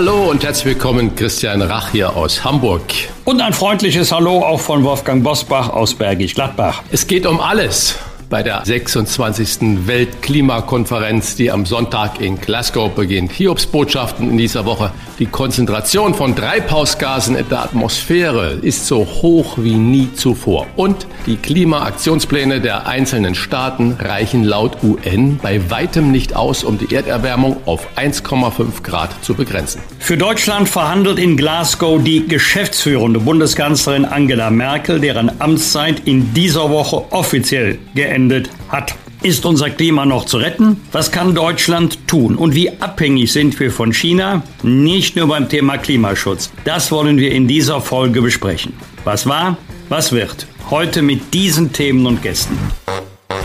Hallo und herzlich willkommen, Christian Rach hier aus Hamburg. Und ein freundliches Hallo auch von Wolfgang Bosbach aus Bergisch Gladbach. Es geht um alles bei der 26. Weltklimakonferenz, die am Sonntag in Glasgow beginnt. Hiobsbotschaften in dieser Woche. Die Konzentration von Treibhausgasen in der Atmosphäre ist so hoch wie nie zuvor. Und die Klimaaktionspläne der einzelnen Staaten reichen laut UN bei weitem nicht aus, um die Erderwärmung auf 1,5 Grad zu begrenzen. Für Deutschland verhandelt in Glasgow die geschäftsführende Bundeskanzlerin Angela Merkel, deren Amtszeit in dieser Woche offiziell geendet beendet hat. Ist unser Klima noch zu retten? Was kann Deutschland tun? Und wie abhängig sind wir von China? Nicht nur beim Thema Klimaschutz. Das wollen wir in dieser Folge besprechen. Was war? Was wird? Heute mit diesen Themen und Gästen.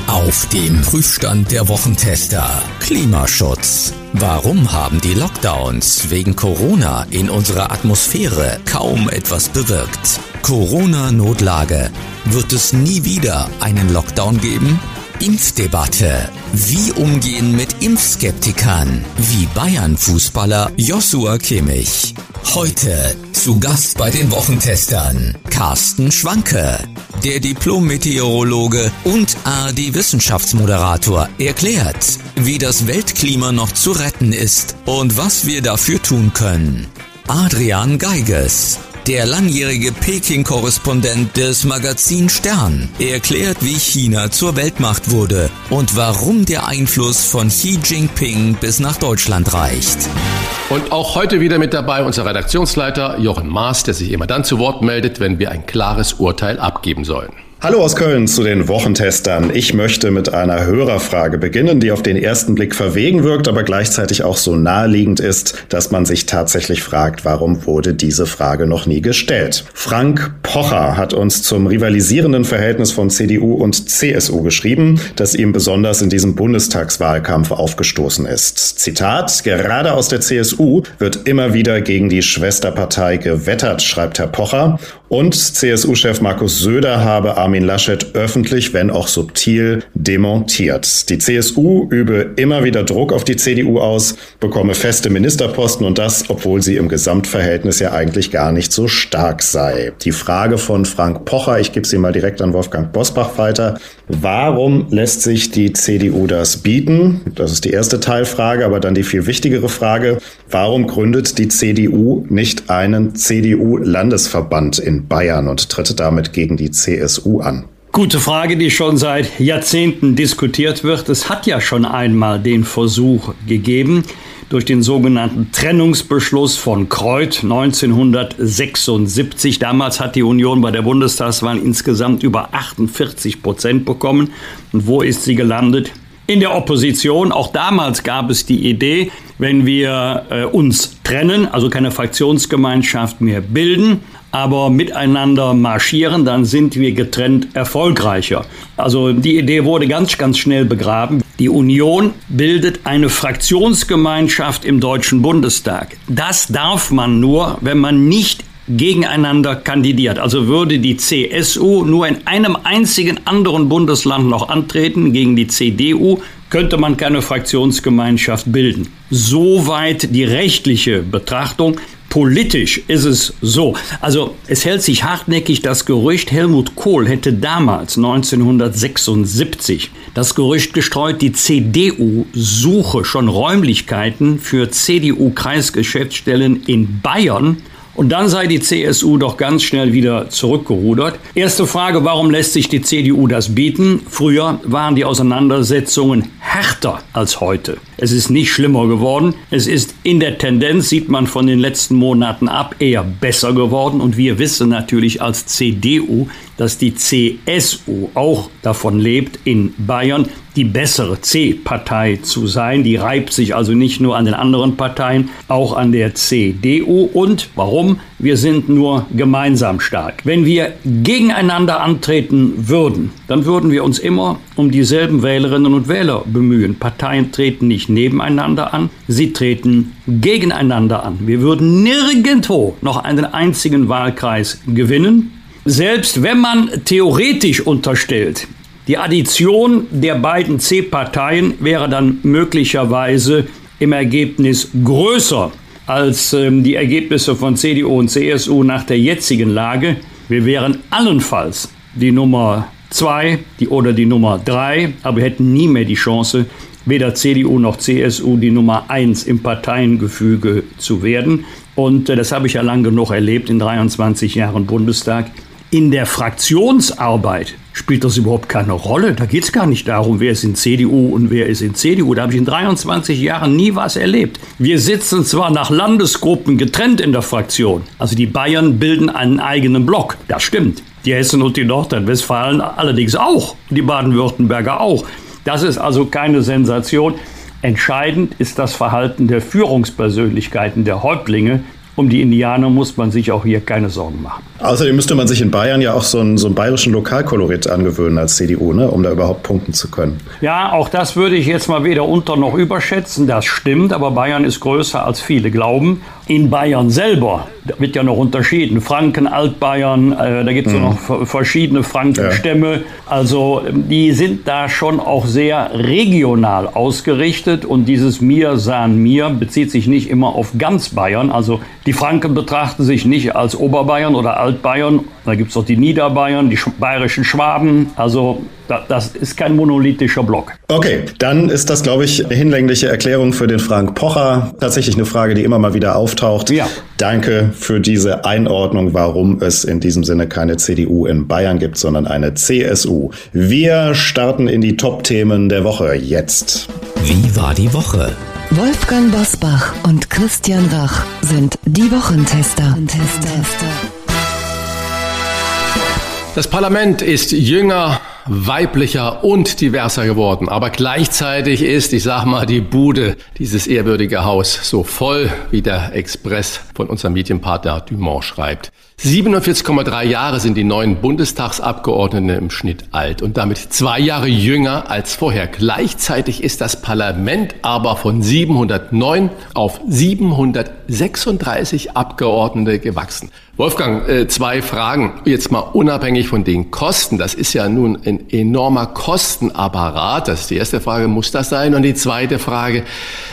Auf dem Prüfstand der Wochentester. Klimaschutz. Warum haben die Lockdowns wegen Corona in unserer Atmosphäre kaum etwas bewirkt? Corona-Notlage. Wird es nie wieder einen Lockdown geben? Impfdebatte. Wie umgehen mit Impfskeptikern? Wie Bayern-Fußballer Joshua Kimmich. Heute zu Gast bei den Wochentestern Carsten Schwanke. Der Diplom-Meteorologe und ARD-Wissenschaftsmoderator erklärt, wie das Weltklima noch zu retten ist und was wir dafür tun können. Adrian Geiges, der langjährige Peking-Korrespondent des Magazin Stern erklärt, wie China zur Weltmacht wurde und warum der Einfluss von Xi Jinping bis nach Deutschland reicht. Und auch heute wieder mit dabei unser Redaktionsleiter Jochen Maas, der sich immer dann zu Wort meldet, wenn wir ein klares Urteil abgeben sollen. Hallo aus Köln zu den Wochentestern. Ich möchte mit einer Hörerfrage beginnen, die auf den ersten Blick verwegen wirkt, aber gleichzeitig auch so naheliegend ist, dass man sich tatsächlich fragt, warum wurde diese Frage noch nie gestellt. Frank Pocher hat uns zum rivalisierenden Verhältnis von CDU und CSU geschrieben, das ihm besonders in diesem Bundestagswahlkampf aufgestoßen ist. Zitat, gerade aus der CSU wird immer wieder gegen die Schwesterpartei gewettert, schreibt Herr Pocher, und CSU-Chef Markus Söder habe Armin Laschet öffentlich, wenn auch subtil, demontiert. Die CSU übe immer wieder Druck auf die CDU aus, bekomme feste Ministerposten und das, obwohl sie im Gesamtverhältnis ja eigentlich gar nicht so stark sei. Die Frage von Frank Pocher, ich gebe sie mal direkt an Wolfgang Bosbach weiter. Warum lässt sich die CDU das bieten? Das ist die erste Teilfrage, aber dann die viel wichtigere Frage. Warum gründet die CDU nicht einen CDU-Landesverband in Bayern und tritt damit gegen die CSU an? Gute Frage, die schon seit Jahrzehnten diskutiert wird. Es hat ja schon einmal den Versuch gegeben, durch den sogenannten Trennungsbeschluss von Kreuth 1976. Damals hat die Union bei der Bundestagswahl insgesamt über 48 Prozent bekommen. Und wo ist sie gelandet? In der Opposition. Auch damals gab es die Idee, wenn wir äh, uns trennen, also keine Fraktionsgemeinschaft mehr bilden, aber miteinander marschieren, dann sind wir getrennt erfolgreicher. Also die Idee wurde ganz, ganz schnell begraben. Die Union bildet eine Fraktionsgemeinschaft im Deutschen Bundestag. Das darf man nur, wenn man nicht gegeneinander kandidiert. Also würde die CSU nur in einem einzigen anderen Bundesland noch antreten gegen die CDU, könnte man keine Fraktionsgemeinschaft bilden. Soweit die rechtliche Betrachtung. Politisch ist es so. Also es hält sich hartnäckig das Gerücht, Helmut Kohl hätte damals 1976 das Gerücht gestreut, die CDU suche schon Räumlichkeiten für CDU-Kreisgeschäftsstellen in Bayern und dann sei die CSU doch ganz schnell wieder zurückgerudert. Erste Frage, warum lässt sich die CDU das bieten? Früher waren die Auseinandersetzungen härter als heute. Es ist nicht schlimmer geworden. Es ist in der Tendenz, sieht man von den letzten Monaten ab, eher besser geworden. Und wir wissen natürlich als CDU, dass die CSU auch davon lebt, in Bayern die bessere C-Partei zu sein. Die reibt sich also nicht nur an den anderen Parteien, auch an der CDU. Und warum? Wir sind nur gemeinsam stark. Wenn wir gegeneinander antreten würden, dann würden wir uns immer um dieselben Wählerinnen und Wähler bemühen. Parteien treten nicht nebeneinander an, sie treten gegeneinander an. Wir würden nirgendwo noch einen einzigen Wahlkreis gewinnen. Selbst wenn man theoretisch unterstellt, die Addition der beiden C-Parteien wäre dann möglicherweise im Ergebnis größer als ähm, die Ergebnisse von CDU und CSU nach der jetzigen Lage. Wir wären allenfalls die Nummer zwei die, oder die Nummer drei, aber wir hätten nie mehr die Chance, weder CDU noch CSU die Nummer eins im Parteiengefüge zu werden. Und äh, das habe ich ja lang genug erlebt in 23 Jahren Bundestag. In der Fraktionsarbeit spielt das überhaupt keine Rolle. Da geht es gar nicht darum, wer ist in CDU und wer ist in CDU. Da habe ich in 23 Jahren nie was erlebt. Wir sitzen zwar nach Landesgruppen getrennt in der Fraktion. Also die Bayern bilden einen eigenen Block. Das stimmt. Die Hessen und die Nordrhein-Westfalen allerdings auch. Die Baden-Württemberger auch. Das ist also keine Sensation. Entscheidend ist das Verhalten der Führungspersönlichkeiten, der Häuptlinge, um die Indianer muss man sich auch hier keine Sorgen machen. Außerdem müsste man sich in Bayern ja auch so einen, so einen bayerischen Lokalkolorit angewöhnen als CDU, ne, um da überhaupt punkten zu können. Ja, auch das würde ich jetzt mal weder unter noch überschätzen. Das stimmt, aber Bayern ist größer als viele glauben. In Bayern selber wird ja noch unterschieden. Franken, Altbayern, äh, da gibt es mhm. noch verschiedene Frankenstämme. Ja. Also die sind da schon auch sehr regional ausgerichtet und dieses Mir, San, Mir bezieht sich nicht immer auf ganz Bayern. Also die Franken betrachten sich nicht als Oberbayern oder Altbayern. Da gibt es auch die Niederbayern, die bayerischen Schwaben. Also das ist kein monolithischer Block. Okay, dann ist das, glaube ich, eine hinlängliche Erklärung für den Frank Pocher. Tatsächlich eine Frage, die immer mal wieder auftaucht. Ja. Danke für diese Einordnung, warum es in diesem Sinne keine CDU in Bayern gibt, sondern eine CSU. Wir starten in die Top-Themen der Woche jetzt. Wie war die Woche? Wolfgang Bosbach und Christian Rach sind die Wochentester. Das Parlament ist jünger, weiblicher und diverser geworden. Aber gleichzeitig ist, ich sag mal, die Bude, dieses ehrwürdige Haus, so voll, wie der Express von unserem Medienpartner Dumont schreibt. 47,3 Jahre sind die neuen Bundestagsabgeordneten im Schnitt alt und damit zwei Jahre jünger als vorher. Gleichzeitig ist das Parlament aber von 709 auf 736 Abgeordnete gewachsen. Wolfgang, äh, zwei Fragen. Jetzt mal unabhängig von den Kosten. Das ist ja nun ein enormer Kostenapparat. Das ist die erste Frage, muss das sein? Und die zweite Frage,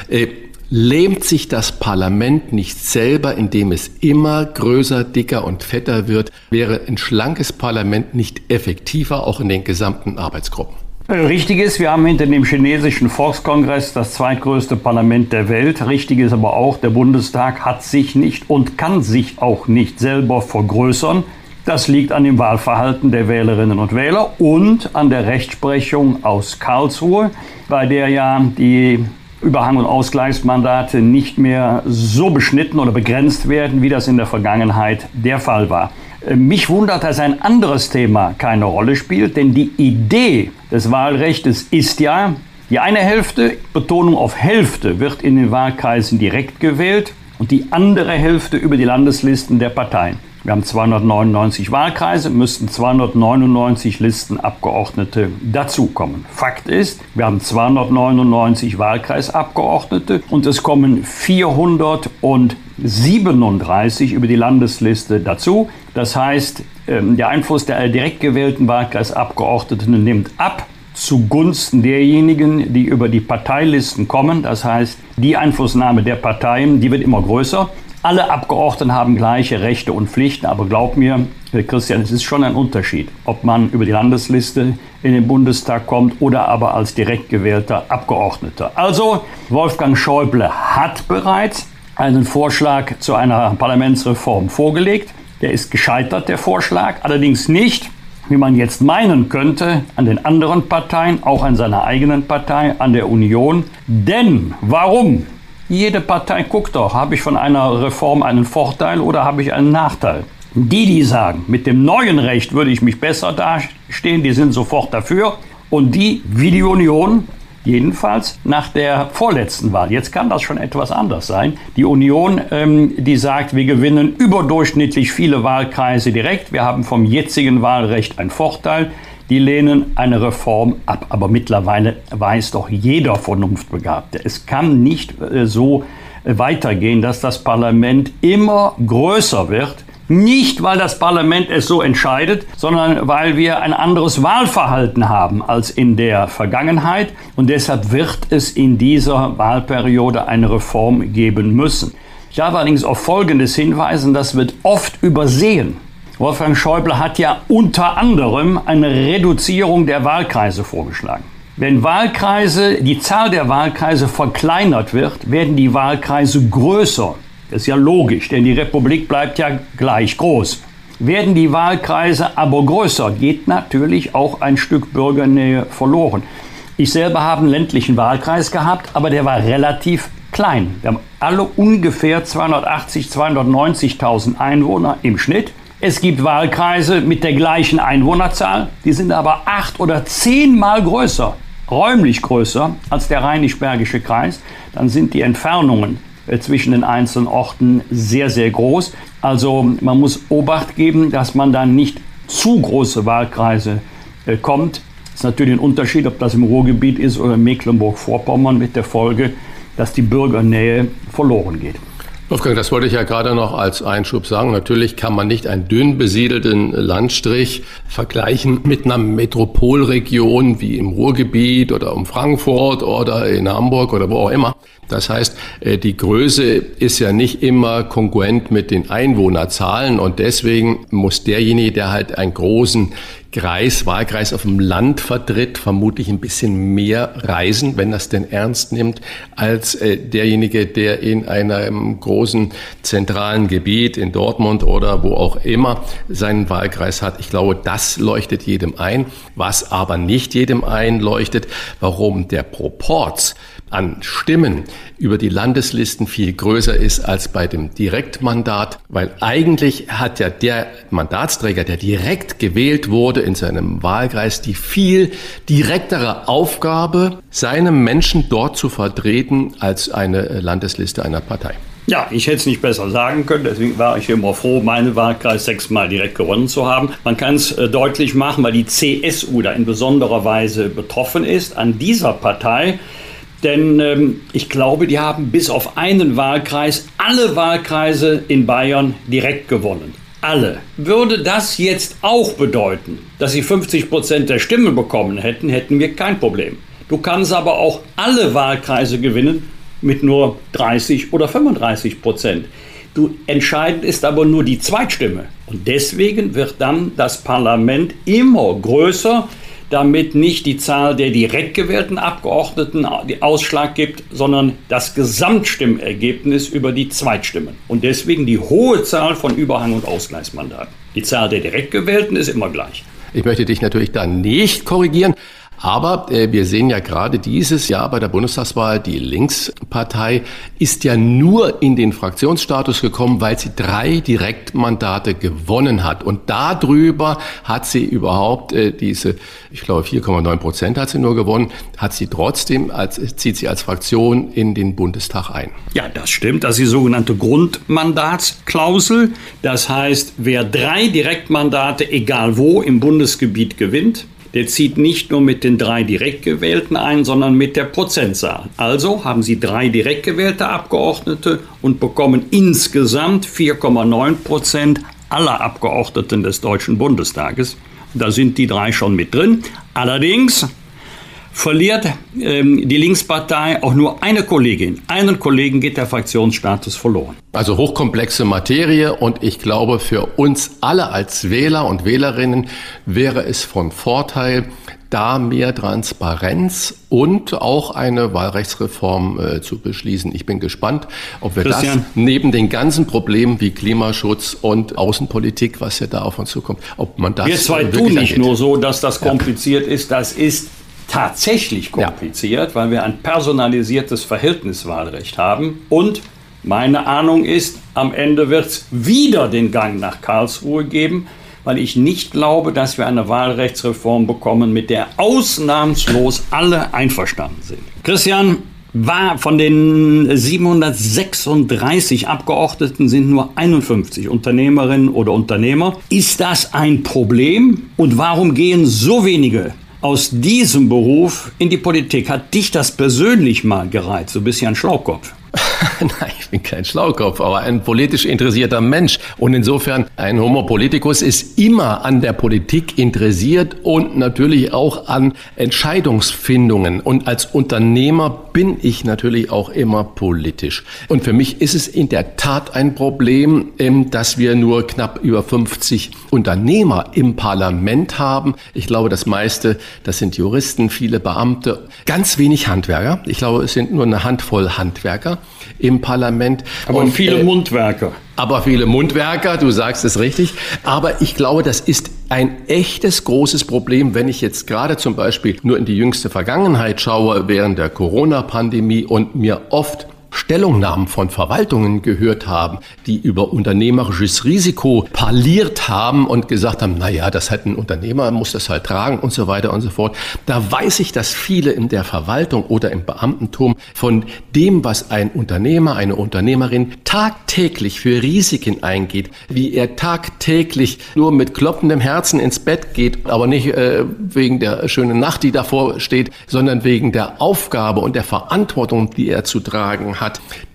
äh, lähmt sich das Parlament nicht selber, indem es immer größer, dicker und fetter wird? Wäre ein schlankes Parlament nicht effektiver, auch in den gesamten Arbeitsgruppen? Richtig ist, wir haben hinter dem chinesischen Volkskongress das zweitgrößte Parlament der Welt. Richtig ist aber auch, der Bundestag hat sich nicht und kann sich auch nicht selber vergrößern. Das liegt an dem Wahlverhalten der Wählerinnen und Wähler und an der Rechtsprechung aus Karlsruhe, bei der ja die Überhang- und Ausgleichsmandate nicht mehr so beschnitten oder begrenzt werden, wie das in der Vergangenheit der Fall war. Äh, mich wundert, dass ein anderes Thema keine Rolle spielt, denn die Idee des Wahlrechts ist ja, die eine Hälfte, Betonung auf Hälfte, wird in den Wahlkreisen direkt gewählt und die andere Hälfte über die Landeslisten der Parteien. Wir haben 299 Wahlkreise, müssten 299 Listenabgeordnete dazukommen. Fakt ist, wir haben 299 Wahlkreisabgeordnete und es kommen 437 über die Landesliste dazu. Das heißt, ähm, der Einfluss der direkt gewählten Wahlkreisabgeordneten nimmt ab zugunsten derjenigen, die über die Parteilisten kommen. Das heißt, die Einflussnahme der Parteien, die wird immer größer. Alle Abgeordneten haben gleiche Rechte und Pflichten, aber glaub mir, Christian, es ist schon ein Unterschied, ob man über die Landesliste in den Bundestag kommt oder aber als direkt gewählter Abgeordneter. Also, Wolfgang Schäuble hat bereits einen Vorschlag zu einer Parlamentsreform vorgelegt. Der ist gescheitert, der Vorschlag, allerdings nicht, wie man jetzt meinen könnte, an den anderen Parteien, auch an seiner eigenen Partei, an der Union. Denn warum? Jede Partei guckt doch, habe ich von einer Reform einen Vorteil oder habe ich einen Nachteil? Die, die sagen, mit dem neuen Recht würde ich mich besser dastehen, die sind sofort dafür. Und die, wie die Union, Jedenfalls nach der vorletzten Wahl. Jetzt kann das schon etwas anders sein. Die Union, ähm, die sagt, wir gewinnen überdurchschnittlich viele Wahlkreise direkt. Wir haben vom jetzigen Wahlrecht einen Vorteil. Die lehnen eine Reform ab. Aber mittlerweile weiß doch jeder Vernunftbegabte. Es kann nicht äh, so äh, weitergehen, dass das Parlament immer größer wird nicht, weil das Parlament es so entscheidet, sondern weil wir ein anderes Wahlverhalten haben als in der Vergangenheit. Und deshalb wird es in dieser Wahlperiode eine Reform geben müssen. Ich darf allerdings auf Folgendes hinweisen, das wird oft übersehen. Wolfgang Schäuble hat ja unter anderem eine Reduzierung der Wahlkreise vorgeschlagen. Wenn Wahlkreise, die Zahl der Wahlkreise verkleinert wird, werden die Wahlkreise größer. Das ist ja logisch, denn die Republik bleibt ja gleich groß. Werden die Wahlkreise aber größer, geht natürlich auch ein Stück Bürgernähe verloren. Ich selber habe einen ländlichen Wahlkreis gehabt, aber der war relativ klein. Wir haben alle ungefähr 280, 290.000 Einwohner im Schnitt. Es gibt Wahlkreise mit der gleichen Einwohnerzahl, die sind aber acht oder zehnmal größer, räumlich größer als der rheinisch-bergische Kreis. Dann sind die Entfernungen äh, zwischen den einzelnen Orten sehr, sehr groß. Also man muss Obacht geben, dass man dann nicht zu große Wahlkreise äh, kommt. Ist natürlich ein Unterschied, ob das im Ruhrgebiet ist oder Mecklenburg-Vorpommern mit der Folge, dass die Bürgernähe verloren geht. Wolfgang, das wollte ich ja gerade noch als Einschub sagen. Natürlich kann man nicht einen dünn besiedelten Landstrich vergleichen mit einer Metropolregion wie im Ruhrgebiet oder um Frankfurt oder in Hamburg oder wo auch immer. Das heißt, äh, die Größe ist ja nicht immer kongruent mit den Einwohnerzahlen und deswegen muss derjenige, der halt einen großen Kreis, Wahlkreis auf dem Land vertritt, vermutlich ein bisschen mehr reisen, wenn das denn ernst nimmt, als äh, derjenige, der in einem großen zentralen Gebiet in Dortmund oder wo auch immer seinen Wahlkreis hat. Ich glaube, das leuchtet jedem ein. Was aber nicht jedem einleuchtet, warum der Proporz an Stimmen über die Landeslisten viel größer ist als bei dem Direktmandat, weil eigentlich hat ja der Mandatsträger, der direkt gewählt wurde in seinem Wahlkreis, die viel direktere Aufgabe, seine Menschen dort zu vertreten als eine Landesliste einer Partei. Ja, ich hätte es nicht besser sagen können, deswegen war ich immer froh, meinen Wahlkreis sechsmal direkt gewonnen zu haben. Man kann es äh, deutlich machen, weil die CSU da in besonderer Weise betroffen ist. An dieser Partei denn ähm, ich glaube, die haben bis auf einen Wahlkreis alle Wahlkreise in Bayern direkt gewonnen. Alle. Würde das jetzt auch bedeuten, dass sie 50 Prozent der Stimmen bekommen hätten, hätten wir kein Problem. Du kannst aber auch alle Wahlkreise gewinnen mit nur 30 oder 35 Prozent. Du, entscheidend ist aber nur die Zweitstimme. Und deswegen wird dann das Parlament immer größer damit nicht die Zahl der direkt gewählten Abgeordneten den Ausschlag gibt, sondern das Gesamtstimmergebnis über die Zweitstimmen. Und deswegen die hohe Zahl von Überhang- und Ausgleichsmandaten. Die Zahl der direkt gewählten ist immer gleich. Ich möchte dich natürlich da nicht korrigieren. Aber äh, wir sehen ja gerade dieses Jahr bei der Bundestagswahl, die Linkspartei ist ja nur in den Fraktionsstatus gekommen, weil sie drei Direktmandate gewonnen hat. Und darüber hat sie überhaupt äh, diese, ich glaube 4,9 Prozent hat sie nur gewonnen, hat sie trotzdem, als, zieht sie als Fraktion in den Bundestag ein. Ja, das stimmt. Das ist die sogenannte Grundmandatsklausel. Das heißt, wer drei Direktmandate, egal wo, im Bundesgebiet gewinnt, der zieht nicht nur mit den drei direkt gewählten ein, sondern mit der Prozentzahl. Also haben Sie drei direkt gewählte Abgeordnete und bekommen insgesamt 4,9 Prozent aller Abgeordneten des Deutschen Bundestages. Da sind die drei schon mit drin. Allerdings verliert ähm, die Linkspartei auch nur eine Kollegin. Einen Kollegen geht der Fraktionsstatus verloren. Also hochkomplexe Materie und ich glaube, für uns alle als Wähler und Wählerinnen wäre es von Vorteil, da mehr Transparenz und auch eine Wahlrechtsreform äh, zu beschließen. Ich bin gespannt, ob wir Christian. das neben den ganzen Problemen wie Klimaschutz und Außenpolitik, was ja da auf uns zukommt, ob man das Wir zwei tun nicht angeht. nur so, dass das kompliziert ja. ist, das ist tatsächlich kompliziert, ja. weil wir ein personalisiertes Verhältniswahlrecht haben und meine Ahnung ist, am Ende wird es wieder den Gang nach Karlsruhe geben, weil ich nicht glaube, dass wir eine Wahlrechtsreform bekommen, mit der ausnahmslos alle einverstanden sind. Christian, war von den 736 Abgeordneten sind nur 51 Unternehmerinnen oder Unternehmer. Ist das ein Problem? Und warum gehen so wenige aus diesem Beruf in die Politik? Hat dich das persönlich mal gereizt? Du bist ja ein Schlaukopf. Nein, ich bin kein Schlaukopf, aber ein politisch interessierter Mensch. Und insofern, ein Homo politicus ist immer an der Politik interessiert und natürlich auch an Entscheidungsfindungen. Und als Unternehmer bin ich natürlich auch immer politisch. Und für mich ist es in der Tat ein Problem, ähm, dass wir nur knapp über 50 Unternehmer im Parlament haben. Ich glaube, das meiste, das sind Juristen, viele Beamte, ganz wenig Handwerker. Ich glaube, es sind nur eine Handvoll Handwerker im Parlament. Aber und viele äh, Mundwerker. Aber viele Mundwerker, du sagst es richtig. Aber ich glaube, das ist ein echtes großes Problem, wenn ich jetzt gerade zum Beispiel nur in die jüngste Vergangenheit schaue, während der Corona-Pandemie und mir oft Stellungnahmen von Verwaltungen gehört haben, die über unternehmerisches Risiko parliert haben und gesagt haben, na ja, das hat ein Unternehmer, muss das halt tragen und so weiter und so fort. Da weiß ich, dass viele in der Verwaltung oder im Beamtentum von dem, was ein Unternehmer, eine Unternehmerin tagtäglich für Risiken eingeht, wie er tagtäglich nur mit klopfendem Herzen ins Bett geht, aber nicht äh, wegen der schönen Nacht, die davor steht, sondern wegen der Aufgabe und der Verantwortung, die er zu tragen hat.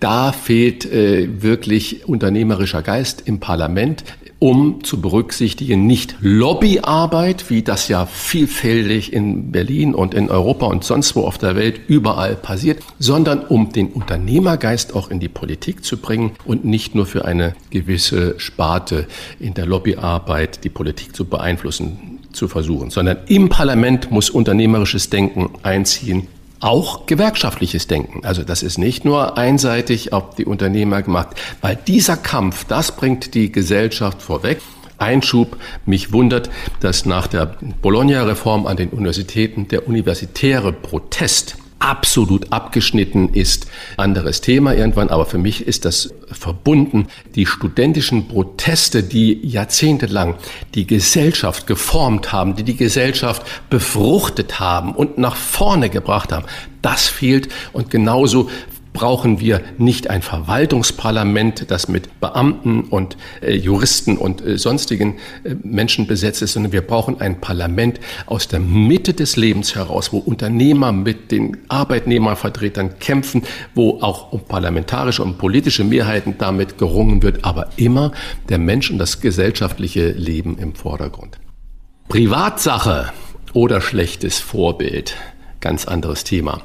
Da fehlt äh, wirklich unternehmerischer Geist im Parlament um zu berücksichtigen, nicht Lobbyarbeit, wie das ja vielfältig in Berlin und in Europa und sonst wo auf der Welt überall passiert, sondern um den Unternehmergeist auch in die Politik zu bringen und nicht nur für eine gewisse Sparte in der Lobbyarbeit die Politik zu beeinflussen zu versuchen, sondern im Parlament muss unternehmerisches Denken einziehen, auch gewerkschaftliches Denken. Also das ist nicht nur einseitig auf die Unternehmer gemacht, weil dieser Kampf, das bringt die Gesellschaft vorweg. Einschub. Mich wundert, dass nach der Bologna-Reform an den Universitäten der universitäre Protest absolut abgeschnitten ist. Anderes Thema irgendwann, aber für mich ist das verbunden. Die studentischen Proteste, die jahrzehntelang die Gesellschaft geformt haben, die die Gesellschaft befruchtet haben und nach vorne gebracht haben, das fehlt und genauso brauchen wir nicht ein Verwaltungsparlament, das mit Beamten und äh, Juristen und äh, sonstigen äh, Menschen besetzt ist, sondern wir brauchen ein Parlament aus der Mitte des Lebens heraus, wo Unternehmer mit den Arbeitnehmervertretern kämpfen, wo auch um parlamentarische und politische Mehrheiten damit gerungen wird, aber immer der Mensch und das gesellschaftliche Leben im Vordergrund. Privatsache oder schlechtes Vorbild ganz anderes Thema.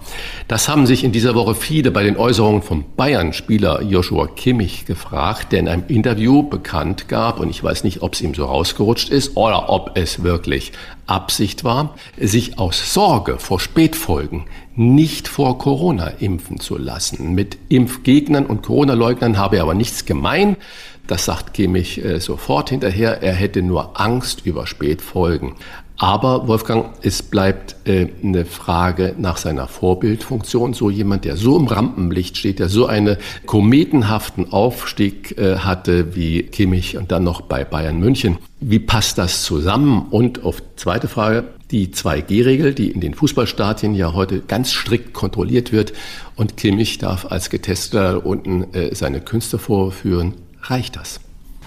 Das haben sich in dieser Woche viele bei den Äußerungen vom Bayern-Spieler Joshua Kimmich gefragt, der in einem Interview bekannt gab, und ich weiß nicht, ob es ihm so rausgerutscht ist oder ob es wirklich Absicht war, sich aus Sorge vor Spätfolgen nicht vor Corona impfen zu lassen. Mit Impfgegnern und Corona-Leugnern habe er aber nichts gemein. Das sagt Kimmich äh, sofort hinterher. Er hätte nur Angst über Spätfolgen. Aber Wolfgang, es bleibt äh, eine Frage nach seiner Vorbildfunktion. So jemand, der so im Rampenlicht steht, der so einen kometenhaften Aufstieg äh, hatte wie Kimmich und dann noch bei Bayern München. Wie passt das zusammen? Und auf zweite Frage, die 2G-Regel, die in den Fußballstadien ja heute ganz strikt kontrolliert wird und Kimmich darf als Getesteter unten äh, seine Künste vorführen. Reicht das?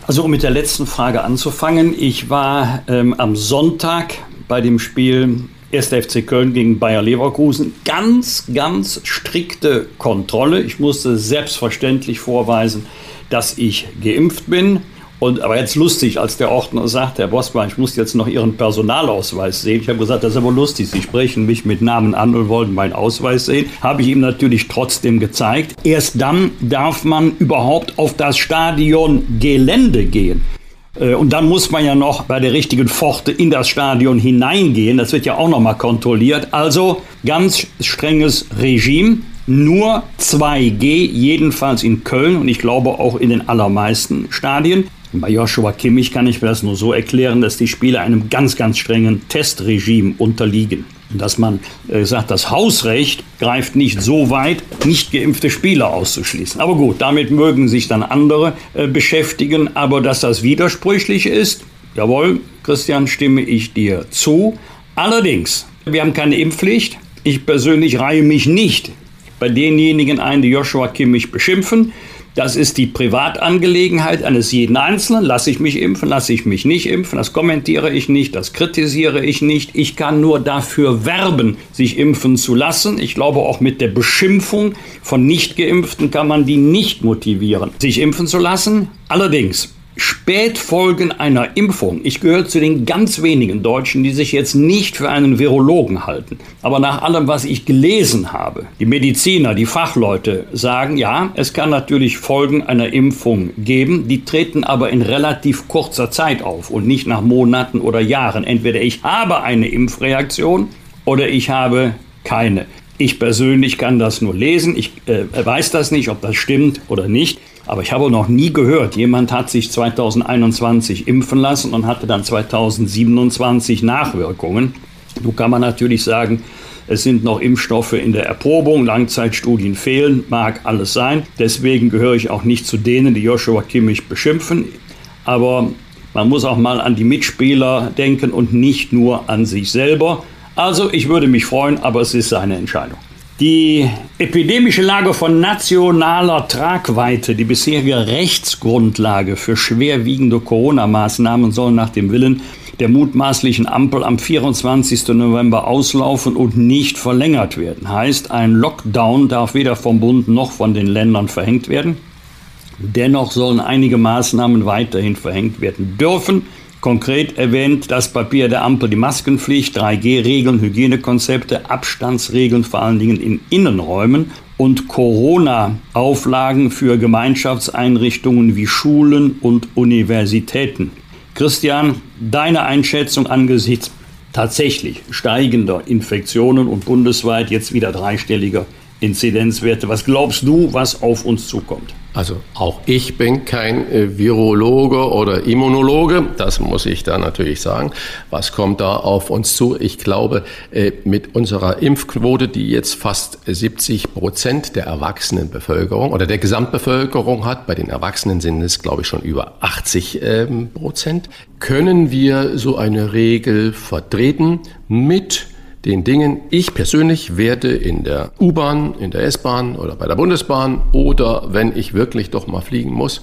Also um mit der letzten Frage anzufangen. Ich war ähm, am Sonntag bei dem Spiel 1. FC Köln gegen Bayer Leverkusen. Ganz, ganz strikte Kontrolle. Ich musste selbstverständlich vorweisen, dass ich geimpft bin. Und aber jetzt lustig, als der Ordner sagt, Herr Bosmann, ich muss jetzt noch Ihren Personalausweis sehen. Ich habe gesagt, das ist aber lustig. Sie sprechen mich mit Namen an und wollen meinen Ausweis sehen. Habe ich ihm natürlich trotzdem gezeigt. Erst dann darf man überhaupt auf das Stadion Gelände gehen. Äh, und dann muss man ja noch bei der richtigen Pforte in das Stadion hineingehen. Das wird ja auch noch mal kontrolliert. Also ganz strenges Regime. Nur 2G, jedenfalls in Köln und ich glaube auch in den allermeisten Stadien. Bei Joshua Kimmich kann ich mir das nur so erklären, dass die Spieler einem ganz, ganz strengen Testregime unterliegen. Dass man äh, sagt, das Hausrecht greift nicht so weit, nicht geimpfte Spieler auszuschließen. Aber gut, damit mögen sich dann andere äh, beschäftigen. Aber dass das widersprüchlich ist, Jawohl, Christian, stimme ich dir zu. Allerdings, wir haben keine Impfpflicht. Ich persönlich reihe mich nicht bei denjenigen ein, die Joshua Kimmich beschimpfen. Das ist die Privatangelegenheit eines jeden Einzelnen. Lasse ich mich impfen, lasse ich mich nicht impfen. Das kommentiere ich nicht, das kritisiere ich nicht. Ich kann nur dafür werben, sich impfen zu lassen. Ich glaube, auch mit der Beschimpfung von Nichtgeimpften kann man die nicht motivieren, sich impfen zu lassen. Allerdings Spätfolgen einer Impfung. Ich gehöre zu den ganz wenigen Deutschen, die sich jetzt nicht für einen Virologen halten. Aber nach allem, was ich gelesen habe, die Mediziner, die Fachleute sagen, ja, es kann natürlich Folgen einer Impfung geben. Die treten aber in relativ kurzer Zeit auf und nicht nach Monaten oder Jahren. Entweder ich habe eine Impfreaktion oder ich habe keine. Ich persönlich kann das nur lesen. Ich äh, weiß das nicht, ob das stimmt oder nicht. Aber ich habe noch nie gehört, jemand hat sich 2021 impfen lassen und hatte dann 2027 Nachwirkungen. Nun kann man natürlich sagen, es sind noch Impfstoffe in der Erprobung, Langzeitstudien fehlen, mag alles sein. Deswegen gehöre ich auch nicht zu denen, die Joshua Kimmich beschimpfen. Aber man muss auch mal an die Mitspieler denken und nicht nur an sich selber. Also ich würde mich freuen, aber es ist seine Entscheidung. Die epidemische Lage von nationaler Tragweite, die bisherige Rechtsgrundlage für schwerwiegende Corona-Maßnahmen soll nach dem Willen der mutmaßlichen Ampel am 24. November auslaufen und nicht verlängert werden. Heißt, ein Lockdown darf weder vom Bund noch von den Ländern verhängt werden. Dennoch sollen einige Maßnahmen weiterhin verhängt werden dürfen. Konkret erwähnt das Papier der Ampel die Maskenpflicht, 3G-Regeln, Hygienekonzepte, Abstandsregeln vor allen Dingen in Innenräumen und Corona-Auflagen für Gemeinschaftseinrichtungen wie Schulen und Universitäten. Christian, deine Einschätzung angesichts tatsächlich steigender Infektionen und bundesweit jetzt wieder dreistelliger Inzidenzwerte. Was glaubst du, was auf uns zukommt? Also auch ich bin kein äh, Virologe oder Immunologe, das muss ich da natürlich sagen. Was kommt da auf uns zu? Ich glaube, äh, mit unserer Impfquote, die jetzt fast 70 Prozent der Erwachsenenbevölkerung oder der Gesamtbevölkerung hat, bei den Erwachsenen sind es, glaube ich, schon über 80 ähm, Prozent, können wir so eine Regel vertreten mit den Dingen. Ich persönlich werde in der U-Bahn, in der S-Bahn oder bei der Bundesbahn oder wenn ich wirklich doch mal fliegen muss,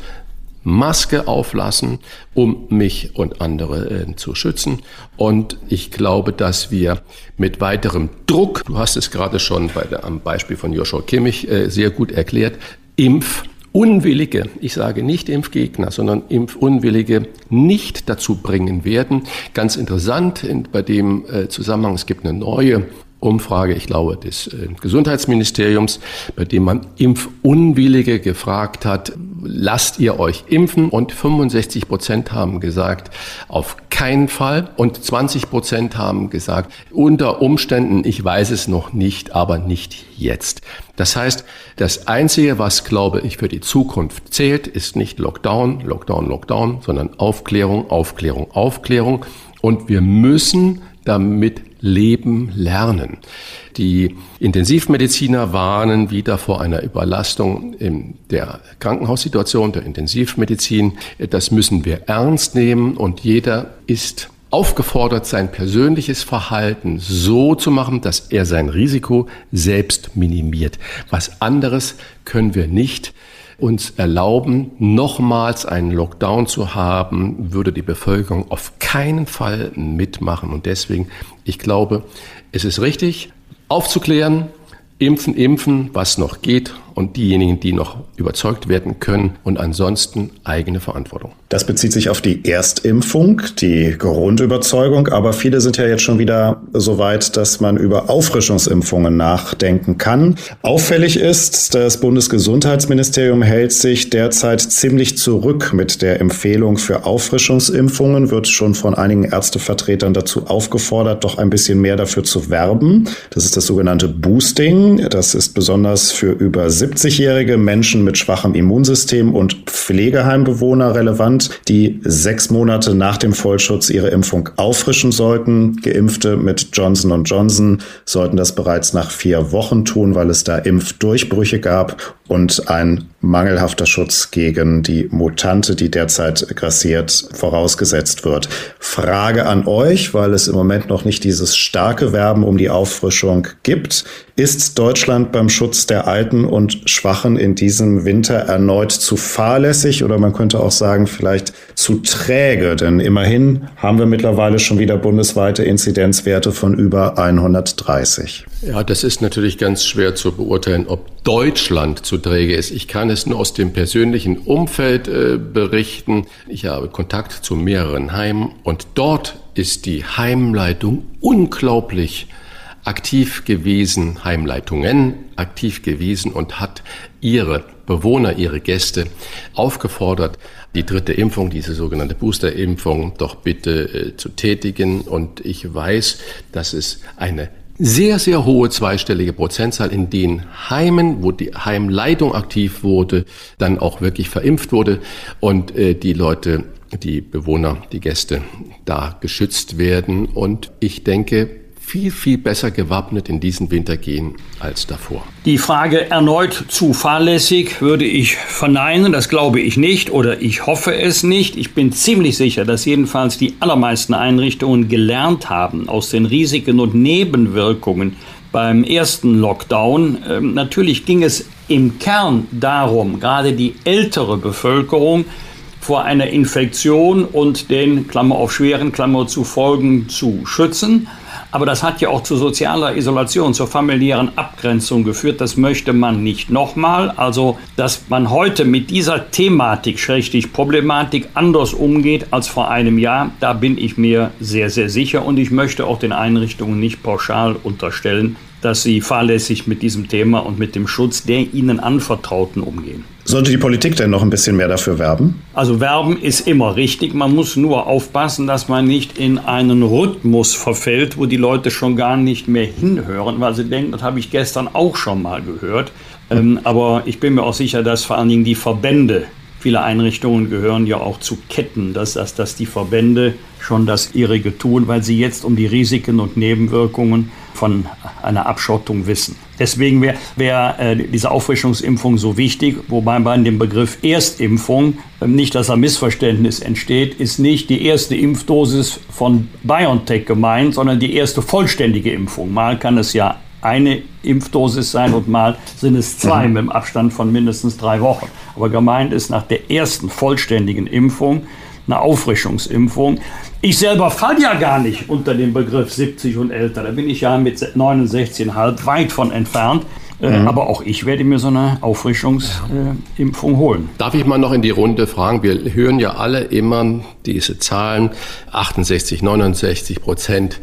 Maske auflassen, um mich und andere äh, zu schützen. Und ich glaube, dass wir mit weiterem Druck, du hast es gerade schon bei der, am Beispiel von Joshua Kimmich äh, sehr gut erklärt, Impf Unwillige, ich sage nicht Impfgegner, sondern Impfunwillige nicht dazu bringen werden. Ganz interessant in, bei dem äh, Zusammenhang, es gibt eine neue Umfrage, ich glaube, des äh, Gesundheitsministeriums, bei dem man Impfunwillige gefragt hat, lasst ihr euch impfen? Und 65 Prozent haben gesagt, auf keinen Fall. Und 20 Prozent haben gesagt, unter Umständen, ich weiß es noch nicht, aber nicht jetzt. Das heißt, das Einzige, was, glaube ich, für die Zukunft zählt, ist nicht Lockdown, Lockdown, Lockdown, sondern Aufklärung, Aufklärung, Aufklärung. Und wir müssen damit leben lernen. Die Intensivmediziner warnen wieder vor einer Überlastung in der Krankenhaussituation, der Intensivmedizin. Das müssen wir ernst nehmen und jeder ist aufgefordert, sein persönliches Verhalten so zu machen, dass er sein Risiko selbst minimiert. Was anderes können wir nicht uns erlauben, nochmals einen Lockdown zu haben, würde die Bevölkerung auf keinen Fall mitmachen. Und deswegen, ich glaube, es ist richtig, aufzuklären, impfen, impfen, was noch geht und diejenigen, die noch überzeugt werden können und ansonsten eigene Verantwortung. Das bezieht sich auf die Erstimpfung, die Grundüberzeugung, aber viele sind ja jetzt schon wieder so weit, dass man über Auffrischungsimpfungen nachdenken kann. Auffällig ist, das Bundesgesundheitsministerium hält sich derzeit ziemlich zurück mit der Empfehlung für Auffrischungsimpfungen, wird schon von einigen Ärztevertretern dazu aufgefordert, doch ein bisschen mehr dafür zu werben. Das ist das sogenannte Boosting. Das ist besonders für über 70-jährige Menschen mit schwachem Immunsystem und Pflegeheimbewohner relevant, die sechs Monate nach dem Vollschutz ihre Impfung auffrischen sollten. Geimpfte mit Johnson Johnson sollten das bereits nach vier Wochen tun, weil es da Impfdurchbrüche gab und ein mangelhafter Schutz gegen die Mutante, die derzeit grassiert, vorausgesetzt wird. Frage an euch, weil es im Moment noch nicht dieses starke Werben um die Auffrischung gibt. Ist Deutschland beim Schutz der Alten und Schwachen in diesem Winter erneut zu fahrlässig oder man könnte auch sagen, vielleicht zu träge? Denn immerhin haben wir mittlerweile schon wieder bundesweite Inzidenzwerte von über 130. Ja, das ist natürlich ganz schwer zu beurteilen, ob Deutschland zu träge ist. Ich kann es nur aus dem persönlichen Umfeld äh, berichten. Ich habe Kontakt zu mehreren Heimen und dort ist die Heimleitung unglaublich aktiv gewesen, Heimleitungen aktiv gewesen und hat ihre Bewohner, ihre Gäste aufgefordert, die dritte Impfung, diese sogenannte Boosterimpfung, doch bitte äh, zu tätigen. Und ich weiß, dass es eine sehr, sehr hohe zweistellige Prozentzahl in den Heimen, wo die Heimleitung aktiv wurde, dann auch wirklich verimpft wurde und äh, die Leute, die Bewohner, die Gäste da geschützt werden. Und ich denke, viel, viel besser gewappnet in diesen Winter gehen als davor. Die Frage erneut zu fahrlässig würde ich verneinen. Das glaube ich nicht oder ich hoffe es nicht. Ich bin ziemlich sicher, dass jedenfalls die allermeisten Einrichtungen gelernt haben aus den Risiken und Nebenwirkungen beim ersten Lockdown. Ähm, natürlich ging es im Kern darum, gerade die ältere Bevölkerung vor einer Infektion und den, Klammer auf schweren, Klammer zu Folgen zu schützen. Aber das hat ja auch zu sozialer Isolation, zur familiären Abgrenzung geführt. Das möchte man nicht nochmal. Also, dass man heute mit dieser Thematik, schrägstrich Problematik, anders umgeht als vor einem Jahr, da bin ich mir sehr, sehr sicher. Und ich möchte auch den Einrichtungen nicht pauschal unterstellen, dass sie fahrlässig mit diesem Thema und mit dem Schutz der ihnen Anvertrauten umgehen. Sollte die Politik denn noch ein bisschen mehr dafür werben? Also werben ist immer richtig. Man muss nur aufpassen, dass man nicht in einen Rhythmus verfällt, wo die Leute schon gar nicht mehr hinhören, weil sie denken, das habe ich gestern auch schon mal gehört. Ähm, aber ich bin mir auch sicher, dass vor allen Dingen die Verbände Viele Einrichtungen gehören ja auch zu Ketten, dass, dass, dass die Verbände schon das ihrige tun, weil sie jetzt um die Risiken und Nebenwirkungen von einer Abschottung wissen. Deswegen wäre wär, äh, diese Auffrischungsimpfung so wichtig, wobei bei dem Begriff Erstimpfung äh, nicht, dass ein Missverständnis entsteht, ist nicht die erste Impfdosis von BioNTech gemeint, sondern die erste vollständige Impfung. Mal kann es ja eine Impfdosis sein und mal sind es zwei mhm. mit dem Abstand von mindestens drei Wochen. Aber gemeint ist nach der ersten vollständigen Impfung eine Auffrischungsimpfung. Ich selber falle ja gar nicht unter den Begriff 70 und älter. Da bin ich ja mit 69,5 weit von entfernt. Äh, mhm. Aber auch ich werde mir so eine Auffrischungsimpfung holen. Darf ich mal noch in die Runde fragen? Wir hören ja alle immer diese Zahlen, 68, 69 Prozent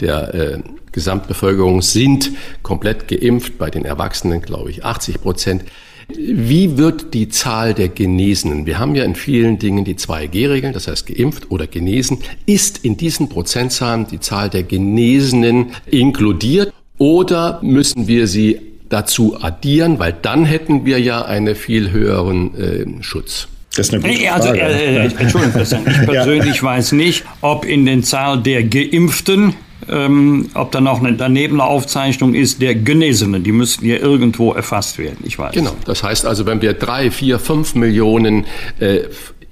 der äh, Gesamtbevölkerung sind komplett geimpft, bei den Erwachsenen glaube ich 80 Prozent. Wie wird die Zahl der Genesenen? Wir haben ja in vielen Dingen die 2G-Regeln, das heißt geimpft oder genesen. Ist in diesen Prozentzahlen die Zahl der Genesenen inkludiert oder müssen wir sie dazu addieren, weil dann hätten wir ja einen viel höheren äh, Schutz? Das ist eine gute also, Frage. Also, äh, Entschuldigung, ich persönlich ja. weiß nicht, ob in den Zahl der Geimpften ähm, ob da noch eine, daneben eine Aufzeichnung ist der Genesenen. Die müssten ja irgendwo erfasst werden, ich weiß. Genau, das heißt also, wenn wir drei, vier, fünf Millionen äh,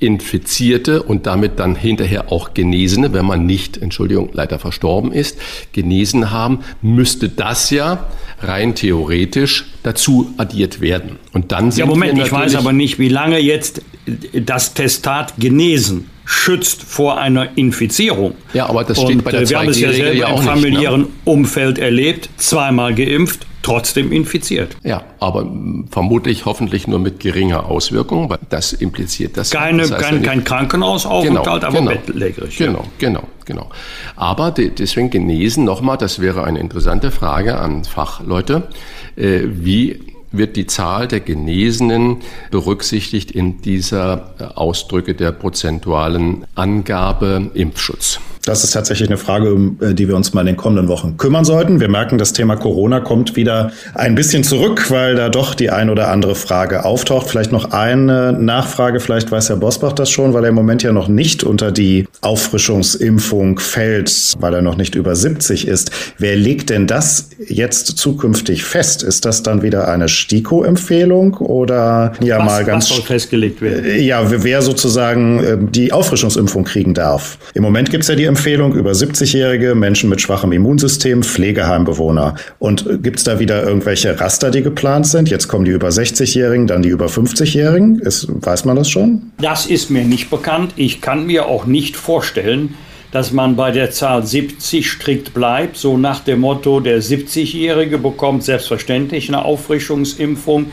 Infizierte und damit dann hinterher auch Genesene, wenn man nicht, Entschuldigung, leider verstorben ist, genesen haben, müsste das ja rein theoretisch dazu addiert werden. Und dann sind ja, Moment, ich weiß aber nicht, wie lange jetzt das Testat genesen schützt vor einer Infizierung. Ja, aber das steht Und, bei der 2G-Regel äh, Wir haben es ja selber ja im familiären nicht, ne? Umfeld erlebt, zweimal geimpft, trotzdem infiziert. Ja, aber vermutlich hoffentlich nur mit geringer Auswirkung, weil das impliziert das. Keine, das heißt kein, kein Krankenhausaufenthalt, genau, aber genau, bettlägerig. Genau, genau, genau. Aber deswegen genesen nochmal, das wäre eine interessante Frage an Fachleute. Äh, wie wird die Zahl der Genesenen berücksichtigt in dieser Ausdrücke der prozentualen Angabe Impfschutz. Das ist tatsächlich eine Frage, um äh, die wir uns mal in den kommenden Wochen kümmern sollten. Wir merken, das Thema Corona kommt wieder ein bisschen zurück, weil da doch die ein oder andere Frage auftaucht. Vielleicht noch eine Nachfrage, vielleicht weiß Herr Bosbach das schon, weil er im Moment ja noch nicht unter die Auffrischungsimpfung fällt, weil er noch nicht über 70 ist. Wer legt denn das jetzt zukünftig fest? Ist das dann wieder eine STIKO-Empfehlung oder ja was, mal ganz soll festgelegt werden? Äh, ja, wer sozusagen ähm, die Auffrischungsimpfung kriegen darf. Im Moment gibt es ja die Empfehlung über 70-Jährige, Menschen mit schwachem Immunsystem, Pflegeheimbewohner. Und äh, gibt es da wieder irgendwelche Raster, die geplant sind? Jetzt kommen die über 60-Jährigen, dann die über 50-Jährigen. Weiß man das schon? Das ist mir nicht bekannt. Ich kann mir auch nicht vorstellen, dass man bei der Zahl 70 strikt bleibt, so nach dem Motto, der 70-Jährige bekommt selbstverständlich eine Auffrischungsimpfung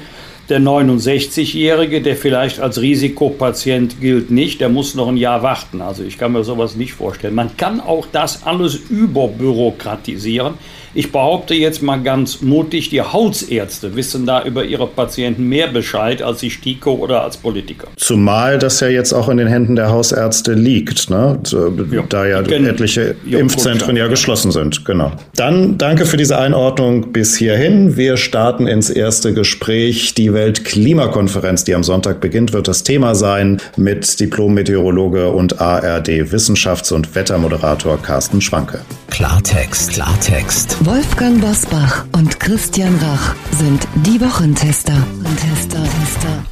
der 69-Jährige, der vielleicht als Risikopatient gilt, nicht, der muss noch ein Jahr warten. Also ich kann mir sowas nicht vorstellen. Man kann auch das alles überbürokratisieren. Ich behaupte jetzt mal ganz mutig, die Hausärzte wissen da über ihre Patienten mehr Bescheid als die STIKO oder als Politiker. Zumal das ja jetzt auch in den Händen der Hausärzte liegt, ne? ja. da ja etliche ja, Impfzentren ja, ja geschlossen sind. Genau. Dann danke für diese Einordnung bis hierhin. Wir starten ins erste Gespräch. Die Weltklimakonferenz, die am Sonntag beginnt, wird das Thema sein mit Diplom-Meteorologe und ARD-Wissenschafts- und Wettermoderator Carsten Schwanke. Klartext, Klartext. Wolfgang Bosbach und Christian Rach sind die Wochentester. Tester, Tester.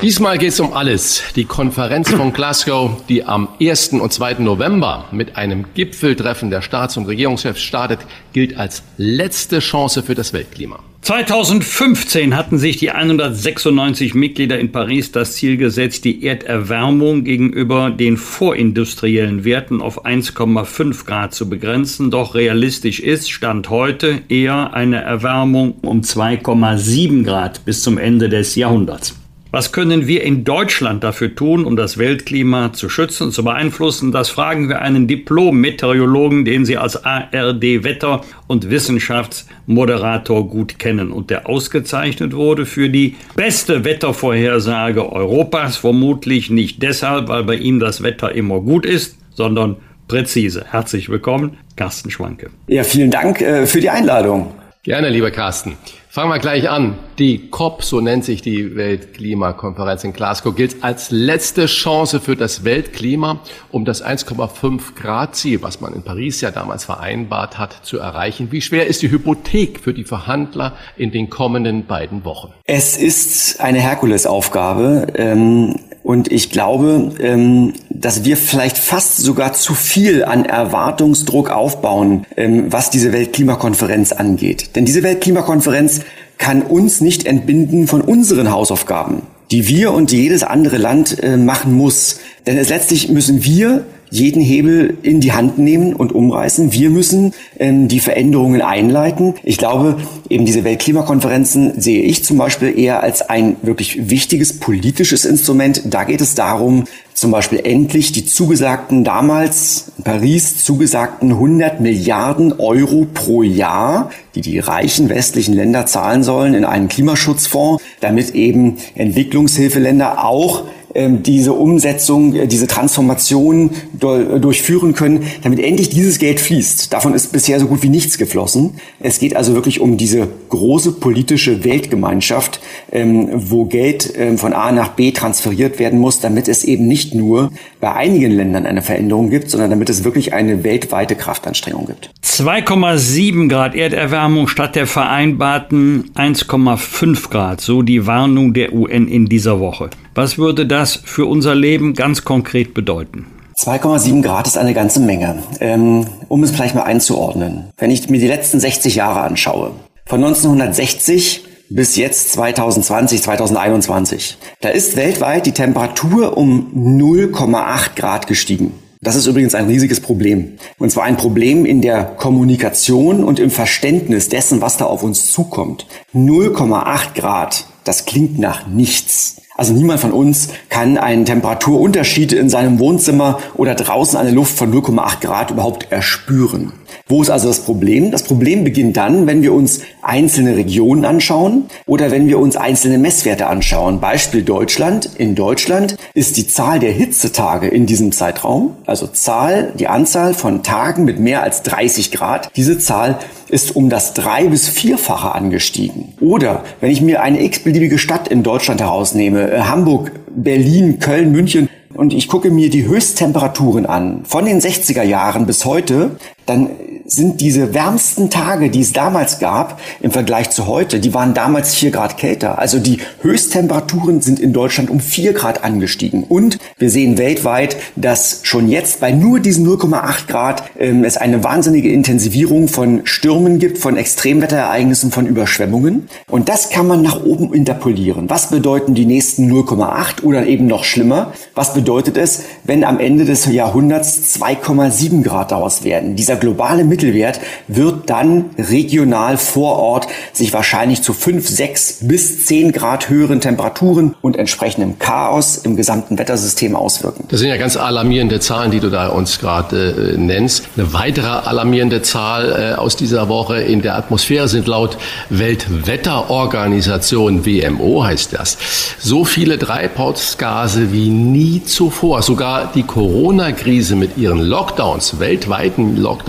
Diesmal geht es um alles. Die Konferenz von Glasgow, die am 1. und 2. November mit einem Gipfeltreffen der Staats- und Regierungschefs startet, gilt als letzte Chance für das Weltklima. 2015 hatten sich die 196 Mitglieder in Paris das Ziel gesetzt, die Erderwärmung gegenüber den vorindustriellen Werten auf 1,5 Grad zu begrenzen. Doch realistisch ist, Stand heute, eher eine Erwärmung um 2,7 Grad bis zum Ende des Jahrhunderts. Was können wir in Deutschland dafür tun, um das Weltklima zu schützen und zu beeinflussen? Das fragen wir einen Diplom-Meteorologen, den Sie als ARD-Wetter- und Wissenschaftsmoderator gut kennen und der ausgezeichnet wurde für die beste Wettervorhersage Europas. Vermutlich nicht deshalb, weil bei ihm das Wetter immer gut ist, sondern präzise. Herzlich willkommen, Carsten Schwanke. Ja, vielen Dank äh, für die Einladung. Gerne, lieber Carsten. Fangen wir gleich an. Die COP, so nennt sich die Weltklimakonferenz in Glasgow, gilt als letzte Chance für das Weltklima, um das 1,5 Grad Ziel, was man in Paris ja damals vereinbart hat, zu erreichen. Wie schwer ist die Hypothek für die Verhandler in den kommenden beiden Wochen? Es ist eine Herkulesaufgabe. Ähm, und ich glaube, ähm, dass wir vielleicht fast sogar zu viel an Erwartungsdruck aufbauen, ähm, was diese Weltklimakonferenz angeht. Denn diese Weltklimakonferenz kann uns nicht entbinden von unseren Hausaufgaben, die wir und jedes andere Land äh, machen muss. Denn es letztlich müssen wir jeden Hebel in die Hand nehmen und umreißen. Wir müssen ähm, die Veränderungen einleiten. Ich glaube, eben diese Weltklimakonferenzen sehe ich zum Beispiel eher als ein wirklich wichtiges politisches Instrument. Da geht es darum, zum Beispiel endlich die zugesagten, damals in Paris zugesagten 100 Milliarden Euro pro Jahr, die die reichen westlichen Länder zahlen sollen in einen Klimaschutzfonds, damit eben Entwicklungshilfeländer auch diese Umsetzung, äh, diese Transformation durchführen können, damit endlich dieses Geld fließt. Davon ist bisher so gut wie nichts geflossen. Es geht also wirklich um diese große politische Weltgemeinschaft, ähm, wo Geld ähm, von A nach B transferiert werden muss, damit es eben nicht nur bei einigen Ländern eine Veränderung gibt, sondern damit es wirklich eine weltweite Kraftanstrengung gibt. 2,7 Grad Erderwärmung statt der vereinbarten 1,5 Grad, so die Warnung der UN in dieser Woche. Was würde das für unser Leben ganz konkret bedeuten? 2,7 Grad ist eine ganze Menge. Ähm, um es vielleicht mal einzuordnen. Wenn ich mir die letzten 60 Jahre anschaue, von 1960 bis jetzt 2020, 2021, da ist weltweit die Temperatur um 0,8 Grad gestiegen. Das ist übrigens ein riesiges Problem. Und zwar ein Problem in der Kommunikation und im Verständnis dessen, was da auf uns zukommt. 0,8 Grad, das klingt nach nichts. Also niemand von uns kann einen Temperaturunterschied in seinem Wohnzimmer oder draußen eine Luft von 0,8 Grad überhaupt erspüren. Wo ist also das Problem? Das Problem beginnt dann, wenn wir uns einzelne Regionen anschauen oder wenn wir uns einzelne Messwerte anschauen. Beispiel Deutschland. In Deutschland ist die Zahl der Hitzetage in diesem Zeitraum, also Zahl, die Anzahl von Tagen mit mehr als 30 Grad, diese Zahl ist um das drei- bis vierfache angestiegen. Oder wenn ich mir eine x-beliebige Stadt in Deutschland herausnehme, äh, Hamburg, Berlin, Köln, München, und ich gucke mir die Höchsttemperaturen an, von den 60er Jahren bis heute, dann sind diese wärmsten Tage, die es damals gab, im Vergleich zu heute, die waren damals vier Grad kälter. Also die Höchsttemperaturen sind in Deutschland um vier Grad angestiegen. Und wir sehen weltweit, dass schon jetzt bei nur diesen 0,8 Grad ähm, es eine wahnsinnige Intensivierung von Stürmen gibt, von Extremwetterereignissen, von Überschwemmungen. Und das kann man nach oben interpolieren. Was bedeuten die nächsten 0,8 oder eben noch schlimmer? Was bedeutet es, wenn am Ende des Jahrhunderts 2,7 Grad daraus werden? Dieser globale Mittelwert wird dann regional vor Ort sich wahrscheinlich zu 5, 6 bis 10 Grad höheren Temperaturen und entsprechendem Chaos im gesamten Wettersystem auswirken. Das sind ja ganz alarmierende Zahlen, die du da uns gerade äh, nennst. Eine weitere alarmierende Zahl äh, aus dieser Woche in der Atmosphäre sind laut Weltwetterorganisation WMO heißt das so viele Treibhausgase wie nie zuvor. Sogar die Corona-Krise mit ihren Lockdowns, weltweiten Lockdowns,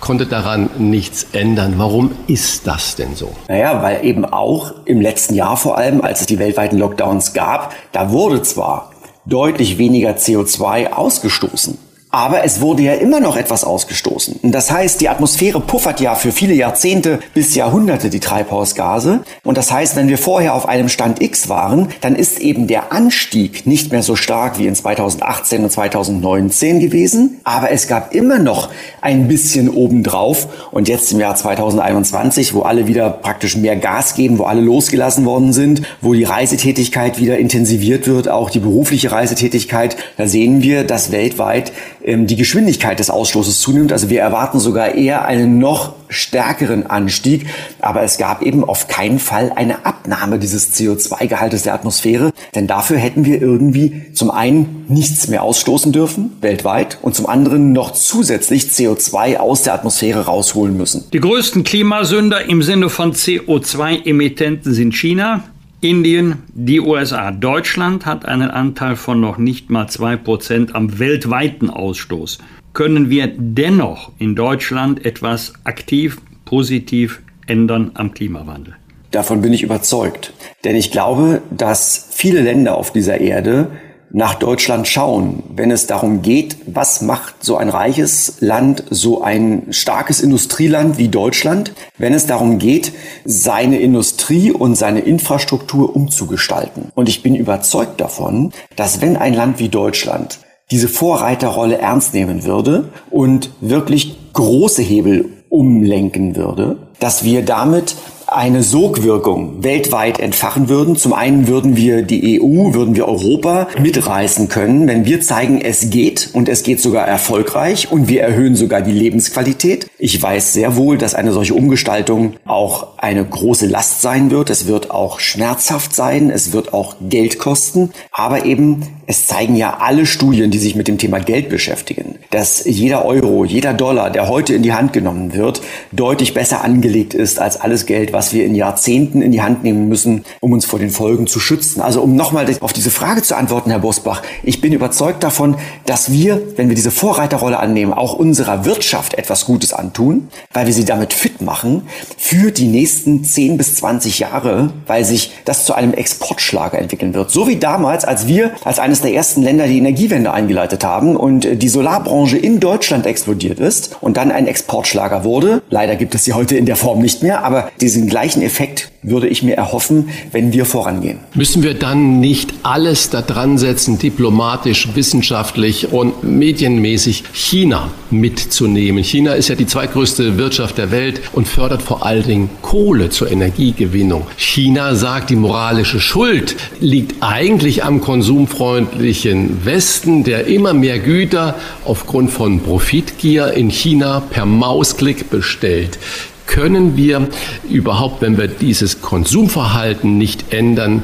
konnte daran nichts ändern. Warum ist das denn so? Naja, weil eben auch im letzten Jahr vor allem, als es die weltweiten Lockdowns gab, da wurde zwar deutlich weniger CO2 ausgestoßen. Aber es wurde ja immer noch etwas ausgestoßen. Das heißt, die Atmosphäre puffert ja für viele Jahrzehnte bis Jahrhunderte die Treibhausgase. Und das heißt, wenn wir vorher auf einem Stand X waren, dann ist eben der Anstieg nicht mehr so stark wie in 2018 und 2019 gewesen. Aber es gab immer noch ein bisschen obendrauf. Und jetzt im Jahr 2021, wo alle wieder praktisch mehr Gas geben, wo alle losgelassen worden sind, wo die Reisetätigkeit wieder intensiviert wird, auch die berufliche Reisetätigkeit, da sehen wir, dass weltweit ähm, die Geschwindigkeit des Ausstoßes zunimmt. Also wir erwarten sogar eher einen noch stärkeren Anstieg. Aber es gab eben auf keinen Fall eine Abnahme dieses CO2-Gehaltes der Atmosphäre. Denn dafür hätten wir irgendwie zum einen nichts mehr ausstoßen dürfen, weltweit, und zum anderen noch zusätzlich CO2 aus der Atmosphäre rausholen müssen. Die größten Klimasünder im Sinne von CO2-Emittenten sind China, Indien, die USA. Deutschland hat einen Anteil von noch nicht mal 2% am weltweiten Ausstoß. Können wir dennoch in Deutschland etwas aktiv, positiv ändern am Klimawandel? Davon bin ich überzeugt. Denn ich glaube, dass viele Länder auf dieser Erde nach Deutschland schauen, wenn es darum geht, was macht so ein reiches Land, so ein starkes Industrieland wie Deutschland, wenn es darum geht, seine Industrie und seine Infrastruktur umzugestalten. Und ich bin überzeugt davon, dass wenn ein Land wie Deutschland diese Vorreiterrolle ernst nehmen würde und wirklich große Hebel umlenken würde, dass wir damit eine Sogwirkung weltweit entfachen würden. Zum einen würden wir die EU, würden wir Europa mitreißen können, wenn wir zeigen, es geht und es geht sogar erfolgreich und wir erhöhen sogar die Lebensqualität. Ich weiß sehr wohl, dass eine solche Umgestaltung auch eine große Last sein wird. Es wird auch schmerzhaft sein. Es wird auch Geld kosten. Aber eben, es zeigen ja alle Studien, die sich mit dem Thema Geld beschäftigen, dass jeder Euro, jeder Dollar, der heute in die Hand genommen wird, deutlich besser angelegt ist als alles Geld, was wir in Jahrzehnten in die Hand nehmen müssen, um uns vor den Folgen zu schützen. Also um nochmal auf diese Frage zu antworten, Herr Bosbach, ich bin überzeugt davon, dass wir, wenn wir diese Vorreiterrolle annehmen, auch unserer Wirtschaft etwas Gutes antun, weil wir sie damit fit machen für die nächsten 10 bis 20 Jahre, weil sich das zu einem Exportschlager entwickeln wird. So wie damals, als wir als eines der ersten Länder die Energiewende eingeleitet haben und die Solarbranche in Deutschland explodiert ist und dann ein Exportschlager wurde. Leider gibt es sie heute in der Form nicht mehr, aber diesen gleichen Effekt würde ich mir erhoffen, wenn wir vorangehen. Müssen wir dann nicht alles da dran setzen, diplomatisch, wissenschaftlich und medienmäßig China mitzunehmen? China ist ja die zweitgrößte Wirtschaft der Welt und fördert vor allen Dingen Kohle zur Energiegewinnung. China sagt, die moralische Schuld liegt eigentlich am konsumfreundlichen Westen, der immer mehr Güter aufgrund von Profitgier in China per Mausklick bestellt können wir überhaupt, wenn wir dieses Konsumverhalten nicht ändern,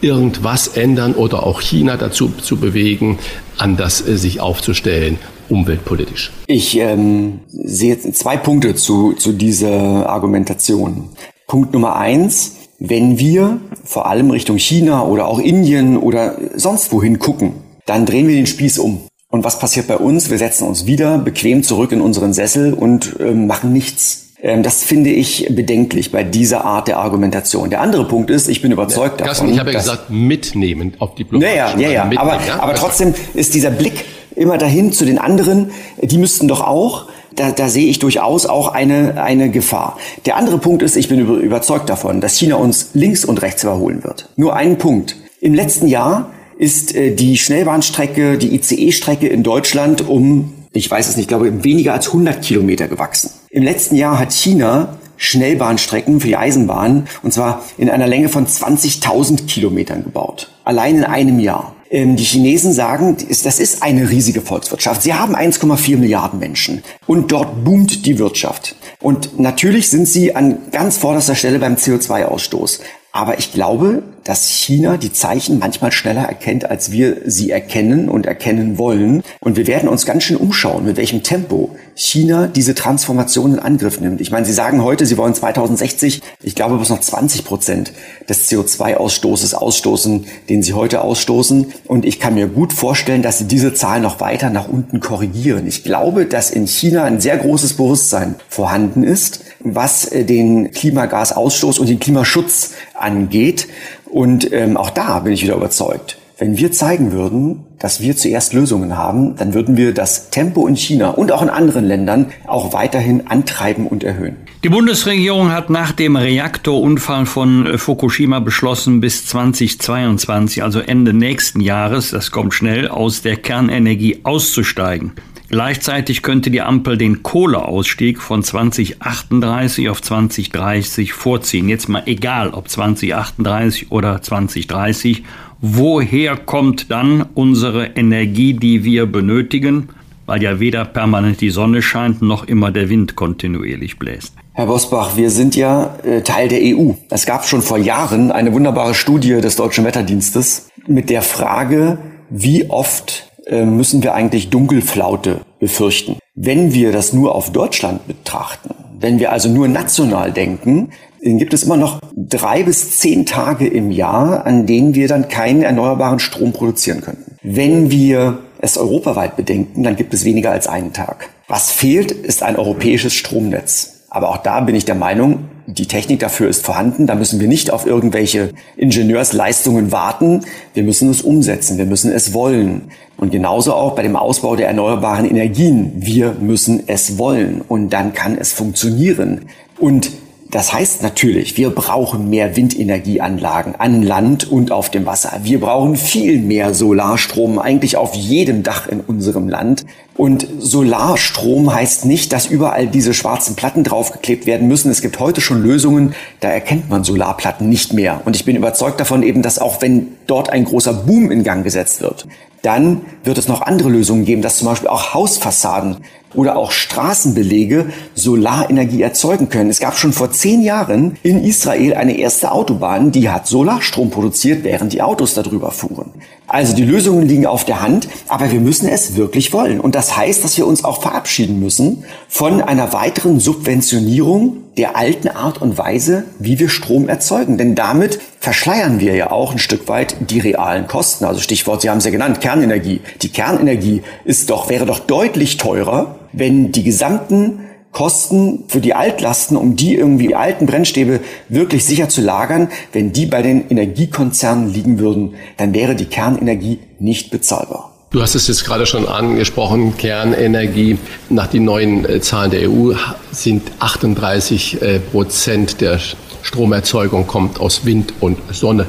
irgendwas ändern oder auch China dazu zu bewegen, anders äh, sich aufzustellen? umweltpolitisch? Ich ähm, sehe zwei Punkte zu, zu dieser Argumentation. Punkt Nummer eins, wenn wir vor allem Richtung China oder auch Indien oder sonst wohin gucken, dann drehen wir den Spieß um. Und was passiert bei uns? Wir setzen uns wieder bequem zurück in unseren Sessel und äh, machen nichts. Ähm, das finde ich bedenklich bei dieser Art der Argumentation. Der andere Punkt ist, ich bin überzeugt ja, davon. ich habe ja gesagt, mitnehmen auf die Naja, ja, ja, aber, ja? aber trotzdem ist dieser Blick immer dahin zu den anderen, die müssten doch auch da, da sehe ich durchaus auch eine, eine Gefahr. Der andere Punkt ist, ich bin überzeugt davon, dass China uns links und rechts überholen wird. Nur einen Punkt. Im letzten Jahr ist äh, die Schnellbahnstrecke, die ICE-Strecke in Deutschland um, ich weiß es nicht, glaube weniger als 100 Kilometer gewachsen. Im letzten Jahr hat China Schnellbahnstrecken für die Eisenbahn und zwar in einer Länge von 20.000 Kilometern gebaut. Allein in einem Jahr. Ähm, die Chinesen sagen, das ist eine riesige Volkswirtschaft. Sie haben 1,4 Milliarden Menschen und dort boomt die Wirtschaft. Und natürlich sind sie an ganz vorderster Stelle beim CO2-Ausstoß. Aber ich glaube, dass China die Zeichen manchmal schneller erkennt, als wir sie erkennen und erkennen wollen. Und wir werden uns ganz schön umschauen, mit welchem Tempo China diese Transformation in Angriff nimmt. Ich meine, Sie sagen heute, Sie wollen 2060, ich glaube, bis noch 20 Prozent des CO2-Ausstoßes ausstoßen, den Sie heute ausstoßen. Und ich kann mir gut vorstellen, dass Sie diese Zahl noch weiter nach unten korrigieren. Ich glaube, dass in China ein sehr großes Bewusstsein vorhanden ist, was äh, den Klimagasausstoß und den Klimaschutz angeht. Und ähm, auch da bin ich wieder überzeugt. Wenn wir zeigen würden, dass wir zuerst Lösungen haben, dann würden wir das Tempo in China und auch in anderen Ländern auch weiterhin antreiben und erhöhen. Die Bundesregierung hat nach dem Reaktorunfall von Fukushima beschlossen, bis 2022, also Ende nächsten Jahres, das kommt schnell, aus der Kernenergie auszusteigen. Gleichzeitig könnte die Ampel den Kohleausstieg von 2038 auf 2030 vorziehen. Jetzt mal egal, ob 2038 oder 2030. Woher kommt dann unsere Energie, die wir benötigen? Weil ja weder permanent die Sonne scheint, noch immer der Wind kontinuierlich bläst. Herr Bosbach, wir sind ja äh, Teil der EU. Es gab schon vor Jahren eine wunderbare Studie des Deutschen Wetterdienstes mit der Frage, wie oft müssen wir eigentlich Dunkelflaute befürchten. Wenn wir das nur auf Deutschland betrachten, wenn wir also nur national denken, dann gibt es immer noch drei bis zehn Tage im Jahr, an denen wir dann keinen erneuerbaren Strom produzieren könnten. Wenn wir es europaweit bedenken, dann gibt es weniger als einen Tag. Was fehlt, ist ein europäisches Stromnetz. Aber auch da bin ich der Meinung, die Technik dafür ist vorhanden. Da müssen wir nicht auf irgendwelche Ingenieursleistungen warten. Wir müssen es umsetzen. Wir müssen es wollen. Und genauso auch bei dem Ausbau der erneuerbaren Energien. Wir müssen es wollen. Und dann kann es funktionieren. Und das heißt natürlich, wir brauchen mehr Windenergieanlagen an Land und auf dem Wasser. Wir brauchen viel mehr Solarstrom, eigentlich auf jedem Dach in unserem Land. Und Solarstrom heißt nicht, dass überall diese schwarzen Platten draufgeklebt werden müssen. Es gibt heute schon Lösungen, da erkennt man Solarplatten nicht mehr. Und ich bin überzeugt davon eben, dass auch wenn dort ein großer Boom in Gang gesetzt wird, dann wird es noch andere Lösungen geben, dass zum Beispiel auch Hausfassaden oder auch Straßenbelege Solarenergie erzeugen können. Es gab schon vor zehn Jahren in Israel eine erste Autobahn, die hat Solarstrom produziert, während die Autos darüber fuhren. Also die Lösungen liegen auf der Hand, aber wir müssen es wirklich wollen. Und das heißt, dass wir uns auch verabschieden müssen von einer weiteren Subventionierung der alten Art und Weise, wie wir Strom erzeugen. Denn damit verschleiern wir ja auch ein Stück weit die realen Kosten. Also Stichwort, Sie haben es ja genannt, Kernenergie. Die Kernenergie ist doch, wäre doch deutlich teurer, wenn die gesamten Kosten für die Altlasten, um die irgendwie alten Brennstäbe wirklich sicher zu lagern, wenn die bei den Energiekonzernen liegen würden, dann wäre die Kernenergie nicht bezahlbar. Du hast es jetzt gerade schon angesprochen, Kernenergie. Nach den neuen äh, Zahlen der EU sind 38 äh, Prozent der Stromerzeugung kommt aus Wind und Sonne.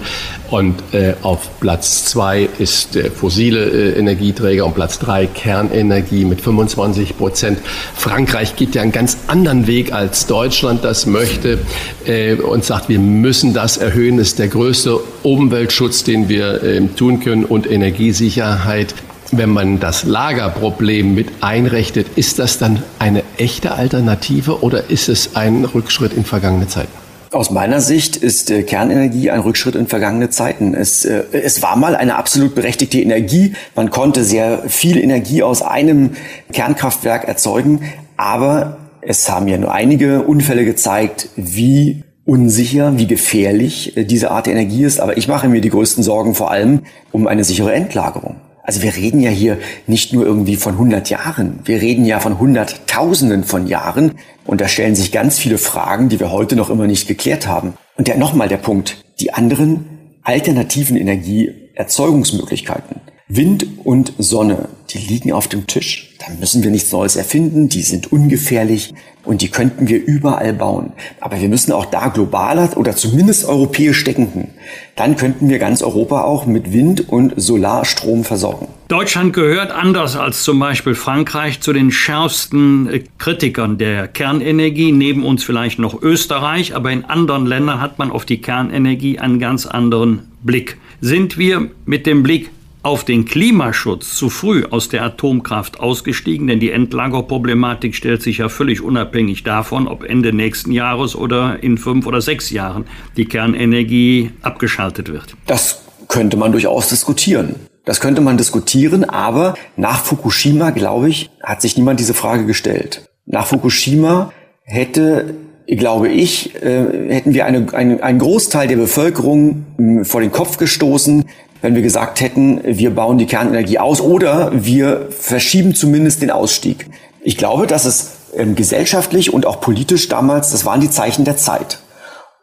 Und äh, auf Platz zwei ist äh, fossile äh, Energieträger und Platz drei Kernenergie mit 25 Prozent. Frankreich geht ja einen ganz anderen Weg als Deutschland das möchte äh, und sagt, wir müssen das erhöhen. Das ist der größte Umweltschutz, den wir äh, tun können und Energiesicherheit. Wenn man das Lagerproblem mit einrechnet, ist das dann eine echte Alternative oder ist es ein Rückschritt in vergangene Zeiten? Aus meiner Sicht ist äh, Kernenergie ein Rückschritt in vergangene Zeiten. Es, äh, es war mal eine absolut berechtigte Energie. Man konnte sehr viel Energie aus einem Kernkraftwerk erzeugen, aber es haben ja nur einige Unfälle gezeigt, wie unsicher, wie gefährlich äh, diese Art der Energie ist. Aber ich mache mir die größten Sorgen vor allem um eine sichere Endlagerung. Also wir reden ja hier nicht nur irgendwie von 100 Jahren, wir reden ja von Hunderttausenden von Jahren. Und da stellen sich ganz viele Fragen, die wir heute noch immer nicht geklärt haben. Und der nochmal der Punkt, die anderen alternativen Energieerzeugungsmöglichkeiten, Wind und Sonne, die liegen auf dem Tisch. Da müssen wir nichts Neues erfinden, die sind ungefährlich und die könnten wir überall bauen. Aber wir müssen auch da globaler oder zumindest europäisch denken. Dann könnten wir ganz Europa auch mit Wind- und Solarstrom versorgen. Deutschland gehört anders als zum Beispiel Frankreich zu den schärfsten äh, Kritikern der Kernenergie. Neben uns vielleicht noch Österreich, aber in anderen Ländern hat man auf die Kernenergie einen ganz anderen Blick. Sind wir mit dem Blick auf den Klimaschutz zu früh aus der Atomkraft ausgestiegen, denn die Endlagerproblematik stellt sich ja völlig unabhängig davon, ob Ende nächsten Jahres oder in fünf oder sechs Jahren die Kernenergie abgeschaltet wird. Das könnte man durchaus diskutieren. Das könnte man diskutieren, aber nach Fukushima, glaube ich, hat sich niemand diese Frage gestellt. Nach Fukushima hätte glaube ich, äh, hätten wir eine, eine, einen Großteil der Bevölkerung äh, vor den Kopf gestoßen, wenn wir gesagt hätten, wir bauen die Kernenergie aus oder wir verschieben zumindest den Ausstieg. Ich glaube, dass es ähm, gesellschaftlich und auch politisch damals, das waren die Zeichen der Zeit.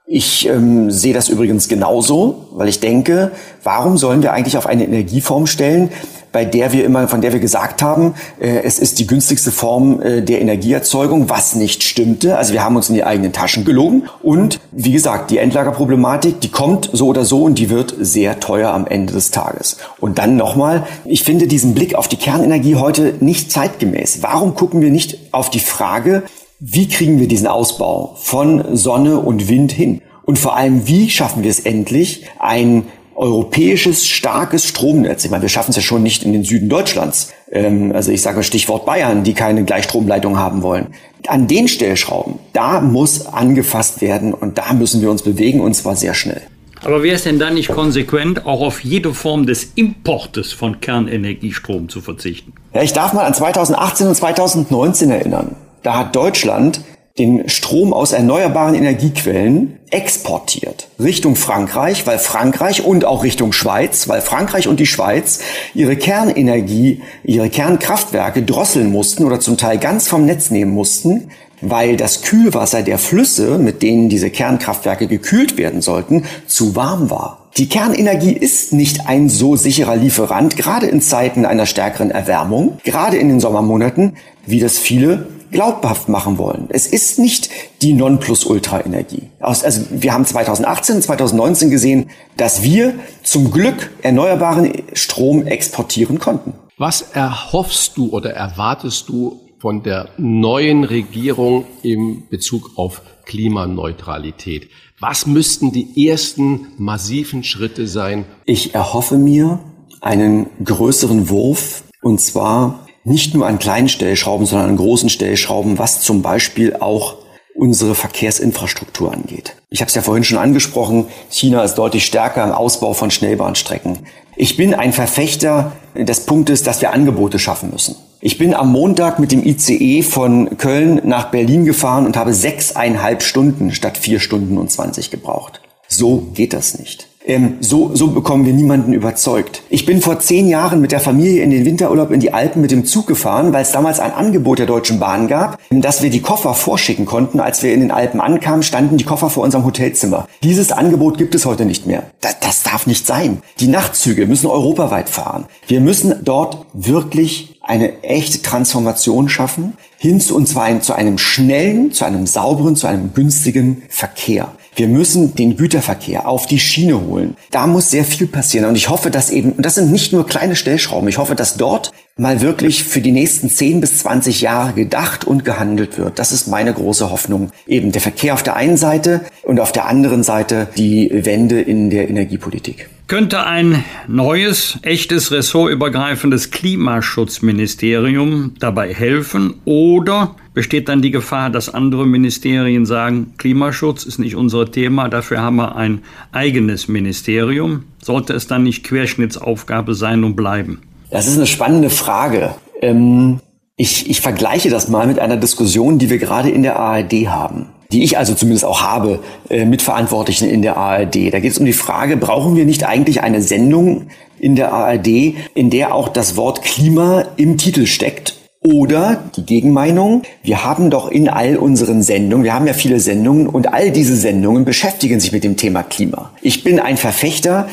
Ich ähm, sehe das übrigens genauso, weil ich denke, warum sollen wir eigentlich auf eine Energieform stellen, bei der wir immer, von der wir gesagt haben, äh, es ist die günstigste Form äh, der Energieerzeugung, was nicht stimmte. Also wir haben uns in die eigenen Taschen gelogen. Und wie gesagt, die Endlagerproblematik, die kommt so oder so und die wird sehr teuer am Ende des Tages. Und dann nochmal, ich finde diesen Blick auf die Kernenergie heute nicht zeitgemäß. Warum gucken wir nicht auf die Frage, wie kriegen wir diesen Ausbau von Sonne und Wind hin? Und vor allem, wie schaffen wir es endlich, ein europäisches, starkes Stromnetz. Ich meine, wir schaffen es ja schon nicht in den Süden Deutschlands. Ähm, also ich sage Stichwort Bayern, die keine Gleichstromleitung haben wollen. An den Stellschrauben, da muss angefasst werden und da müssen wir uns bewegen und zwar sehr schnell. Aber wäre es denn dann nicht konsequent, auch auf jede Form des Importes von Kernenergiestrom zu verzichten? Ja, ich darf mal an 2018 und 2019 erinnern. Da hat Deutschland den Strom aus erneuerbaren Energiequellen exportiert Richtung Frankreich, weil Frankreich und auch Richtung Schweiz, weil Frankreich und die Schweiz ihre Kernenergie, ihre Kernkraftwerke drosseln mussten oder zum Teil ganz vom Netz nehmen mussten, weil das Kühlwasser der Flüsse, mit denen diese Kernkraftwerke gekühlt werden sollten, zu warm war. Die Kernenergie ist nicht ein so sicherer Lieferant, gerade in Zeiten einer stärkeren Erwärmung, gerade in den Sommermonaten, wie das viele glaubhaft machen wollen. Es ist nicht die Nonplusultra-Energie. Also wir haben 2018, 2019 gesehen, dass wir zum Glück erneuerbaren Strom exportieren konnten. Was erhoffst du oder erwartest du von der neuen Regierung im Bezug auf Klimaneutralität? Was müssten die ersten massiven Schritte sein? Ich erhoffe mir einen größeren Wurf, und zwar nicht nur an kleinen Stellschrauben, sondern an großen Stellschrauben, was zum Beispiel auch unsere Verkehrsinfrastruktur angeht. Ich habe es ja vorhin schon angesprochen, China ist deutlich stärker im Ausbau von Schnellbahnstrecken. Ich bin ein Verfechter des Punktes, dass wir Angebote schaffen müssen. Ich bin am Montag mit dem ICE von Köln nach Berlin gefahren und habe sechseinhalb Stunden statt vier Stunden und zwanzig gebraucht. So geht das nicht. Ähm, so, so bekommen wir niemanden überzeugt. Ich bin vor zehn Jahren mit der Familie in den Winterurlaub in die Alpen mit dem Zug gefahren, weil es damals ein Angebot der Deutschen Bahn gab, dass wir die Koffer vorschicken konnten. Als wir in den Alpen ankamen, standen die Koffer vor unserem Hotelzimmer. Dieses Angebot gibt es heute nicht mehr. Das, das darf nicht sein. Die Nachtzüge müssen europaweit fahren. Wir müssen dort wirklich eine echte Transformation schaffen, hin zu, und zwar zu einem schnellen, zu einem sauberen, zu einem günstigen Verkehr. Wir müssen den Güterverkehr auf die Schiene holen. Da muss sehr viel passieren. Und ich hoffe, dass eben, und das sind nicht nur kleine Stellschrauben, ich hoffe, dass dort mal wirklich für die nächsten 10 bis 20 Jahre gedacht und gehandelt wird. Das ist meine große Hoffnung. Eben der Verkehr auf der einen Seite und auf der anderen Seite die Wende in der Energiepolitik. Könnte ein neues, echtes ressortübergreifendes Klimaschutzministerium dabei helfen oder besteht dann die Gefahr, dass andere Ministerien sagen, Klimaschutz ist nicht unser Thema, dafür haben wir ein eigenes Ministerium? Sollte es dann nicht Querschnittsaufgabe sein und bleiben? Das ist eine spannende Frage. Ähm, ich, ich vergleiche das mal mit einer Diskussion, die wir gerade in der ARD haben die ich also zumindest auch habe, äh, mit Verantwortlichen in der ARD. Da geht es um die Frage, brauchen wir nicht eigentlich eine Sendung in der ARD, in der auch das Wort Klima im Titel steckt? Oder die Gegenmeinung, wir haben doch in all unseren Sendungen, wir haben ja viele Sendungen und all diese Sendungen beschäftigen sich mit dem Thema Klima. Ich bin ein Verfechter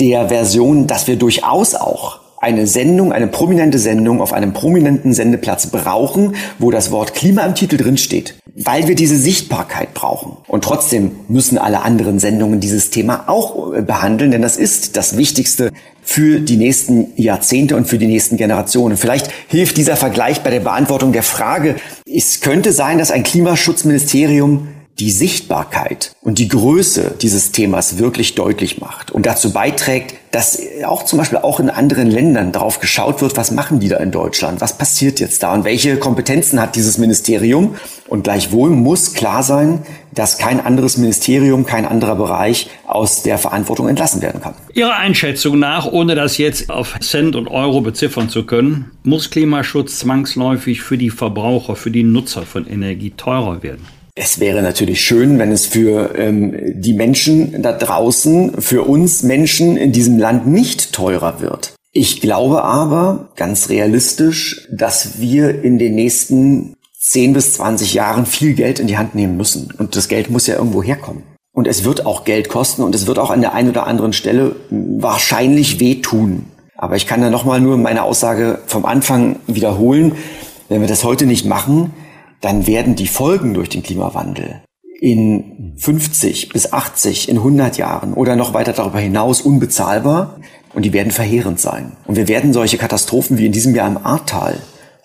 der Version, dass wir durchaus auch eine Sendung, eine prominente Sendung auf einem prominenten Sendeplatz brauchen, wo das Wort Klima im Titel drin weil wir diese Sichtbarkeit brauchen. Und trotzdem müssen alle anderen Sendungen dieses Thema auch äh, behandeln, denn das ist das Wichtigste für die nächsten Jahrzehnte und für die nächsten Generationen. Vielleicht hilft dieser Vergleich bei der Beantwortung der Frage, es könnte sein, dass ein Klimaschutzministerium die Sichtbarkeit und die Größe dieses Themas wirklich deutlich macht und dazu beiträgt, dass auch zum Beispiel auch in anderen Ländern darauf geschaut wird, was machen die da in Deutschland, was passiert jetzt da und welche Kompetenzen hat dieses Ministerium. Und gleichwohl muss klar sein, dass kein anderes Ministerium, kein anderer Bereich aus der Verantwortung entlassen werden kann. Ihrer Einschätzung nach, ohne das jetzt auf Cent und Euro beziffern zu können, muss Klimaschutz zwangsläufig für die Verbraucher, für die Nutzer von Energie teurer werden? Es wäre natürlich schön, wenn es für ähm, die Menschen da draußen, für uns Menschen in diesem Land nicht teurer wird. Ich glaube aber, ganz realistisch, dass wir in den nächsten 10 bis 20 Jahren viel Geld in die Hand nehmen müssen. Und das Geld muss ja irgendwo herkommen. Und es wird auch Geld kosten und es wird auch an der einen oder anderen Stelle wahrscheinlich wehtun. Aber ich kann da nochmal nur meine Aussage vom Anfang wiederholen. Wenn wir das heute nicht machen, dann werden die Folgen durch den Klimawandel in 50 bis 80, in 100 Jahren oder noch weiter darüber hinaus unbezahlbar und die werden verheerend sein. Und wir werden solche Katastrophen wie in diesem Jahr im Ahrtal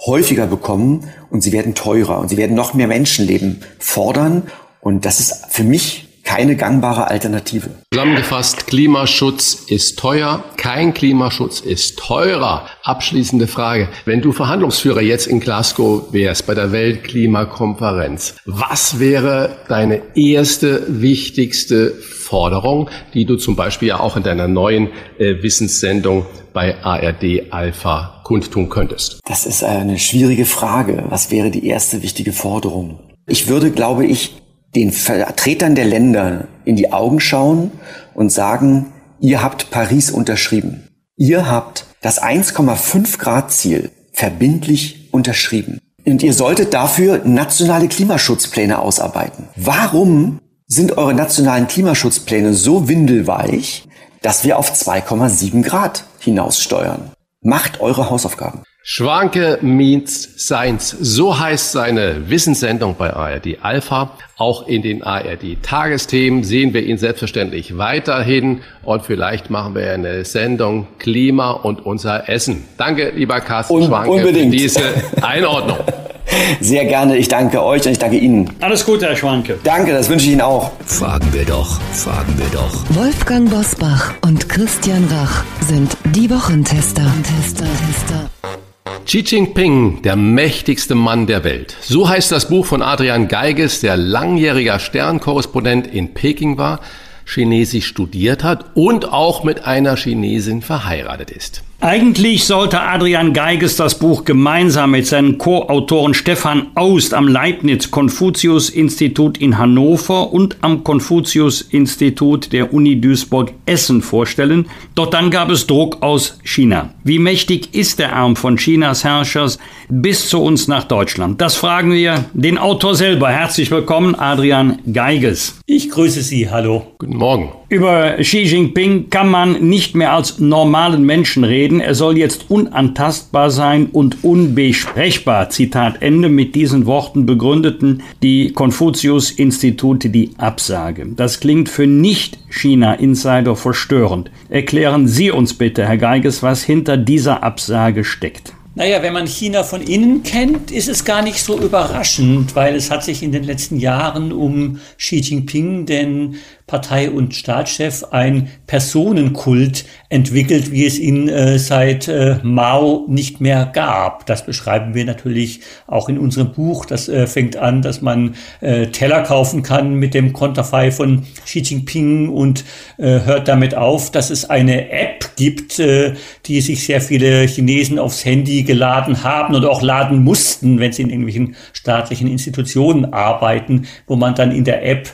häufiger bekommen und sie werden teurer und sie werden noch mehr Menschenleben fordern. Und das ist für mich keine gangbare Alternative. Zusammengefasst, Klimaschutz ist teuer, kein Klimaschutz ist teurer. Abschließende Frage. Wenn du Verhandlungsführer jetzt in Glasgow wärst bei der Weltklimakonferenz, was wäre deine erste wichtigste Forderung, die du zum Beispiel ja auch in deiner neuen äh, Wissenssendung bei ARD Alpha kundtun könntest? Das ist eine schwierige Frage. Was wäre die erste wichtige Forderung? Ich würde, glaube ich, den Vertretern der Länder in die Augen schauen und sagen, ihr habt Paris unterschrieben. Ihr habt das 1,5 Grad Ziel verbindlich unterschrieben. Und ihr solltet dafür nationale Klimaschutzpläne ausarbeiten. Warum sind eure nationalen Klimaschutzpläne so windelweich, dass wir auf 2,7 Grad hinaussteuern? Macht eure Hausaufgaben. Schwanke meets Science. So heißt seine Wissenssendung bei ARD Alpha. Auch in den ARD Tagesthemen sehen wir ihn selbstverständlich weiterhin. Und vielleicht machen wir eine Sendung Klima und unser Essen. Danke, lieber Carsten Un Schwanke, unbedingt. für diese Einordnung. Sehr gerne. Ich danke euch und ich danke Ihnen. Alles Gute, Herr Schwanke. Danke, das wünsche ich Ihnen auch. Fragen wir doch, fragen wir doch. Wolfgang Bosbach und Christian Rach sind die Wochentester. Tester, Tester. Xi Jinping, der mächtigste Mann der Welt. So heißt das Buch von Adrian Geiges, der langjähriger Sternkorrespondent in Peking war, Chinesisch studiert hat und auch mit einer Chinesin verheiratet ist. Eigentlich sollte Adrian Geiges das Buch gemeinsam mit seinen Co-Autoren Stefan Aust am Leibniz-Konfuzius-Institut in Hannover und am Konfuzius-Institut der Uni Duisburg-Essen vorstellen. Doch dann gab es Druck aus China. Wie mächtig ist der Arm von Chinas Herrschers bis zu uns nach Deutschland? Das fragen wir den Autor selber. Herzlich willkommen, Adrian Geiges. Ich grüße Sie. Hallo. Guten Morgen. Über Xi Jinping kann man nicht mehr als normalen Menschen reden. Er soll jetzt unantastbar sein und unbesprechbar. Zitat Ende. Mit diesen Worten begründeten die Konfuzius-Institute die Absage. Das klingt für Nicht-China-Insider verstörend. Erklären Sie uns bitte, Herr Geiges, was hinter dieser Absage steckt. Naja, wenn man China von innen kennt, ist es gar nicht so überraschend, weil es hat sich in den letzten Jahren um Xi Jinping, den Partei- und Staatschef ein Personenkult entwickelt, wie es ihn äh, seit äh, Mao nicht mehr gab. Das beschreiben wir natürlich auch in unserem Buch. Das äh, fängt an, dass man äh, Teller kaufen kann mit dem Konterfei von Xi Jinping und äh, hört damit auf, dass es eine App gibt, äh, die sich sehr viele Chinesen aufs Handy geladen haben und auch laden mussten, wenn sie in irgendwelchen staatlichen Institutionen arbeiten, wo man dann in der App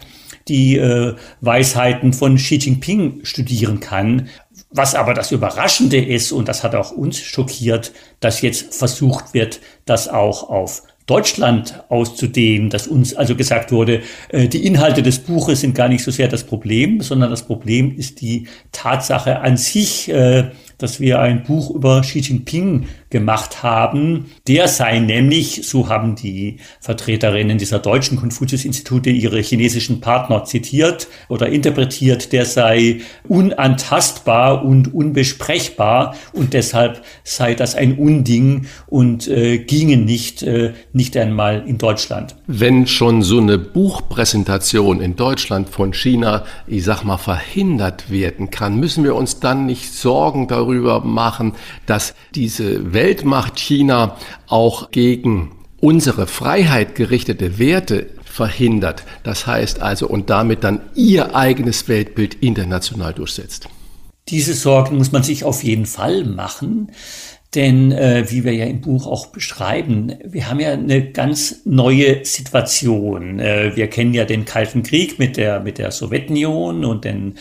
die äh, Weisheiten von Xi Jinping studieren kann. Was aber das Überraschende ist, und das hat auch uns schockiert, dass jetzt versucht wird, das auch auf Deutschland auszudehnen, dass uns also gesagt wurde, äh, die Inhalte des Buches sind gar nicht so sehr das Problem, sondern das Problem ist die Tatsache an sich, äh, dass wir ein Buch über Xi Jinping gemacht haben. Der sei nämlich, so haben die Vertreterinnen dieser deutschen Konfuzius-Institute ihre chinesischen Partner zitiert oder interpretiert, der sei unantastbar und unbesprechbar und deshalb sei das ein Unding und äh, ginge nicht, äh, nicht einmal in Deutschland. Wenn schon so eine Buchpräsentation in Deutschland von China, ich sag mal, verhindert werden kann, müssen wir uns dann nicht Sorgen darüber machen, dass diese Weltmacht China auch gegen unsere Freiheit gerichtete Werte verhindert. Das heißt also und damit dann ihr eigenes Weltbild international durchsetzt. Diese Sorgen muss man sich auf jeden Fall machen. Denn äh, wie wir ja im Buch auch beschreiben, wir haben ja eine ganz neue Situation. Äh, wir kennen ja den Kalten Krieg mit der, mit der Sowjetunion und den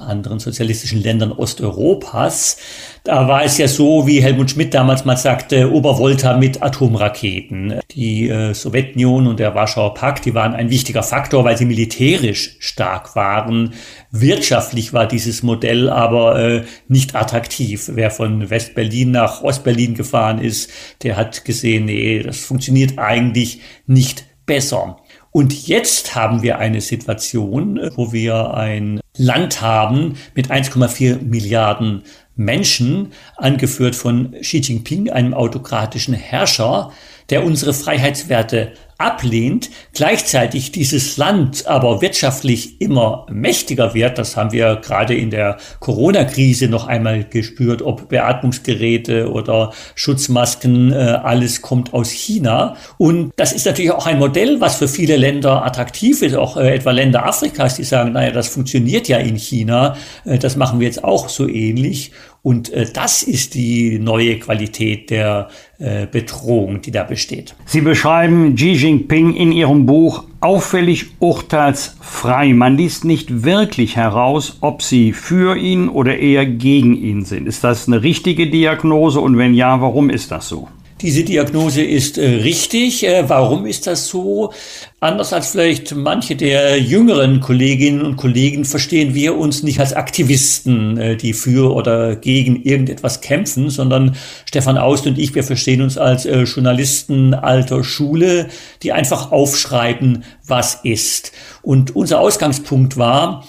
anderen sozialistischen Ländern Osteuropas. Da war es ja so, wie Helmut Schmidt damals mal sagte, Obervolta mit Atomraketen. Die äh, Sowjetunion und der Warschauer Pakt, die waren ein wichtiger Faktor, weil sie militärisch stark waren. Wirtschaftlich war dieses Modell aber äh, nicht attraktiv. Wer von West-Berlin nach Ost-Berlin gefahren ist, der hat gesehen, nee, das funktioniert eigentlich nicht besser. Und jetzt haben wir eine Situation, wo wir ein Land haben mit 1,4 Milliarden Menschen, angeführt von Xi Jinping, einem autokratischen Herrscher, der unsere Freiheitswerte ablehnt, gleichzeitig dieses Land aber wirtschaftlich immer mächtiger wird, das haben wir gerade in der Corona-Krise noch einmal gespürt, ob Beatmungsgeräte oder Schutzmasken, äh, alles kommt aus China. Und das ist natürlich auch ein Modell, was für viele Länder attraktiv ist, auch äh, etwa Länder Afrikas, die sagen, naja, das funktioniert ja in China, äh, das machen wir jetzt auch so ähnlich. Und das ist die neue Qualität der Bedrohung, die da besteht. Sie beschreiben Xi Jinping in Ihrem Buch auffällig urteilsfrei. Man liest nicht wirklich heraus, ob Sie für ihn oder eher gegen ihn sind. Ist das eine richtige Diagnose und wenn ja, warum ist das so? Diese Diagnose ist äh, richtig. Äh, warum ist das so? Anders als vielleicht manche der jüngeren Kolleginnen und Kollegen verstehen wir uns nicht als Aktivisten, äh, die für oder gegen irgendetwas kämpfen, sondern Stefan Aust und ich, wir verstehen uns als Journalisten alter Schule, die einfach aufschreiben, was ist. Und unser Ausgangspunkt war,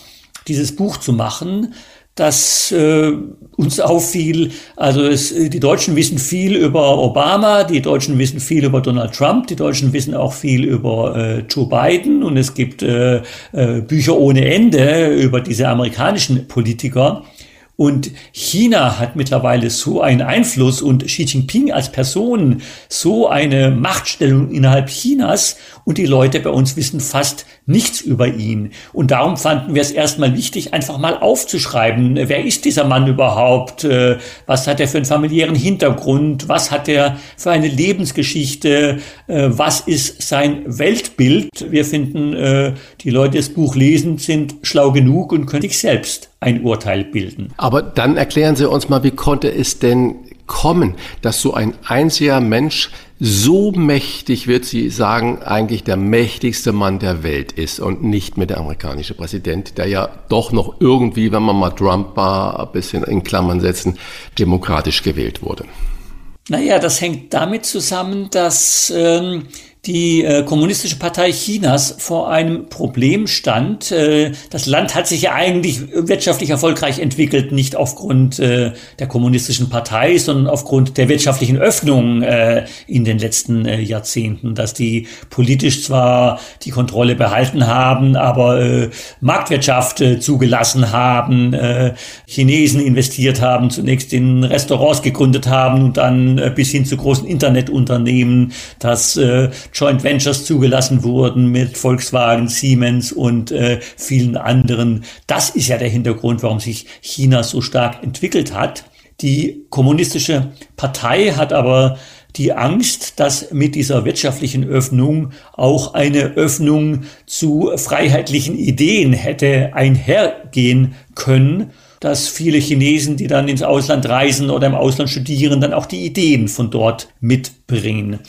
dieses Buch zu machen, das äh, uns auffiel. Also es, die Deutschen wissen viel über Obama, die Deutschen wissen viel über Donald Trump, die Deutschen wissen auch viel über äh, Joe Biden und es gibt äh, äh, Bücher ohne Ende über diese amerikanischen Politiker. Und China hat mittlerweile so einen Einfluss und Xi Jinping als Person so eine Machtstellung innerhalb Chinas und die Leute bei uns wissen fast nichts über ihn. Und darum fanden wir es erstmal wichtig, einfach mal aufzuschreiben, wer ist dieser Mann überhaupt, äh, was hat er für einen familiären Hintergrund, was hat er für eine Lebensgeschichte, äh, was ist sein Weltbild. Wir finden, äh, die Leute, die das Buch lesen, sind schlau genug und können sich selbst ein Urteil bilden. Aber dann erklären Sie uns mal, wie konnte es denn kommen, dass so ein einziger Mensch so mächtig wird, Sie sagen, eigentlich der mächtigste Mann der Welt ist und nicht mehr der amerikanische Präsident, der ja doch noch irgendwie, wenn man mal Trump war, ein bisschen in Klammern setzen, demokratisch gewählt wurde. Naja, das hängt damit zusammen, dass ähm, die äh, Kommunistische Partei Chinas vor einem Problem stand. Äh, das Land hat sich ja eigentlich wirtschaftlich erfolgreich entwickelt, nicht aufgrund äh, der Kommunistischen Partei, sondern aufgrund der wirtschaftlichen Öffnung äh, in den letzten äh, Jahrzehnten, dass die politisch zwar die Kontrolle behalten haben, aber äh, Marktwirtschaft äh, zugelassen haben, äh, Chinesen investiert haben, zunächst in Restaurants gegründet haben und dann äh, bis hin zu großen Internetunternehmen, dass äh, Joint Ventures zugelassen wurden mit Volkswagen, Siemens und äh, vielen anderen. Das ist ja der Hintergrund, warum sich China so stark entwickelt hat. Die kommunistische Partei hat aber die Angst, dass mit dieser wirtschaftlichen Öffnung auch eine Öffnung zu freiheitlichen Ideen hätte einhergehen können, dass viele Chinesen, die dann ins Ausland reisen oder im Ausland studieren, dann auch die Ideen von dort mitbringen.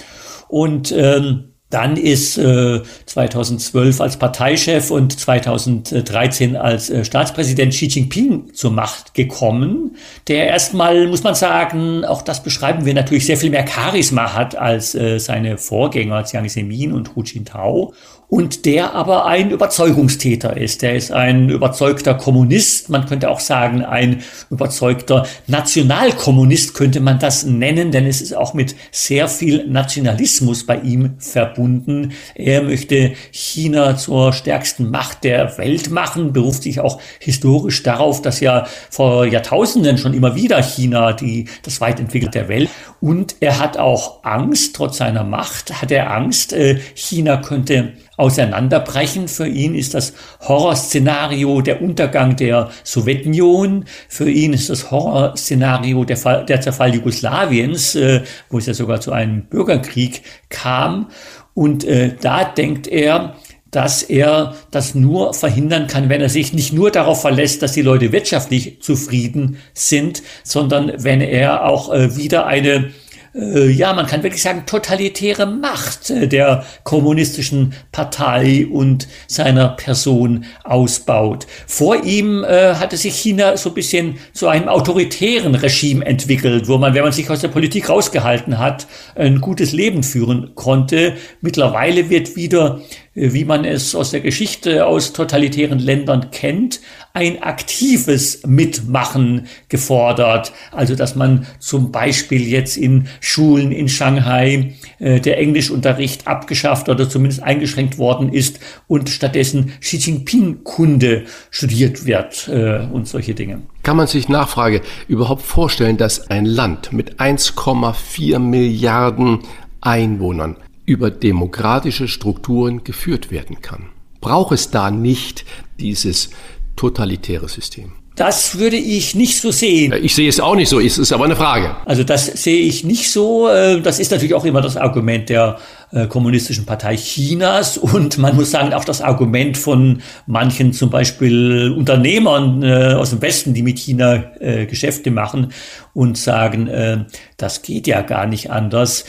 Und ähm, dann ist äh, 2012 als Parteichef und 2013 als äh, Staatspräsident Xi Jinping zur Macht gekommen, der erstmal, muss man sagen, auch das beschreiben wir natürlich, sehr viel mehr Charisma hat als äh, seine Vorgänger Jiang Zemin und Hu Jintao und der aber ein Überzeugungstäter ist. Der ist ein überzeugter Kommunist, man könnte auch sagen, ein überzeugter Nationalkommunist könnte man das nennen, denn es ist auch mit sehr viel Nationalismus bei ihm verbunden. Er möchte China zur stärksten Macht der Welt machen, beruft sich auch historisch darauf, dass ja vor Jahrtausenden schon immer wieder China die, das weit entwickelte Welt und er hat auch Angst, trotz seiner Macht hat er Angst, äh, China könnte auseinanderbrechen. Für ihn ist das Horrorszenario der Untergang der Sowjetunion. Für ihn ist das Horrorszenario der, Fall, der Zerfall Jugoslawiens, äh, wo es ja sogar zu einem Bürgerkrieg kam. Und äh, da denkt er, dass er das nur verhindern kann, wenn er sich nicht nur darauf verlässt, dass die Leute wirtschaftlich zufrieden sind, sondern wenn er auch äh, wieder eine äh, ja, man kann wirklich sagen, totalitäre Macht äh, der kommunistischen Partei und seiner Person ausbaut. Vor ihm äh, hatte sich China so ein bisschen zu einem autoritären Regime entwickelt, wo man, wenn man sich aus der Politik rausgehalten hat, ein gutes Leben führen konnte. Mittlerweile wird wieder wie man es aus der Geschichte aus totalitären Ländern kennt, ein aktives Mitmachen gefordert. Also dass man zum Beispiel jetzt in Schulen in Shanghai äh, der Englischunterricht abgeschafft oder zumindest eingeschränkt worden ist und stattdessen Xi Jinping-Kunde studiert wird äh, und solche Dinge. Kann man sich Nachfrage überhaupt vorstellen, dass ein Land mit 1,4 Milliarden Einwohnern über demokratische Strukturen geführt werden kann. Braucht es da nicht dieses totalitäre System? Das würde ich nicht so sehen. Ich sehe es auch nicht so, es ist aber eine Frage. Also das sehe ich nicht so. Äh, das ist natürlich auch immer das Argument der äh, Kommunistischen Partei Chinas und man muss sagen auch das Argument von manchen zum Beispiel Unternehmern äh, aus dem Westen, die mit China Geschäfte machen und sagen, das geht ja gar nicht anders.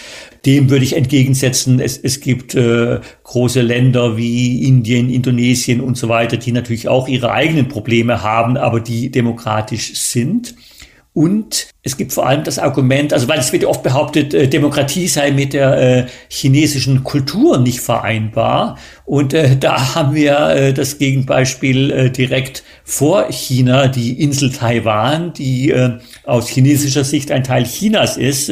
Dem würde ich entgegensetzen, es, es gibt äh, große Länder wie Indien, Indonesien und so weiter, die natürlich auch ihre eigenen Probleme haben, aber die demokratisch sind. Und es gibt vor allem das Argument, also weil es wird oft behauptet, äh, Demokratie sei mit der äh, chinesischen Kultur nicht vereinbar. Und äh, da haben wir äh, das Gegenbeispiel äh, direkt vor China, die Insel Taiwan, die äh, aus chinesischer Sicht ein Teil Chinas ist,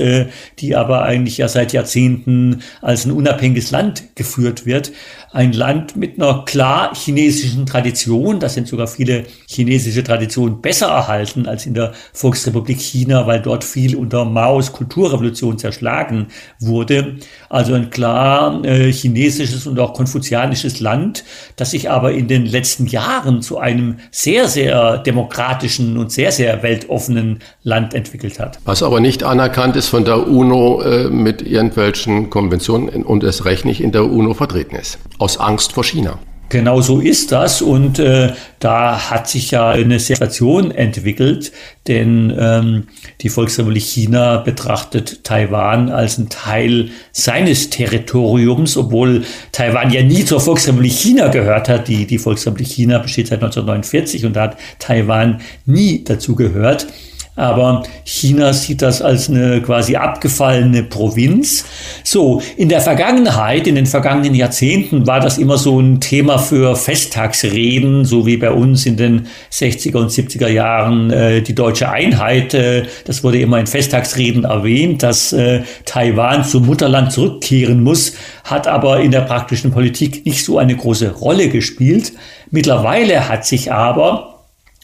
die aber eigentlich ja seit Jahrzehnten als ein unabhängiges Land geführt wird. Ein Land mit einer klar chinesischen Tradition. Da sind sogar viele chinesische Traditionen besser erhalten als in der Volksrepublik China, weil dort viel unter Maos Kulturrevolution zerschlagen wurde. Also ein klar äh, chinesisches und auch konfuzianisches Land, das sich aber in den letzten Jahren zu einem sehr, sehr demokratischen und sehr, sehr weltoffenen Land entwickelt hat. Was aber nicht anerkannt ist von der UNO äh, mit irgendwelchen Konventionen und es recht nicht in der UNO vertreten ist. Aus Angst vor China. Genau so ist das und äh, da hat sich ja eine Situation entwickelt, denn ähm, die Volksrepublik China betrachtet Taiwan als ein Teil seines Territoriums, obwohl Taiwan ja nie zur Volksrepublik China gehört hat. Die, die Volksrepublik China besteht seit 1949 und da hat Taiwan nie dazu gehört. Aber China sieht das als eine quasi abgefallene Provinz. So, in der Vergangenheit, in den vergangenen Jahrzehnten war das immer so ein Thema für Festtagsreden, so wie bei uns in den 60er und 70er Jahren äh, die deutsche Einheit. Äh, das wurde immer in Festtagsreden erwähnt, dass äh, Taiwan zum Mutterland zurückkehren muss, hat aber in der praktischen Politik nicht so eine große Rolle gespielt. Mittlerweile hat sich aber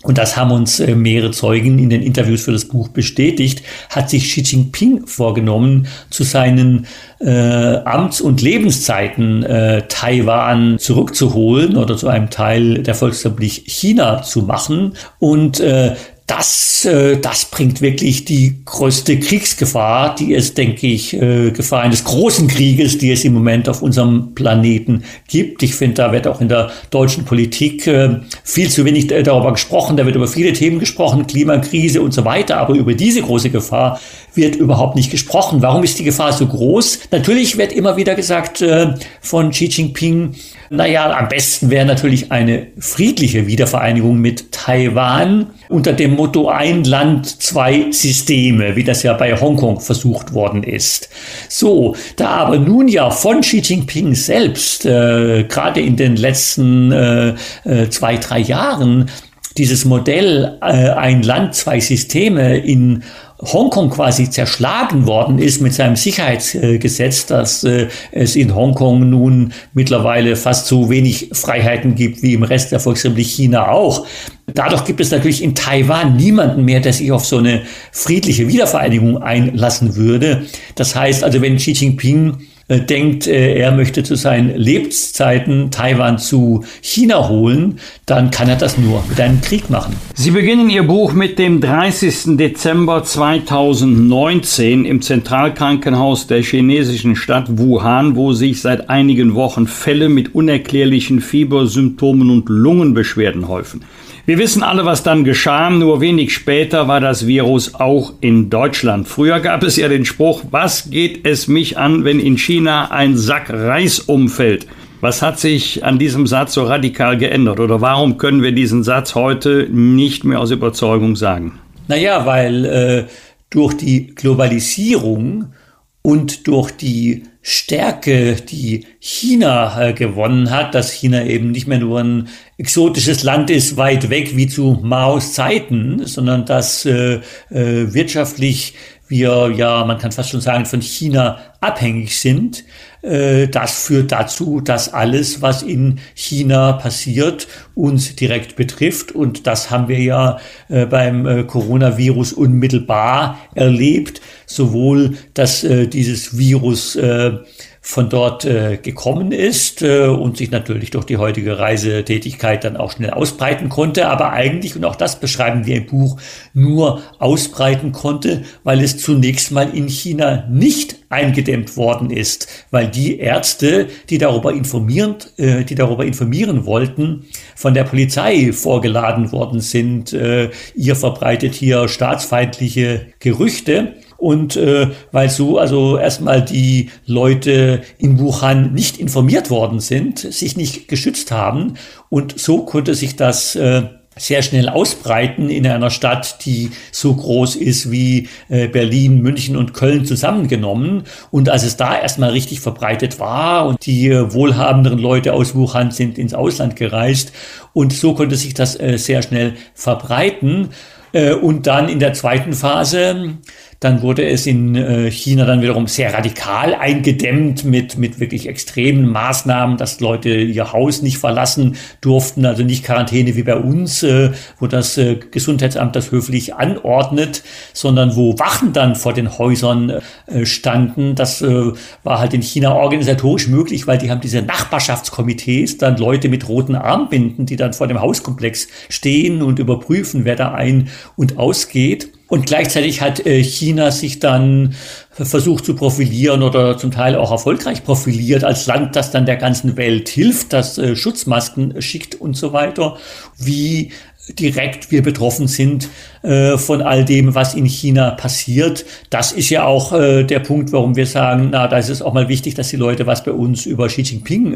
und das haben uns äh, mehrere Zeugen in den Interviews für das Buch bestätigt, hat sich Xi Jinping vorgenommen, zu seinen äh, Amts- und Lebenszeiten äh, Taiwan zurückzuholen oder zu einem Teil der Volksrepublik China zu machen. Und äh, das, äh, das bringt wirklich die größte Kriegsgefahr, die es, denke ich, äh, Gefahr eines großen Krieges, die es im Moment auf unserem Planeten gibt. Ich finde, da wird auch in der deutschen Politik äh, viel zu wenig darüber gesprochen. Da wird über viele Themen gesprochen, Klimakrise und so weiter. Aber über diese große Gefahr wird überhaupt nicht gesprochen. Warum ist die Gefahr so groß? Natürlich wird immer wieder gesagt äh, von Xi Jinping, naja, am besten wäre natürlich eine friedliche Wiedervereinigung mit Taiwan unter dem Motto ein Land, zwei Systeme, wie das ja bei Hongkong versucht worden ist. So, da aber nun ja von Xi Jinping selbst, äh, gerade in den letzten äh, äh, zwei, drei Jahren, dieses Modell äh, ein Land, zwei Systeme in Hongkong quasi zerschlagen worden ist mit seinem Sicherheitsgesetz, dass äh, es in Hongkong nun mittlerweile fast so wenig Freiheiten gibt wie im Rest der Volksrepublik China auch. Dadurch gibt es natürlich in Taiwan niemanden mehr, der sich auf so eine friedliche Wiedervereinigung einlassen würde. Das heißt also, wenn Xi Jinping äh, denkt, äh, er möchte zu seinen Lebenszeiten Taiwan zu China holen, dann kann er das nur mit einem Krieg machen. Sie beginnen Ihr Buch mit dem 30. Dezember 2019 im Zentralkrankenhaus der chinesischen Stadt Wuhan, wo sich seit einigen Wochen Fälle mit unerklärlichen Fiebersymptomen und Lungenbeschwerden häufen. Wir wissen alle, was dann geschah. Nur wenig später war das Virus auch in Deutschland. Früher gab es ja den Spruch, was geht es mich an, wenn in China ein Sack Reis umfällt? Was hat sich an diesem Satz so radikal geändert? Oder warum können wir diesen Satz heute nicht mehr aus Überzeugung sagen? Naja, weil äh, durch die Globalisierung und durch die Stärke, die China äh, gewonnen hat, dass China eben nicht mehr nur ein exotisches Land ist, weit weg wie zu Maos Zeiten, sondern dass äh, äh, wirtschaftlich wir ja, man kann fast schon sagen, von China abhängig sind. Äh, das führt dazu, dass alles, was in China passiert, uns direkt betrifft. Und das haben wir ja äh, beim äh, Coronavirus unmittelbar erlebt. Sowohl, dass dieses Virus von dort äh, gekommen ist äh, und sich natürlich durch die heutige Reisetätigkeit dann auch schnell ausbreiten konnte, aber eigentlich, und auch das beschreiben wir im Buch, nur ausbreiten konnte, weil es zunächst mal in China nicht eingedämmt worden ist, weil die Ärzte, die darüber informieren, äh, die darüber informieren wollten, von der Polizei vorgeladen worden sind. Äh, ihr verbreitet hier staatsfeindliche Gerüchte. Und äh, weil so also erstmal die Leute in Wuhan nicht informiert worden sind, sich nicht geschützt haben und so konnte sich das äh, sehr schnell ausbreiten in einer Stadt, die so groß ist wie äh, Berlin, München und Köln zusammengenommen. Und als es da erstmal richtig verbreitet war und die äh, wohlhabenderen Leute aus Wuhan sind ins Ausland gereist und so konnte sich das äh, sehr schnell verbreiten. Äh, und dann in der zweiten Phase dann wurde es in äh, China dann wiederum sehr radikal eingedämmt mit, mit wirklich extremen Maßnahmen, dass Leute ihr Haus nicht verlassen durften, also nicht Quarantäne wie bei uns, äh, wo das äh, Gesundheitsamt das höflich anordnet, sondern wo Wachen dann vor den Häusern standen. Das war halt in China organisatorisch möglich, weil die haben diese Nachbarschaftskomitees, dann Leute mit roten Armbinden, die dann vor dem Hauskomplex stehen und überprüfen, wer da ein- und ausgeht. Und gleichzeitig hat äh, China sich dann versucht zu profilieren oder zum Teil auch erfolgreich profiliert als Land, das dann der ganzen Welt hilft, das äh, Schutzmasken schickt und so weiter. Wie direkt wir betroffen sind äh, von all dem, was in China passiert. Das ist ja auch der Punkt, warum wir sagen, na, da ist es auch mal wichtig, dass die Leute was bei uns über Xi Jinping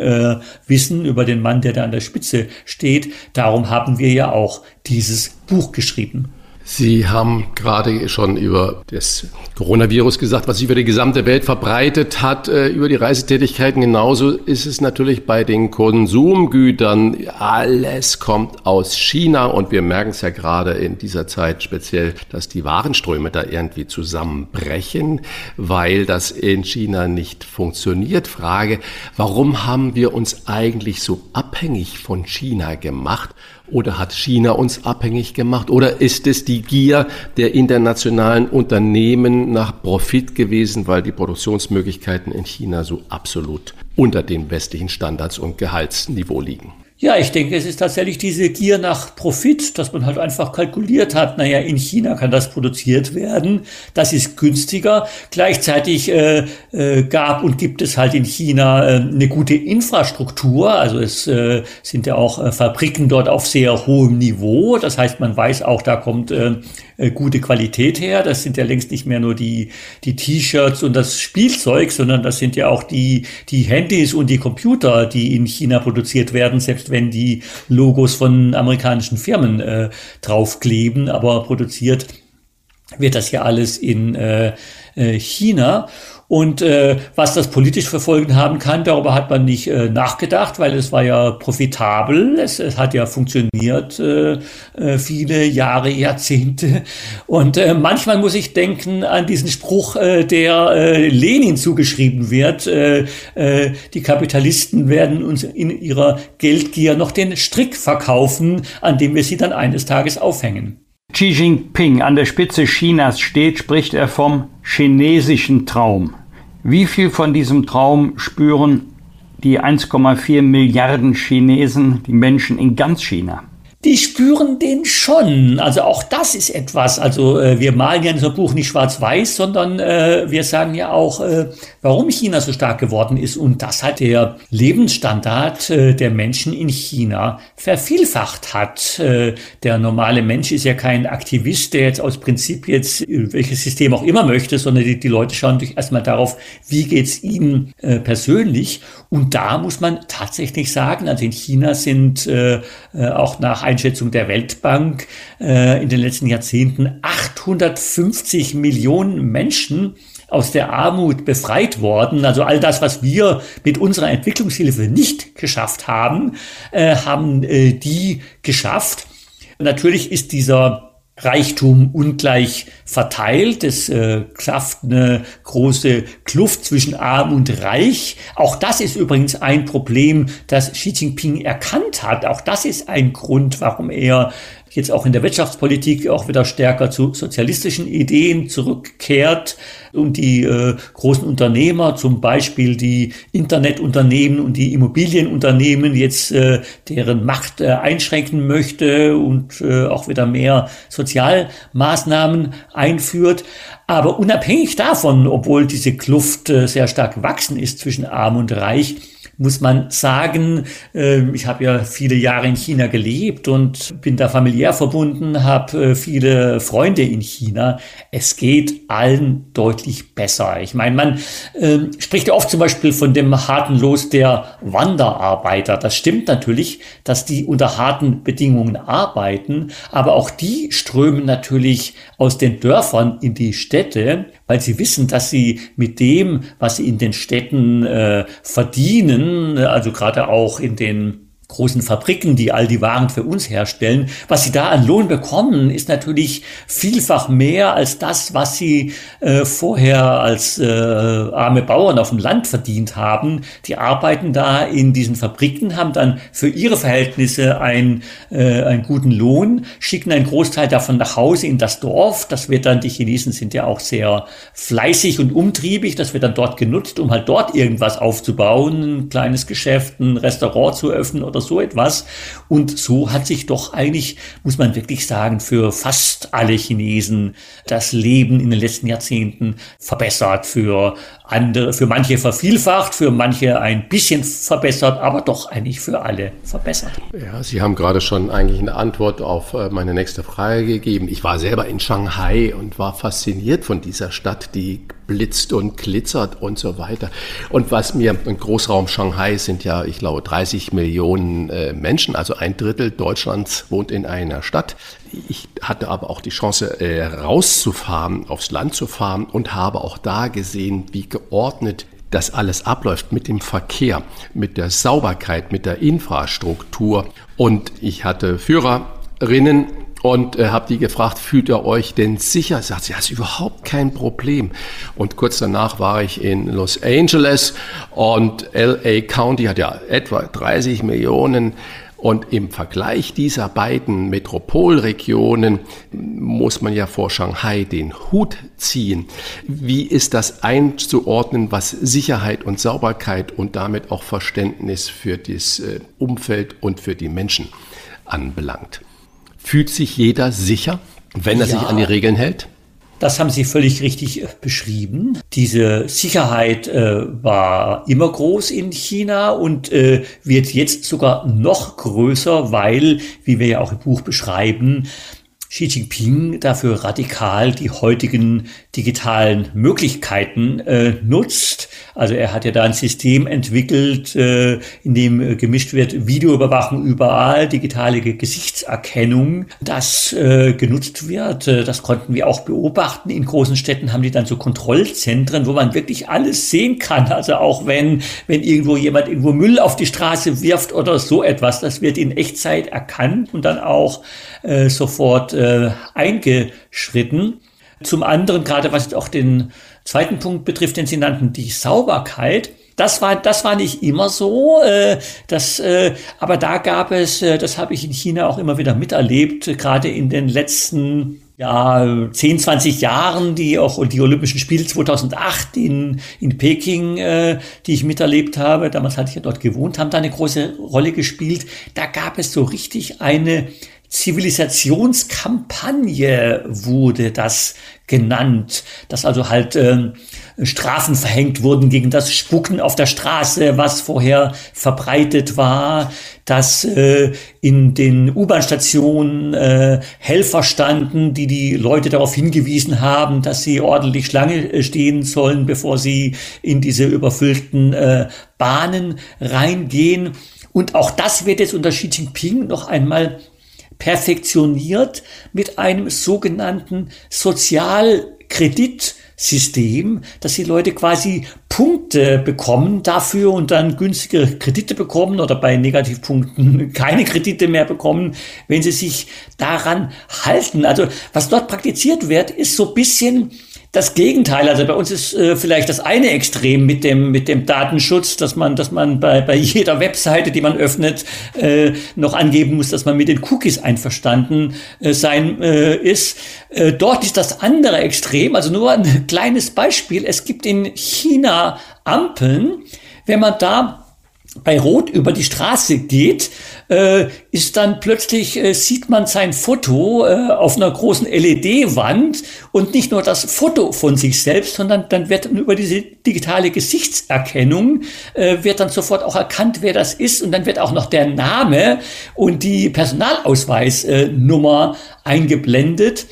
wissen, über den Mann, der da an der Spitze steht. Darum haben wir ja auch dieses Buch geschrieben. Sie haben gerade schon über das Coronavirus gesagt, was sich über die gesamte Welt verbreitet hat, äh, über die Reisetätigkeiten. Genauso ist es natürlich bei den Konsumgütern. Alles kommt aus China und wir merken es ja gerade in dieser Zeit speziell, dass die Warenströme da irgendwie zusammenbrechen, weil das in China nicht funktioniert. Frage, warum haben wir uns eigentlich so abhängig von China gemacht? Oder hat China uns abhängig gemacht? Oder ist es die Gier der internationalen Unternehmen nach Profit gewesen, weil die Produktionsmöglichkeiten in China so absolut unter den westlichen Standards und Gehaltsniveau liegen? Ja, ich denke, es ist tatsächlich diese Gier nach Profit, dass man halt einfach kalkuliert hat, naja, in China kann das produziert werden, das ist günstiger. Gleichzeitig äh, äh, gab und gibt es halt in China äh, eine gute Infrastruktur, also es äh, sind ja auch äh, Fabriken dort auf sehr hohem Niveau, das heißt, man weiß auch, da kommt äh, äh, gute Qualität her. Das sind ja längst nicht mehr nur die, die T-Shirts und das Spielzeug, sondern das sind ja auch die, die Handys und die Computer, die in China produziert werden, selbst wenn die Logos von amerikanischen Firmen äh, draufkleben, aber produziert wird das ja alles in äh, äh China. Und äh, was das politisch verfolgen haben kann, darüber hat man nicht äh, nachgedacht, weil es war ja profitabel, es, es hat ja funktioniert äh, äh, viele Jahre, Jahrzehnte. Und äh, manchmal muss ich denken an diesen Spruch, äh, der äh, Lenin zugeschrieben wird, äh, äh, die Kapitalisten werden uns in ihrer Geldgier noch den Strick verkaufen, an dem wir sie dann eines Tages aufhängen. Xi Jinping an der Spitze Chinas steht, spricht er vom chinesischen Traum. Wie viel von diesem Traum spüren die 1,4 Milliarden Chinesen, die Menschen in ganz China? Die spüren den schon. Also auch das ist etwas. Also äh, wir malen ja in unserem Buch nicht schwarz-weiß, sondern äh, wir sagen ja auch, äh, warum China so stark geworden ist. Und das hat der Lebensstandard äh, der Menschen in China vervielfacht hat. Äh, der normale Mensch ist ja kein Aktivist, der jetzt aus Prinzip jetzt äh, welches System auch immer möchte, sondern die, die Leute schauen durch erstmal darauf, wie geht's ihnen persönlich. Und da muss man tatsächlich sagen, also in China sind auch nach Einschätzung der Weltbank äh, in den letzten Jahrzehnten 850 Millionen Menschen aus der Armut befreit worden. Also all das, was wir mit unserer Entwicklungshilfe nicht geschafft haben, äh, haben äh, die geschafft. Natürlich ist dieser Reichtum ungleich verteilt. Es äh, klafft eine große Kluft zwischen arm und reich. Auch das ist übrigens ein Problem, das Xi Jinping erkannt hat. Auch das ist ein Grund, warum er jetzt auch in der Wirtschaftspolitik auch wieder stärker zu sozialistischen Ideen zurückkehrt und die äh, großen Unternehmer, zum Beispiel die Internetunternehmen und die Immobilienunternehmen jetzt äh, deren Macht äh, einschränken möchte und äh, auch wieder mehr Sozialmaßnahmen einführt. Aber unabhängig davon, obwohl diese Kluft äh, sehr stark gewachsen ist zwischen arm und reich, muss man sagen, ähm, ich habe ja viele Jahre in China gelebt und bin da familiär verbunden, habe äh, viele Freunde in China. Es geht allen deutlich besser. Ich meine, man ähm, spricht ja oft zum Beispiel von dem harten Los der Wanderarbeiter. Das stimmt natürlich, dass die unter harten Bedingungen arbeiten, aber auch die strömen natürlich aus den Dörfern in die Städte, weil sie wissen, dass sie mit dem, was sie in den Städten äh, verdienen, also gerade auch in den großen Fabriken, die all die Waren für uns herstellen. Was sie da an Lohn bekommen, ist natürlich vielfach mehr als das, was sie äh, vorher als äh, arme Bauern auf dem Land verdient haben. Die arbeiten da in diesen Fabriken, haben dann für ihre Verhältnisse ein, äh, einen guten Lohn, schicken einen Großteil davon nach Hause in das Dorf. Das wird dann, die Chinesen sind ja auch sehr fleißig und umtriebig, das wird dann dort genutzt, um halt dort irgendwas aufzubauen, ein kleines Geschäft, ein Restaurant zu öffnen oder oder so etwas. Und so hat sich doch eigentlich, muss man wirklich sagen, für fast alle Chinesen das Leben in den letzten Jahrzehnten verbessert. Für andere, für manche vervielfacht, für manche ein bisschen verbessert, aber doch eigentlich für alle verbessert. Ja, Sie haben gerade schon eigentlich eine Antwort auf äh, meine nächste Frage gegeben. Ich war selber in Shanghai und war fasziniert von dieser Stadt, die blitzt und glitzert und so weiter. Und was mir, im Großraum Shanghai sind ja, ich glaube, 30 Millionen äh, Menschen, also ein Drittel Deutschlands wohnt in einer Stadt. Ich hatte aber auch die Chance, äh, rauszufahren, aufs Land zu fahren und habe auch da gesehen, wie geordnet das alles abläuft mit dem Verkehr, mit der Sauberkeit, mit der Infrastruktur. Und ich hatte Führerinnen und äh, habe die gefragt, fühlt ihr euch denn sicher? Sagt sie, das ist überhaupt kein Problem. Und kurz danach war ich in Los Angeles und LA County hat ja etwa 30 Millionen und im Vergleich dieser beiden Metropolregionen muss man ja vor Shanghai den Hut ziehen. Wie ist das einzuordnen, was Sicherheit und Sauberkeit und damit auch Verständnis für das äh, Umfeld und für die Menschen anbelangt? Fühlt sich jeder sicher, wenn er ja. sich an die Regeln hält? Das haben Sie völlig richtig äh, beschrieben. Diese Sicherheit äh, war immer groß in China und äh, wird jetzt sogar noch größer, weil, wie wir ja auch im Buch beschreiben, Xi Jinping dafür radikal die heutigen digitalen Möglichkeiten äh, nutzt. Also er hat ja da ein System entwickelt, äh, in dem äh, gemischt wird Videoüberwachung überall, digitale Gesichtserkennung, das äh, genutzt wird. Das konnten wir auch beobachten. In großen Städten haben die dann so Kontrollzentren, wo man wirklich alles sehen kann. Also auch wenn, wenn irgendwo jemand irgendwo Müll auf die Straße wirft oder so etwas, das wird in Echtzeit erkannt und dann auch sofort eingeschritten. Zum anderen, gerade was auch den zweiten Punkt betrifft, den Sie nannten, die Sauberkeit. Das war, das war nicht immer so. Äh, das, äh, aber da gab es, äh, das habe ich in China auch immer wieder miterlebt, gerade in den letzten ja, 10, 20 Jahren, die auch die Olympischen Spiele 2008 in, in Peking, äh, die ich miterlebt habe, damals hatte ich ja dort gewohnt, haben da eine große Rolle gespielt. Da gab es so richtig eine Zivilisationskampagne wurde das genannt, dass also halt äh, Strafen verhängt wurden gegen das Spucken auf der Straße, was vorher verbreitet war, dass äh, in den U-Bahn-Stationen äh, Helfer standen, die die Leute darauf hingewiesen haben, dass sie ordentlich Schlange äh, stehen sollen, bevor sie in diese überfüllten äh, Bahnen reingehen. Und auch das wird jetzt unter Xi Jinping noch einmal perfektioniert mit einem sogenannten Sozialkreditsystem, dass die Leute quasi Punkte bekommen dafür und dann günstige Kredite bekommen oder bei Negativpunkten keine Kredite mehr bekommen, wenn sie sich daran halten. Also was dort praktiziert wird, ist so bisschen das Gegenteil. Also bei uns ist äh, vielleicht das eine Extrem mit dem, mit dem Datenschutz, dass man, dass man bei, bei jeder Webseite, die man öffnet, äh, noch angeben muss, dass man mit den Cookies einverstanden äh, sein äh, ist. Äh, dort ist das andere Extrem, also nur ein kleines Beispiel. Es gibt in China Ampeln, wenn man da bei Rot über die Straße geht, äh, ist dann plötzlich, äh, sieht man sein Foto äh, auf einer großen LED-Wand und nicht nur das Foto von sich selbst, sondern dann wird über diese digitale Gesichtserkennung, äh, wird dann sofort auch erkannt, wer das ist und dann wird auch noch der Name und die Personalausweisnummer eingeblendet.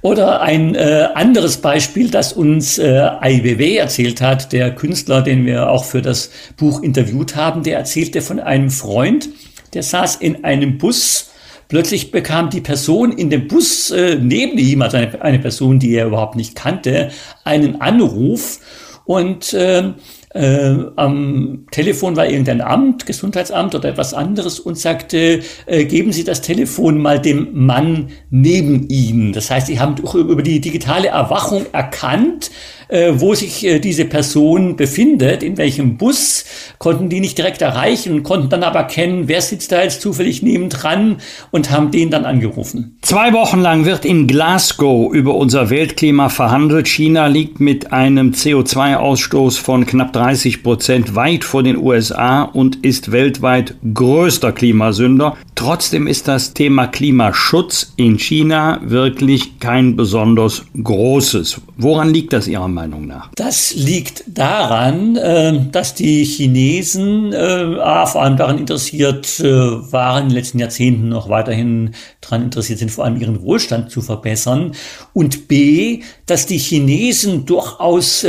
Oder ein äh, anderes Beispiel, das uns äh, IWW erzählt hat, der Künstler, den wir auch für das Buch interviewt haben, der erzählte von einem Freund, der saß in einem Bus. Plötzlich bekam die Person in dem Bus äh, neben ihm, also eine, eine Person, die er überhaupt nicht kannte, einen Anruf und äh, äh, am Telefon war irgendein Amt, Gesundheitsamt oder etwas anderes und sagte, äh, geben Sie das Telefon mal dem Mann neben Ihnen. Das heißt, Sie haben über die digitale Erwachung erkannt, äh, wo sich äh, diese Person befindet, in welchem Bus, konnten die nicht direkt erreichen, konnten dann aber kennen, wer sitzt da jetzt zufällig nebendran und haben den dann angerufen. Zwei Wochen lang wird in Glasgow über unser Weltklima verhandelt. China liegt mit einem CO2-Ausstoß von knapp 30 Prozent weit vor den USA und ist weltweit größter Klimasünder. Trotzdem ist das Thema Klimaschutz in China wirklich kein besonders großes. Woran liegt das Ihrer Meinung nach? Das liegt daran, äh, dass die Chinesen äh, vor allem daran interessiert äh, waren, in den letzten Jahrzehnten noch weiterhin daran interessiert sind, vor allem ihren Wohlstand zu verbessern. Und B, dass die Chinesen durchaus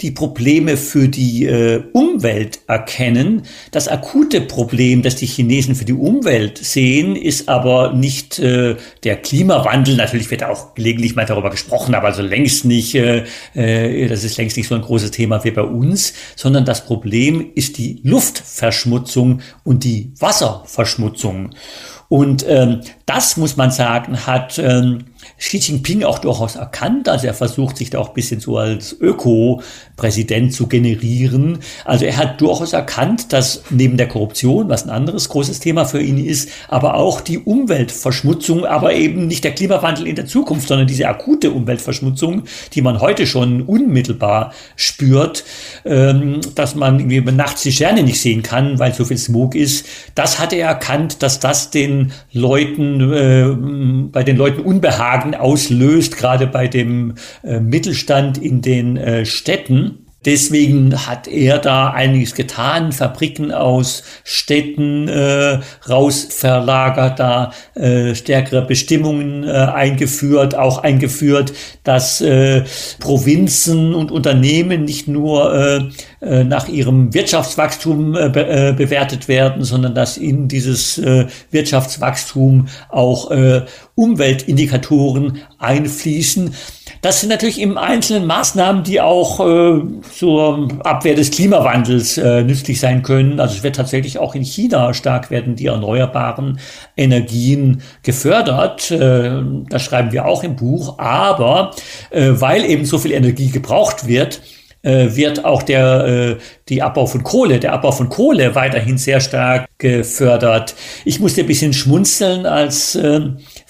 die Probleme für die Umwelt erkennen. Das akute Problem, das die Chinesen für die Umwelt sehen, ist aber nicht äh, der Klimawandel. Natürlich wird auch gelegentlich mal darüber gesprochen, aber also längst nicht, äh, äh, das ist längst nicht so ein großes Thema wie bei uns, sondern das Problem ist die Luftverschmutzung und die Wasserverschmutzung. Und ähm, das muss man sagen, hat ähm, Xi Jinping auch durchaus erkannt. Also er versucht sich da auch ein bisschen so als Öko-Präsident zu generieren. Also er hat durchaus erkannt, dass neben der Korruption, was ein anderes großes Thema für ihn ist, aber auch die Umweltverschmutzung, aber eben nicht der Klimawandel in der Zukunft, sondern diese akute Umweltverschmutzung, die man heute schon unmittelbar spürt, ähm, dass man irgendwie nachts die Sterne nicht sehen kann, weil so viel Smog ist. Das hat er erkannt, dass das den Leuten, äh, bei den Leuten Unbehagen auslöst, gerade bei dem äh, Mittelstand in den äh, Städten. Deswegen hat er da einiges getan, Fabriken aus Städten äh, raus verlagert, da äh, stärkere Bestimmungen äh, eingeführt, auch eingeführt, dass äh, Provinzen und Unternehmen nicht nur äh, äh nach ihrem Wirtschaftswachstum äh, be äh, bewertet werden, sondern dass in dieses äh, Wirtschaftswachstum auch äh, Umweltindikatoren einfließen. Das sind natürlich im Einzelnen Maßnahmen, die auch äh, zur Abwehr des Klimawandels äh, nützlich sein können. Also es wird tatsächlich auch in China stark werden die erneuerbaren Energien gefördert. Äh, das schreiben wir auch im Buch. Aber äh, weil eben so viel Energie gebraucht wird, äh, wird auch der äh, die Abbau von Kohle, der Abbau von Kohle weiterhin sehr stark gefördert. Ich musste ein bisschen schmunzeln, als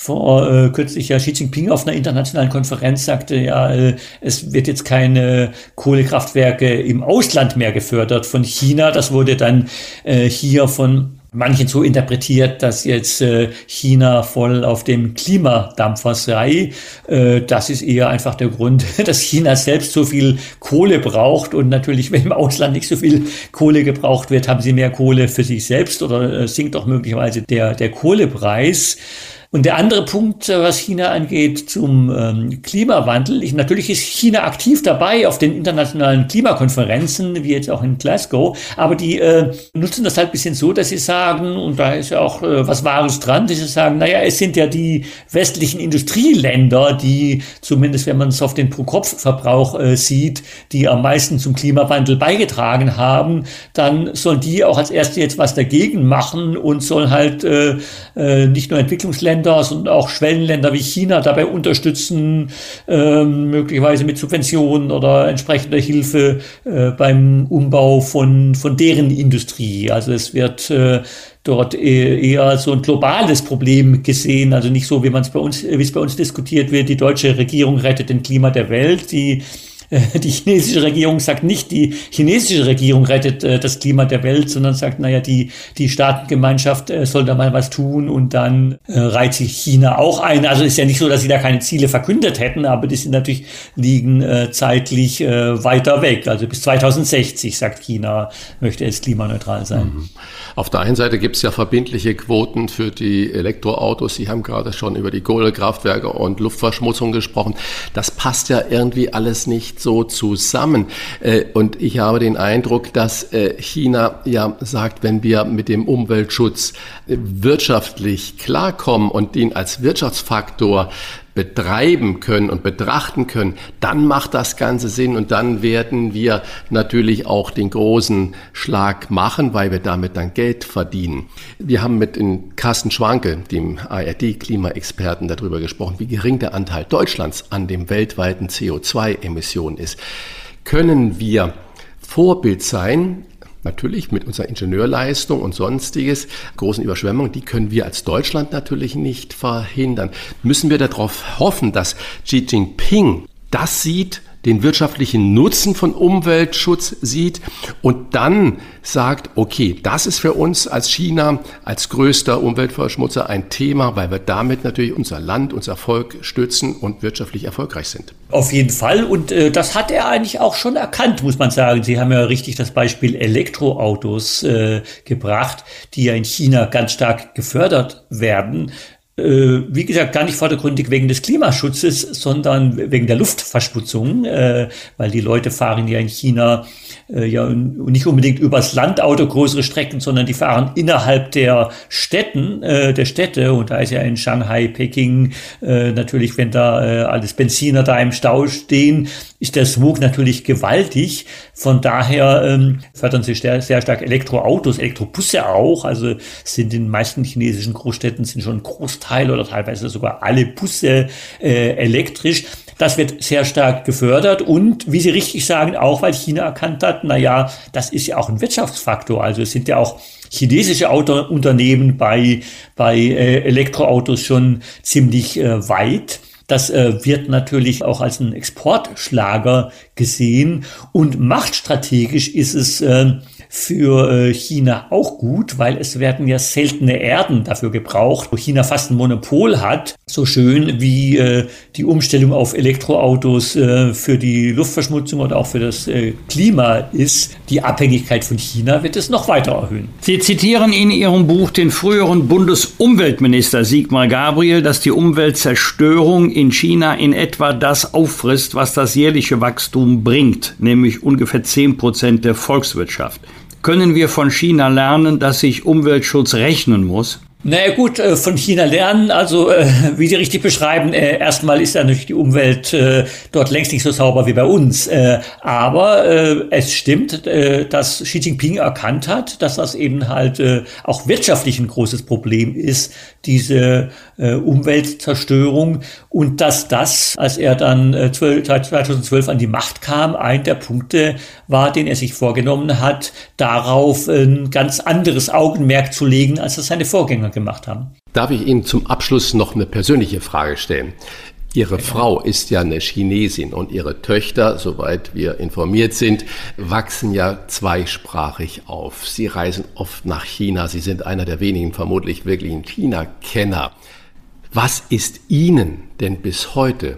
vor äh, kürzlich ja Xi Jinping auf einer internationalen Konferenz sagte, ja, äh, es wird jetzt keine Kohlekraftwerke im Ausland mehr gefördert von China. Das wurde dann äh, hier von manchen so interpretiert, dass jetzt äh, China voll auf dem Klimadampfer sei. Äh, das ist eher einfach der Grund, dass China selbst so viel Kohle braucht und natürlich, wenn im Ausland nicht so viel Kohle gebraucht wird, haben sie mehr Kohle für sich selbst oder äh, sinkt auch möglicherweise der, der Kohlepreis. Und der andere Punkt, äh, was China angeht, zum ähm, Klimawandel. Ich, natürlich ist China aktiv dabei auf den internationalen Klimakonferenzen, wie jetzt auch in Glasgow, aber die äh, nutzen das halt ein bisschen so, dass sie sagen, und da ist ja auch äh, was Wahres dran, dass sie sagen, naja, es sind ja die westlichen Industrieländer, die zumindest, wenn man es auf den Pro-Kopf-Verbrauch äh, sieht, die am meisten zum Klimawandel beigetragen haben, dann sollen die auch als Erste jetzt was dagegen machen und sollen halt äh, äh, nicht nur Entwicklungsländer, Länder und auch Schwellenländer wie China dabei unterstützen, äh, möglicherweise mit Subventionen oder entsprechender Hilfe äh, beim Umbau von, von deren Industrie. Also es wird äh, dort eher so ein globales Problem gesehen, also nicht so, wie es bei uns, wie es bei uns diskutiert wird, die deutsche Regierung rettet den Klima der Welt, die die chinesische Regierung sagt nicht, die chinesische Regierung rettet äh, das Klima der Welt, sondern sagt, naja, die, die Staatengemeinschaft äh, soll da mal was tun und dann äh, reiht sich China auch ein. Also ist ja nicht so, dass sie da keine Ziele verkündet hätten, aber die sind natürlich liegen äh, zeitlich äh, weiter weg. Also bis 2060, sagt China, möchte es klimaneutral sein. Mhm. Auf der einen Seite gibt es ja verbindliche Quoten für die Elektroautos. Sie haben gerade schon über die Kohlekraftwerke und Luftverschmutzung gesprochen. Das passt ja irgendwie alles nicht so zusammen. Äh, und ich habe den Eindruck, dass äh, China ja sagt, wenn wir mit dem Umweltschutz äh, wirtschaftlich klarkommen und ihn als Wirtschaftsfaktor betreiben können und betrachten können, dann macht das Ganze Sinn und dann werden wir natürlich auch den großen Schlag machen, weil wir damit dann Geld verdienen. Wir haben mit in Carsten Schwanke, dem ARD-Klimaexperten, darüber gesprochen, wie gering der Anteil Deutschlands an dem weltweiten CO2-Emissionen ist. Können wir Vorbild sein Natürlich mit unserer Ingenieurleistung und sonstiges, großen Überschwemmungen, die können wir als Deutschland natürlich nicht verhindern. Müssen wir darauf hoffen, dass Xi Jinping das sieht, den wirtschaftlichen Nutzen von Umweltschutz sieht und dann sagt, okay, das ist für uns als China, als größter Umweltverschmutzer ein Thema, weil wir damit natürlich unser Land, unser Volk stützen und wirtschaftlich erfolgreich sind. Auf jeden Fall und äh, das hat er eigentlich auch schon erkannt, muss man sagen. Sie haben ja richtig das Beispiel Elektroautos äh, gebracht, die ja in China ganz stark gefördert werden wie gesagt, gar nicht vordergründig wegen des Klimaschutzes, sondern wegen der Luftverschmutzung, äh, weil die Leute fahren ja in China äh, ja nicht unbedingt übers Landauto größere Strecken, sondern die fahren innerhalb der Städten, äh, der Städte. Und da ist ja in Shanghai, Peking äh, natürlich, wenn da äh, alles Benziner da im Stau stehen, ist der Smog natürlich gewaltig. Von daher ähm, fördern sie sehr, sehr stark Elektroautos, Elektrobusse auch. Also sind in den meisten chinesischen Großstädten sind schon ein Großteil oder teilweise sogar alle Busse äh, elektrisch. Das wird sehr stark gefördert und, wie Sie richtig sagen, auch weil China erkannt hat, na ja, das ist ja auch ein Wirtschaftsfaktor. Also es sind ja auch chinesische Autounternehmen bei, bei äh, Elektroautos schon ziemlich äh, weit. Das äh, wird natürlich auch als ein Exportschlager gesehen und machtstrategisch ist es äh, für äh, China auch gut, weil es werden ja seltene Erden dafür gebraucht, wo China fast ein Monopol hat. So schön wie äh, die Umstellung auf Elektroautos äh, für die Luftverschmutzung oder auch für das Klima ist, die Abhängigkeit von China wird es noch weiter erhöhen. Sie zitieren in Ihrem Buch den früheren Bundesumweltminister Sigmar Gabriel, dass die Umweltzerstörung in China in etwa das auffrisst, was das jährliche Wachstum bringt, nämlich ungefähr 10 Prozent der Volkswirtschaft. Können wir von China lernen, dass sich Umweltschutz rechnen muss? Naja gut, äh, von China lernen, also äh, wie Sie richtig beschreiben, äh, erstmal ist ja natürlich die Umwelt dort längst nicht so sauber wie bei uns. Aber es stimmt, dass Xi Jinping erkannt hat, dass das eben halt auch wirtschaftlich ein großes Problem ist, diese Umweltzerstörung und dass das, als er dann 2012 an die Macht kam, ein der Punkte war, den er sich vorgenommen hat, darauf ein ganz anderes Augenmerk zu legen, als das seine Vorgänger gemacht haben. Darf ich Ihnen zum Abschluss noch eine persönliche Frage stellen? Ihre Frau ist ja eine Chinesin und ihre Töchter, soweit wir informiert sind, wachsen ja zweisprachig auf. Sie reisen oft nach China. Sie sind einer der wenigen vermutlich wirklichen China-Kenner. Was ist Ihnen denn bis heute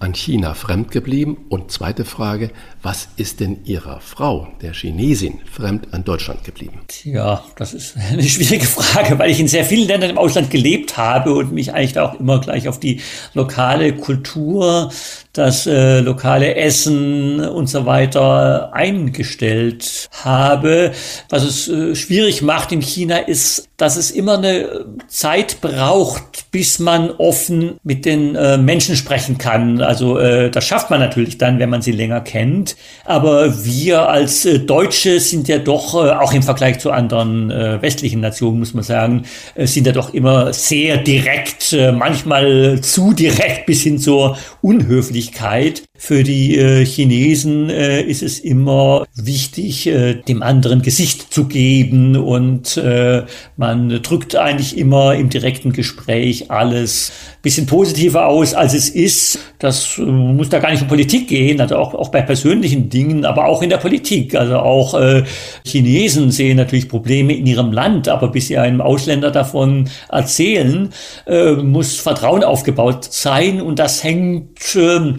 an China fremd geblieben? Und zweite Frage, was ist denn Ihrer Frau, der Chinesin, fremd an Deutschland geblieben? Ja, das ist eine schwierige Frage, weil ich in sehr vielen Ländern im Ausland gelebt habe und mich eigentlich auch immer gleich auf die lokale Kultur, das äh, lokale Essen und so weiter eingestellt habe. Was es äh, schwierig macht in China ist, dass es immer eine Zeit braucht, bis man offen mit den äh, Menschen sprechen kann. Also äh, das schafft man natürlich dann, wenn man sie länger kennt. Aber wir als äh, Deutsche sind ja doch, äh, auch im Vergleich zu anderen äh, westlichen Nationen, muss man sagen, sind ja doch immer sehr direkt, manchmal zu direkt bis hin zur Unhöflichkeit. Für die äh, Chinesen äh, ist es immer wichtig, äh, dem anderen Gesicht zu geben und äh, man drückt eigentlich immer im direkten Gespräch alles bisschen positiver aus, als es ist. Das äh, muss da gar nicht um Politik gehen, also auch, auch bei persönlichen Dingen, aber auch in der Politik. Also auch äh, Chinesen sehen natürlich Probleme in ihrem Land, aber bis sie einem Ausländer davon erzählen, äh, muss Vertrauen aufgebaut sein und das hängt äh,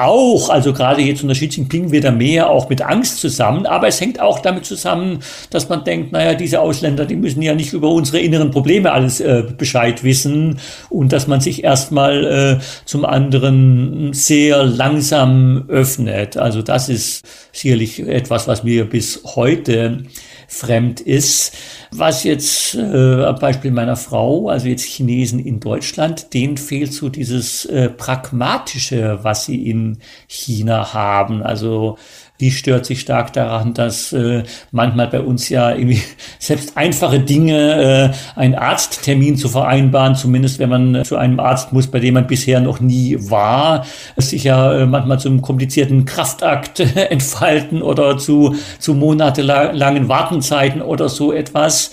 auch, also gerade jetzt unter Xi Jinping wieder mehr auch mit Angst zusammen, aber es hängt auch damit zusammen, dass man denkt, naja, diese Ausländer, die müssen ja nicht über unsere inneren Probleme alles äh, Bescheid wissen und dass man sich erstmal äh, zum anderen sehr langsam öffnet. Also das ist sicherlich etwas, was mir bis heute fremd ist. Was jetzt äh, Beispiel meiner Frau, also jetzt Chinesen in Deutschland, denen fehlt so dieses äh, Pragmatische, was sie in China haben. Also die stört sich stark daran, dass äh, manchmal bei uns ja irgendwie selbst einfache Dinge, äh, einen Arzttermin zu vereinbaren, zumindest wenn man zu einem Arzt muss, bei dem man bisher noch nie war, sich ja äh, manchmal zum komplizierten Kraftakt entfalten oder zu, zu monatelangen Wartenzeiten oder so etwas.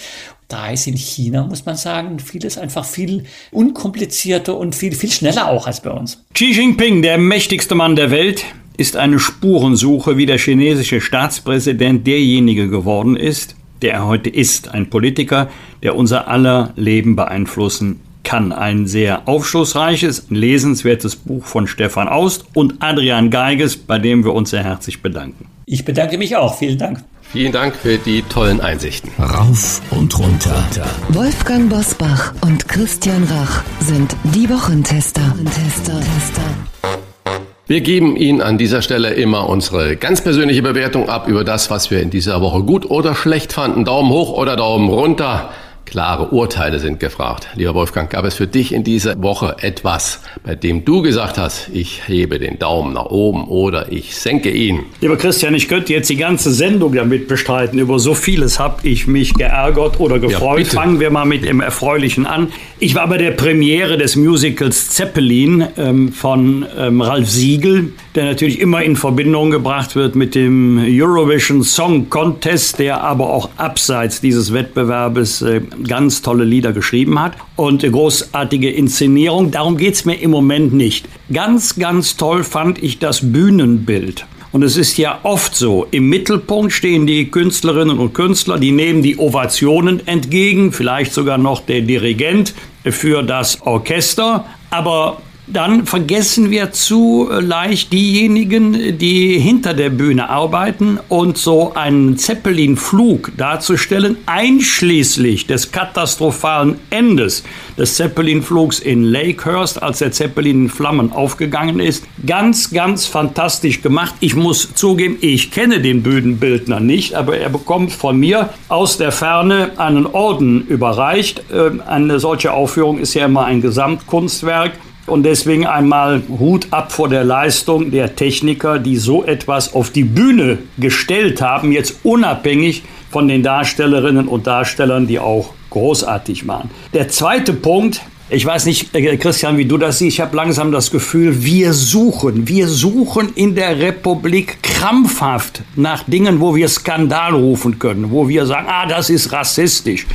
Da ist in China, muss man sagen, vieles einfach viel unkomplizierter und viel, viel schneller auch als bei uns. Xi Jinping, der mächtigste Mann der Welt, ist eine Spurensuche, wie der chinesische Staatspräsident derjenige geworden ist, der er heute ist. Ein Politiker, der unser aller Leben beeinflussen kann. Ein sehr aufschlussreiches, lesenswertes Buch von Stefan Aust und Adrian Geiges, bei dem wir uns sehr herzlich bedanken. Ich bedanke mich auch. Vielen Dank. Vielen Dank für die tollen Einsichten. Rauf und runter. Wolfgang Bosbach und Christian Rach sind die Wochentester. Tester. Wir geben Ihnen an dieser Stelle immer unsere ganz persönliche Bewertung ab über das, was wir in dieser Woche gut oder schlecht fanden. Daumen hoch oder Daumen runter. Klare Urteile sind gefragt. Lieber Wolfgang, gab es für dich in dieser Woche etwas, bei dem du gesagt hast, ich hebe den Daumen nach oben oder ich senke ihn? Lieber Christian, ich könnte jetzt die ganze Sendung damit bestreiten. Über so vieles habe ich mich geärgert oder gefreut. Ja, Fangen wir mal mit dem Erfreulichen an. Ich war bei der Premiere des Musicals Zeppelin ähm, von ähm, Ralf Siegel, der natürlich immer in Verbindung gebracht wird mit dem Eurovision Song Contest, der aber auch abseits dieses Wettbewerbes äh, ganz tolle Lieder geschrieben hat und großartige Inszenierung. Darum geht es mir im Moment nicht. Ganz, ganz toll fand ich das Bühnenbild. Und es ist ja oft so, im Mittelpunkt stehen die Künstlerinnen und Künstler, die nehmen die Ovationen entgegen, vielleicht sogar noch der Dirigent für das Orchester. Aber dann vergessen wir zu leicht diejenigen, die hinter der Bühne arbeiten und so einen Zeppelin-Flug darzustellen, einschließlich des katastrophalen Endes des Zeppelin-Flugs in Lakehurst, als der Zeppelin in Flammen aufgegangen ist. Ganz, ganz fantastisch gemacht. Ich muss zugeben, ich kenne den Bühnenbildner nicht, aber er bekommt von mir aus der Ferne einen Orden überreicht. Ähm, eine solche Aufführung ist ja immer ein Gesamtkunstwerk. Und deswegen einmal Hut ab vor der Leistung der Techniker, die so etwas auf die Bühne gestellt haben, jetzt unabhängig von den Darstellerinnen und Darstellern, die auch großartig waren. Der zweite Punkt, ich weiß nicht, äh, Christian, wie du das siehst. Ich habe langsam das Gefühl, wir suchen, wir suchen in der Republik krampfhaft nach Dingen, wo wir Skandal rufen können, wo wir sagen, ah, das ist rassistisch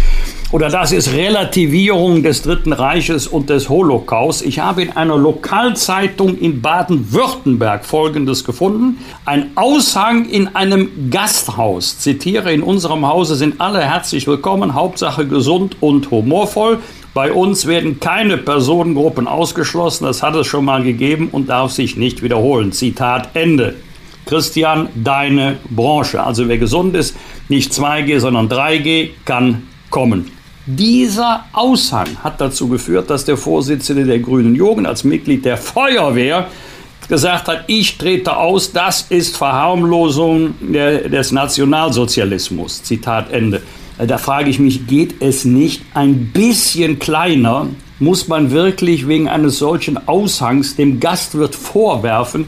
oder das ist Relativierung des Dritten Reiches und des Holocaust. Ich habe in einer Lokalzeitung in Baden-Württemberg Folgendes gefunden. Ein Aushang in einem Gasthaus. Zitiere, in unserem Hause sind alle herzlich willkommen, Hauptsache gesund und humorvoll. Bei uns werden keine Personengruppen ausgeschlossen, das hat es schon mal gegeben und darf sich nicht wiederholen. Zitat Ende. Christian, deine Branche. Also wer gesund ist, nicht 2G, sondern 3G, kann kommen. Dieser Aushang hat dazu geführt, dass der Vorsitzende der Grünen Jugend als Mitglied der Feuerwehr gesagt hat, ich trete aus, das ist Verharmlosung des Nationalsozialismus. Zitat Ende. Da frage ich mich, geht es nicht ein bisschen kleiner? Muss man wirklich wegen eines solchen Aushangs dem Gastwirt vorwerfen,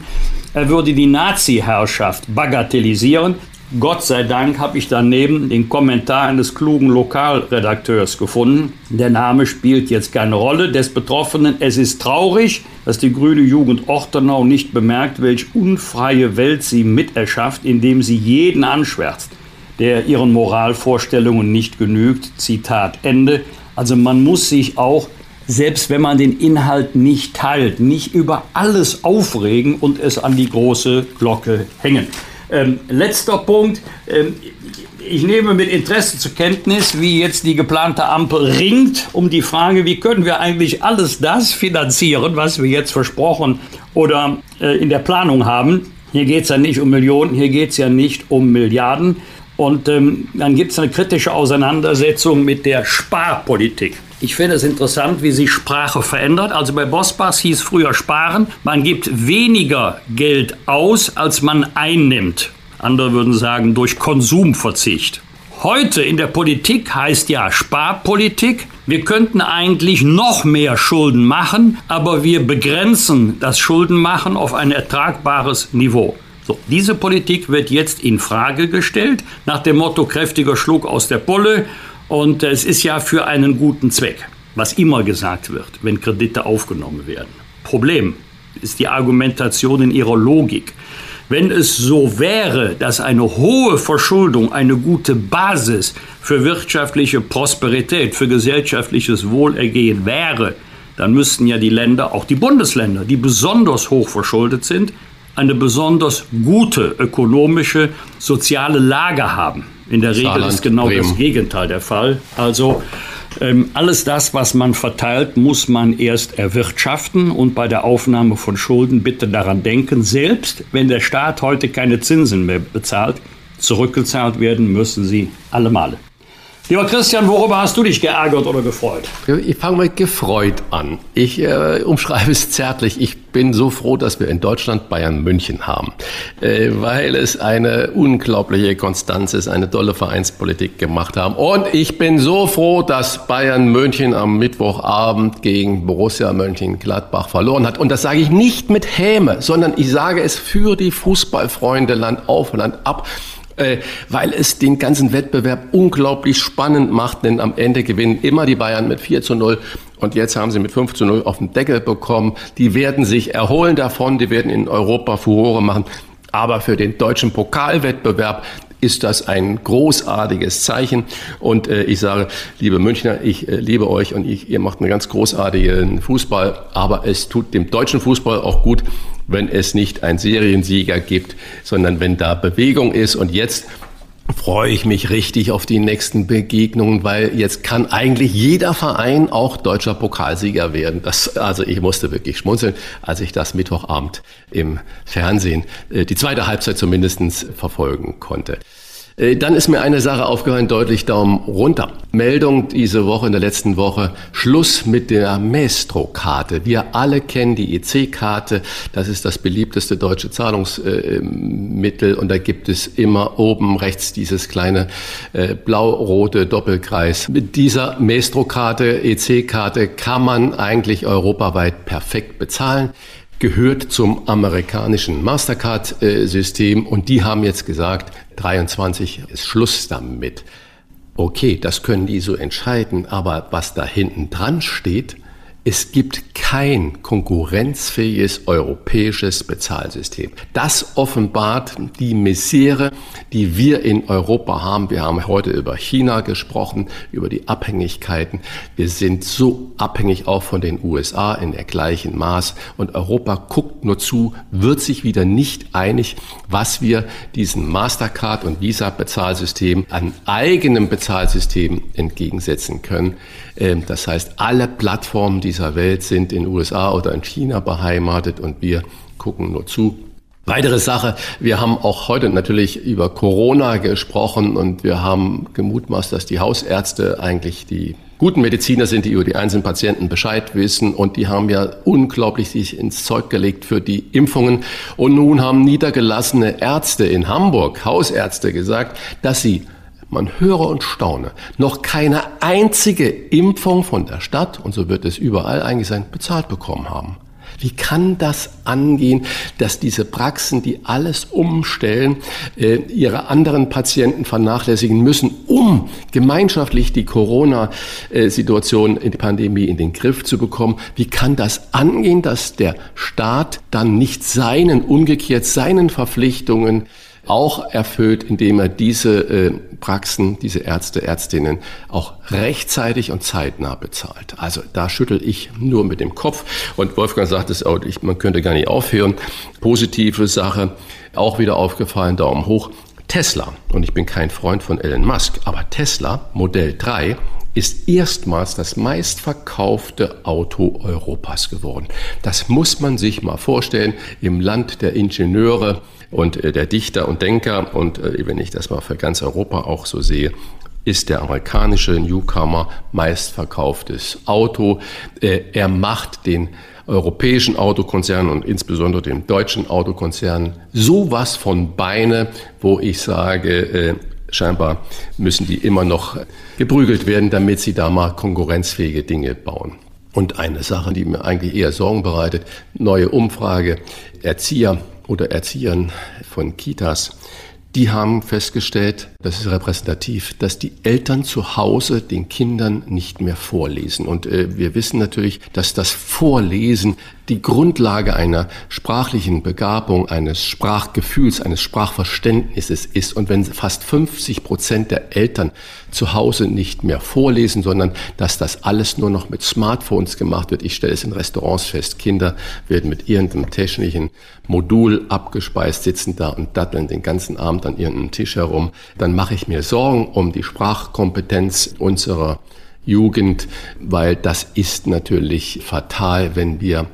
er würde die Nazi-Herrschaft bagatellisieren? Gott sei Dank habe ich daneben den Kommentar eines klugen Lokalredakteurs gefunden. Der Name spielt jetzt keine Rolle des Betroffenen. Es ist traurig, dass die grüne Jugend Ortenau nicht bemerkt, welch unfreie Welt sie miterschafft, indem sie jeden anschwärzt, der ihren Moralvorstellungen nicht genügt. Zitat Ende. Also man muss sich auch selbst wenn man den Inhalt nicht teilt, nicht über alles aufregen und es an die große Glocke hängen. Ähm, letzter Punkt. Ähm, ich nehme mit Interesse zur Kenntnis, wie jetzt die geplante Ampel ringt um die Frage, wie können wir eigentlich alles das finanzieren, was wir jetzt versprochen oder äh, in der Planung haben. Hier geht es ja nicht um Millionen, hier geht es ja nicht um Milliarden. Und ähm, dann gibt es eine kritische Auseinandersetzung mit der Sparpolitik. Ich finde es interessant, wie sich Sprache verändert. Also bei Bosbas hieß früher sparen, man gibt weniger Geld aus, als man einnimmt. Andere würden sagen, durch Konsumverzicht. Heute in der Politik heißt ja Sparpolitik. Wir könnten eigentlich noch mehr Schulden machen, aber wir begrenzen das Schuldenmachen auf ein ertragbares Niveau. So, diese Politik wird jetzt in Frage gestellt, nach dem Motto kräftiger Schluck aus der Pulle. Und es ist ja für einen guten Zweck, was immer gesagt wird, wenn Kredite aufgenommen werden. Problem ist die Argumentation in ihrer Logik. Wenn es so wäre, dass eine hohe Verschuldung eine gute Basis für wirtschaftliche Prosperität, für gesellschaftliches Wohlergehen wäre, dann müssten ja die Länder, auch die Bundesländer, die besonders hoch verschuldet sind, eine besonders gute ökonomische, soziale Lage haben. In der Regel Saarland, ist genau Bremen. das Gegenteil der Fall. Also ähm, alles das, was man verteilt, muss man erst erwirtschaften und bei der Aufnahme von Schulden bitte daran denken, selbst wenn der Staat heute keine Zinsen mehr bezahlt, zurückgezahlt werden müssen sie alle Male. Lieber Christian, worüber hast du dich geärgert oder gefreut? Ich fange mit gefreut an. Ich äh, umschreibe es zärtlich. Ich bin so froh, dass wir in Deutschland Bayern München haben, äh, weil es eine unglaubliche Konstanz ist, eine tolle Vereinspolitik gemacht haben. Und ich bin so froh, dass Bayern München am Mittwochabend gegen Borussia Mönchengladbach verloren hat. Und das sage ich nicht mit Häme, sondern ich sage es für die Fußballfreunde Land auf, Land ab äh, weil es den ganzen Wettbewerb unglaublich spannend macht, denn am Ende gewinnen immer die Bayern mit 4 zu 0 und jetzt haben sie mit 5 zu 0 auf den Deckel bekommen. Die werden sich erholen davon, die werden in Europa Furore machen. Aber für den deutschen Pokalwettbewerb ist das ein großartiges Zeichen. Und äh, ich sage, liebe Münchner, ich äh, liebe euch und ich, ihr macht einen ganz großartigen Fußball. Aber es tut dem deutschen Fußball auch gut, wenn es nicht einen Seriensieger gibt, sondern wenn da Bewegung ist. Und jetzt freue ich mich richtig auf die nächsten Begegnungen, weil jetzt kann eigentlich jeder Verein auch deutscher Pokalsieger werden. Das, also ich musste wirklich schmunzeln, als ich das Mittwochabend im Fernsehen, äh, die zweite Halbzeit zumindestens verfolgen konnte. Äh, dann ist mir eine Sache aufgehört, deutlich Daumen runter. Meldung diese Woche, in der letzten Woche, Schluss mit der Maestro-Karte. Wir alle kennen die EC-Karte, das ist das beliebteste deutsche Zahlungsmittel und da gibt es immer oben rechts dieses kleine äh, blau-rote Doppelkreis. Mit dieser Maestro-Karte, EC-Karte kann man eigentlich europaweit perfekt bezahlen gehört zum amerikanischen Mastercard-System und die haben jetzt gesagt, 23 ist Schluss damit. Okay, das können die so entscheiden, aber was da hinten dran steht, es gibt kein konkurrenzfähiges europäisches Bezahlsystem. Das offenbart die Misere, die wir in Europa haben. Wir haben heute über China gesprochen, über die Abhängigkeiten. Wir sind so abhängig auch von den USA in der gleichen Maß. Und Europa guckt nur zu, wird sich wieder nicht einig, was wir diesen Mastercard- und Visa-Bezahlsystem an eigenem Bezahlsystem entgegensetzen können. Ähm, das heißt, alle Plattformen dieser Welt sind in USA oder in China beheimatet und wir gucken nur zu. Weitere Sache, wir haben auch heute natürlich über Corona gesprochen und wir haben gemutmaßt, dass die Hausärzte eigentlich die guten Mediziner sind, die über die einzelnen Patienten Bescheid wissen und die haben ja unglaublich sich ins Zeug gelegt für die Impfungen. Und nun haben niedergelassene Ärzte in Hamburg, Hausärzte gesagt, dass sie man höre und staune, noch keine einzige Impfung von der Stadt, und so wird es überall eigentlich sein, bezahlt bekommen haben. Wie kann das angehen, dass diese Praxen, die alles umstellen, äh, ihre anderen Patienten vernachlässigen müssen, um gemeinschaftlich die Corona-Situation in die Pandemie in den Griff zu bekommen? Wie kann das angehen, dass der Staat dann nicht seinen, umgekehrt seinen Verpflichtungen auch erfüllt, indem er diese äh, Praxen, diese Ärzte, Ärztinnen auch rechtzeitig und zeitnah bezahlt. Also da schüttel ich nur mit dem Kopf. Und Wolfgang sagt es auch, man könnte gar nicht aufhören. Positive Sache, auch wieder aufgefallen, Daumen hoch. Tesla, und ich bin kein Freund von Elon Musk, aber Tesla Modell 3 ist erstmals das meistverkaufte Auto Europas geworden. Das muss man sich mal vorstellen im Land der Ingenieure, und äh, der Dichter und Denker, und äh, wenn ich das mal für ganz Europa auch so sehe, ist der amerikanische Newcomer meistverkauftes Auto. Äh, er macht den europäischen Autokonzernen und insbesondere dem deutschen Autokonzern sowas von Beine, wo ich sage, scheinbar müssen die immer noch geprügelt werden, damit sie da mal konkurrenzfähige Dinge bauen. Und eine Sache, die mir eigentlich eher Sorgen bereitet, neue Umfrage, Erzieher oder Erziehern von Kitas, die haben festgestellt, das ist repräsentativ, dass die Eltern zu Hause den Kindern nicht mehr vorlesen. Und äh, wir wissen natürlich, dass das Vorlesen die Grundlage einer sprachlichen Begabung, eines Sprachgefühls, eines Sprachverständnisses ist. Und wenn fast 50 Prozent der Eltern zu Hause nicht mehr vorlesen, sondern dass das alles nur noch mit Smartphones gemacht wird, ich stelle es in Restaurants fest, Kinder werden mit irgendeinem technischen Modul abgespeist, sitzen da und datteln den ganzen Abend an irgendeinem Tisch herum, dann mache ich mir Sorgen um die Sprachkompetenz unserer Jugend, weil das ist natürlich fatal, wenn wir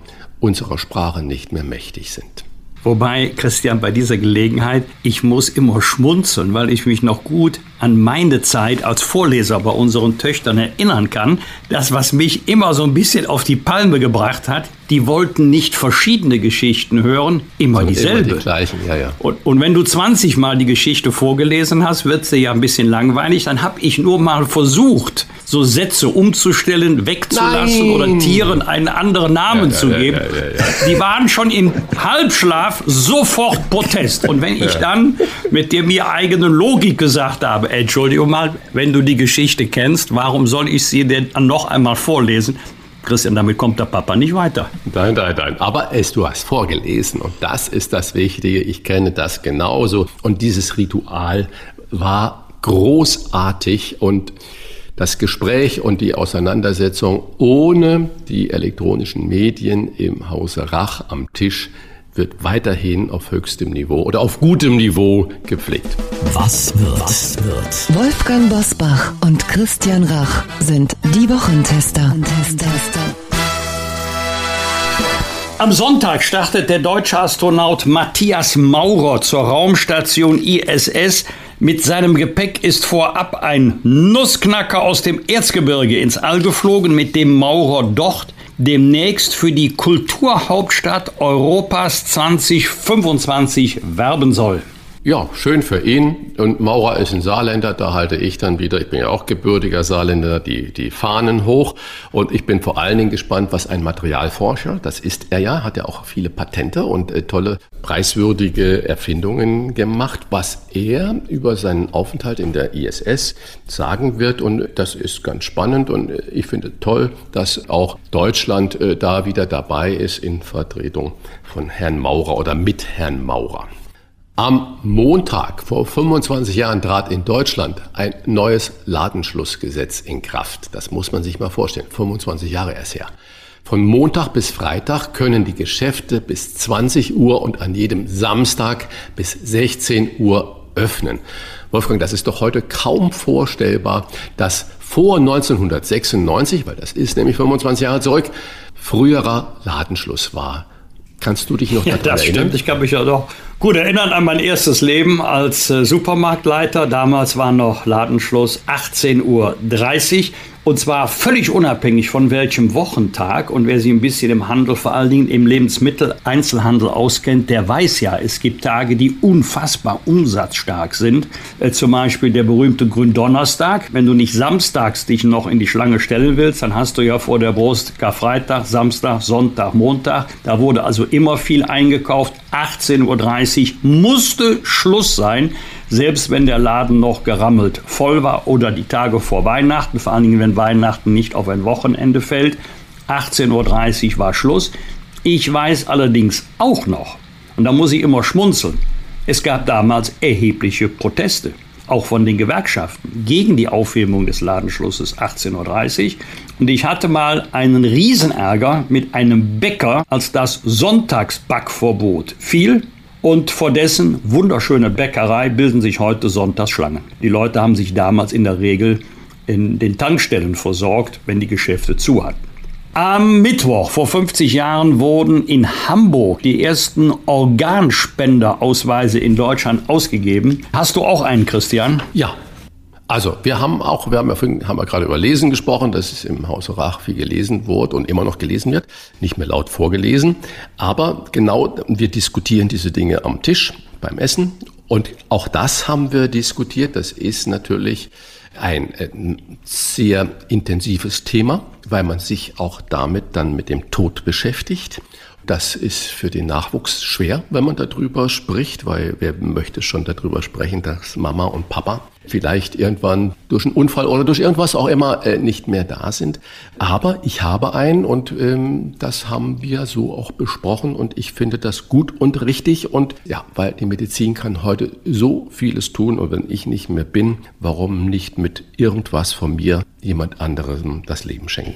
unserer Sprache nicht mehr mächtig sind. Wobei, Christian, bei dieser Gelegenheit, ich muss immer schmunzeln, weil ich mich noch gut an meine Zeit als Vorleser bei unseren Töchtern erinnern kann. Das, was mich immer so ein bisschen auf die Palme gebracht hat, die wollten nicht verschiedene Geschichten hören, immer dieselbe. Immer die gleichen, ja, ja. Und, und wenn du 20 Mal die Geschichte vorgelesen hast, wird sie ja ein bisschen langweilig. Dann habe ich nur mal versucht, so Sätze umzustellen, wegzulassen Nein. oder Tieren einen anderen Namen ja, ja, zu geben. Ja, die waren schon im Halbschlaf sofort Protest. Und wenn ich dann mit der mir eigenen Logik gesagt habe, Entschuldigung mal, wenn du die Geschichte kennst, warum soll ich sie denn noch einmal vorlesen? Christian, damit kommt der Papa nicht weiter. Nein, nein, nein. Aber es, du hast vorgelesen und das ist das Wichtige. Ich kenne das genauso. Und dieses Ritual war großartig und das Gespräch und die Auseinandersetzung ohne die elektronischen Medien im Hause Rach am Tisch wird weiterhin auf höchstem Niveau oder auf gutem Niveau gepflegt. Was wird? Was wird? Wolfgang Bosbach und Christian Rach sind die Wochentester. Am Sonntag startet der deutsche Astronaut Matthias Maurer zur Raumstation ISS. Mit seinem Gepäck ist vorab ein Nussknacker aus dem Erzgebirge ins All geflogen, mit dem Maurer dort demnächst für die Kulturhauptstadt Europas 2025 werben soll. Ja, schön für ihn. Und Maurer ist ein Saarländer, da halte ich dann wieder, ich bin ja auch gebürtiger Saarländer, die, die Fahnen hoch. Und ich bin vor allen Dingen gespannt, was ein Materialforscher, das ist er ja, hat ja auch viele Patente und äh, tolle, preiswürdige Erfindungen gemacht, was er über seinen Aufenthalt in der ISS sagen wird. Und das ist ganz spannend und äh, ich finde toll, dass auch Deutschland äh, da wieder dabei ist in Vertretung von Herrn Maurer oder mit Herrn Maurer. Am Montag vor 25 Jahren trat in Deutschland ein neues Ladenschlussgesetz in Kraft. Das muss man sich mal vorstellen. 25 Jahre erst her. Von Montag bis Freitag können die Geschäfte bis 20 Uhr und an jedem Samstag bis 16 Uhr öffnen. Wolfgang, das ist doch heute kaum vorstellbar, dass vor 1996, weil das ist nämlich 25 Jahre zurück, früherer Ladenschluss war. Kannst du dich noch ja, das erinnern? Stimmt. Ich kann mich ja doch gut erinnern an mein erstes Leben als äh, Supermarktleiter. Damals war noch Ladenschluss 18.30 Uhr. Und zwar völlig unabhängig von welchem Wochentag. Und wer sich ein bisschen im Handel, vor allen Dingen im Lebensmitteleinzelhandel auskennt, der weiß ja, es gibt Tage, die unfassbar umsatzstark sind. Äh, zum Beispiel der berühmte Gründonnerstag. Wenn du nicht samstags dich noch in die Schlange stellen willst, dann hast du ja vor der Brust Karfreitag, Samstag, Sonntag, Montag. Da wurde also immer viel eingekauft. 18.30 Uhr musste Schluss sein selbst wenn der Laden noch gerammelt voll war oder die Tage vor Weihnachten, vor allen Dingen wenn Weihnachten nicht auf ein Wochenende fällt. 18.30 Uhr war Schluss. Ich weiß allerdings auch noch, und da muss ich immer schmunzeln, es gab damals erhebliche Proteste, auch von den Gewerkschaften, gegen die Aufhebung des Ladenschlusses 18.30 Uhr. Und ich hatte mal einen Riesenärger mit einem Bäcker, als das Sonntagsbackverbot fiel. Und vor dessen wunderschöner Bäckerei bilden sich heute Sonntagsschlangen. Die Leute haben sich damals in der Regel in den Tankstellen versorgt, wenn die Geschäfte zu hatten. Am Mittwoch vor 50 Jahren wurden in Hamburg die ersten Organspenderausweise in Deutschland ausgegeben. Hast du auch einen, Christian? Ja, also, wir haben auch, wir haben ja vorhin, haben wir gerade über Lesen gesprochen, dass es im Hause Rach viel gelesen wurde und immer noch gelesen wird, nicht mehr laut vorgelesen. Aber genau, wir diskutieren diese Dinge am Tisch beim Essen und auch das haben wir diskutiert. Das ist natürlich ein äh, sehr intensives Thema, weil man sich auch damit dann mit dem Tod beschäftigt. Das ist für den Nachwuchs schwer, wenn man darüber spricht, weil wer möchte schon darüber sprechen, dass Mama und Papa vielleicht irgendwann durch einen Unfall oder durch irgendwas auch immer äh, nicht mehr da sind. Aber ich habe einen und ähm, das haben wir so auch besprochen und ich finde das gut und richtig und ja, weil die Medizin kann heute so vieles tun und wenn ich nicht mehr bin, warum nicht mit irgendwas von mir jemand anderem das Leben schenken?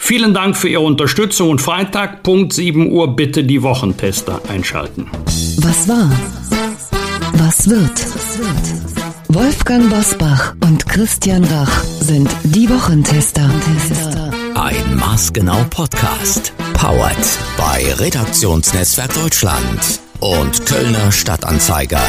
Vielen Dank für Ihre Unterstützung und Freitag Punkt 7 Uhr bitte die Wochentester einschalten. Was war? Was wird? Wolfgang Bosbach und Christian Rach sind die Wochentester. Ein maßgenau Podcast. Powered bei Redaktionsnetzwerk Deutschland und Kölner Stadtanzeiger.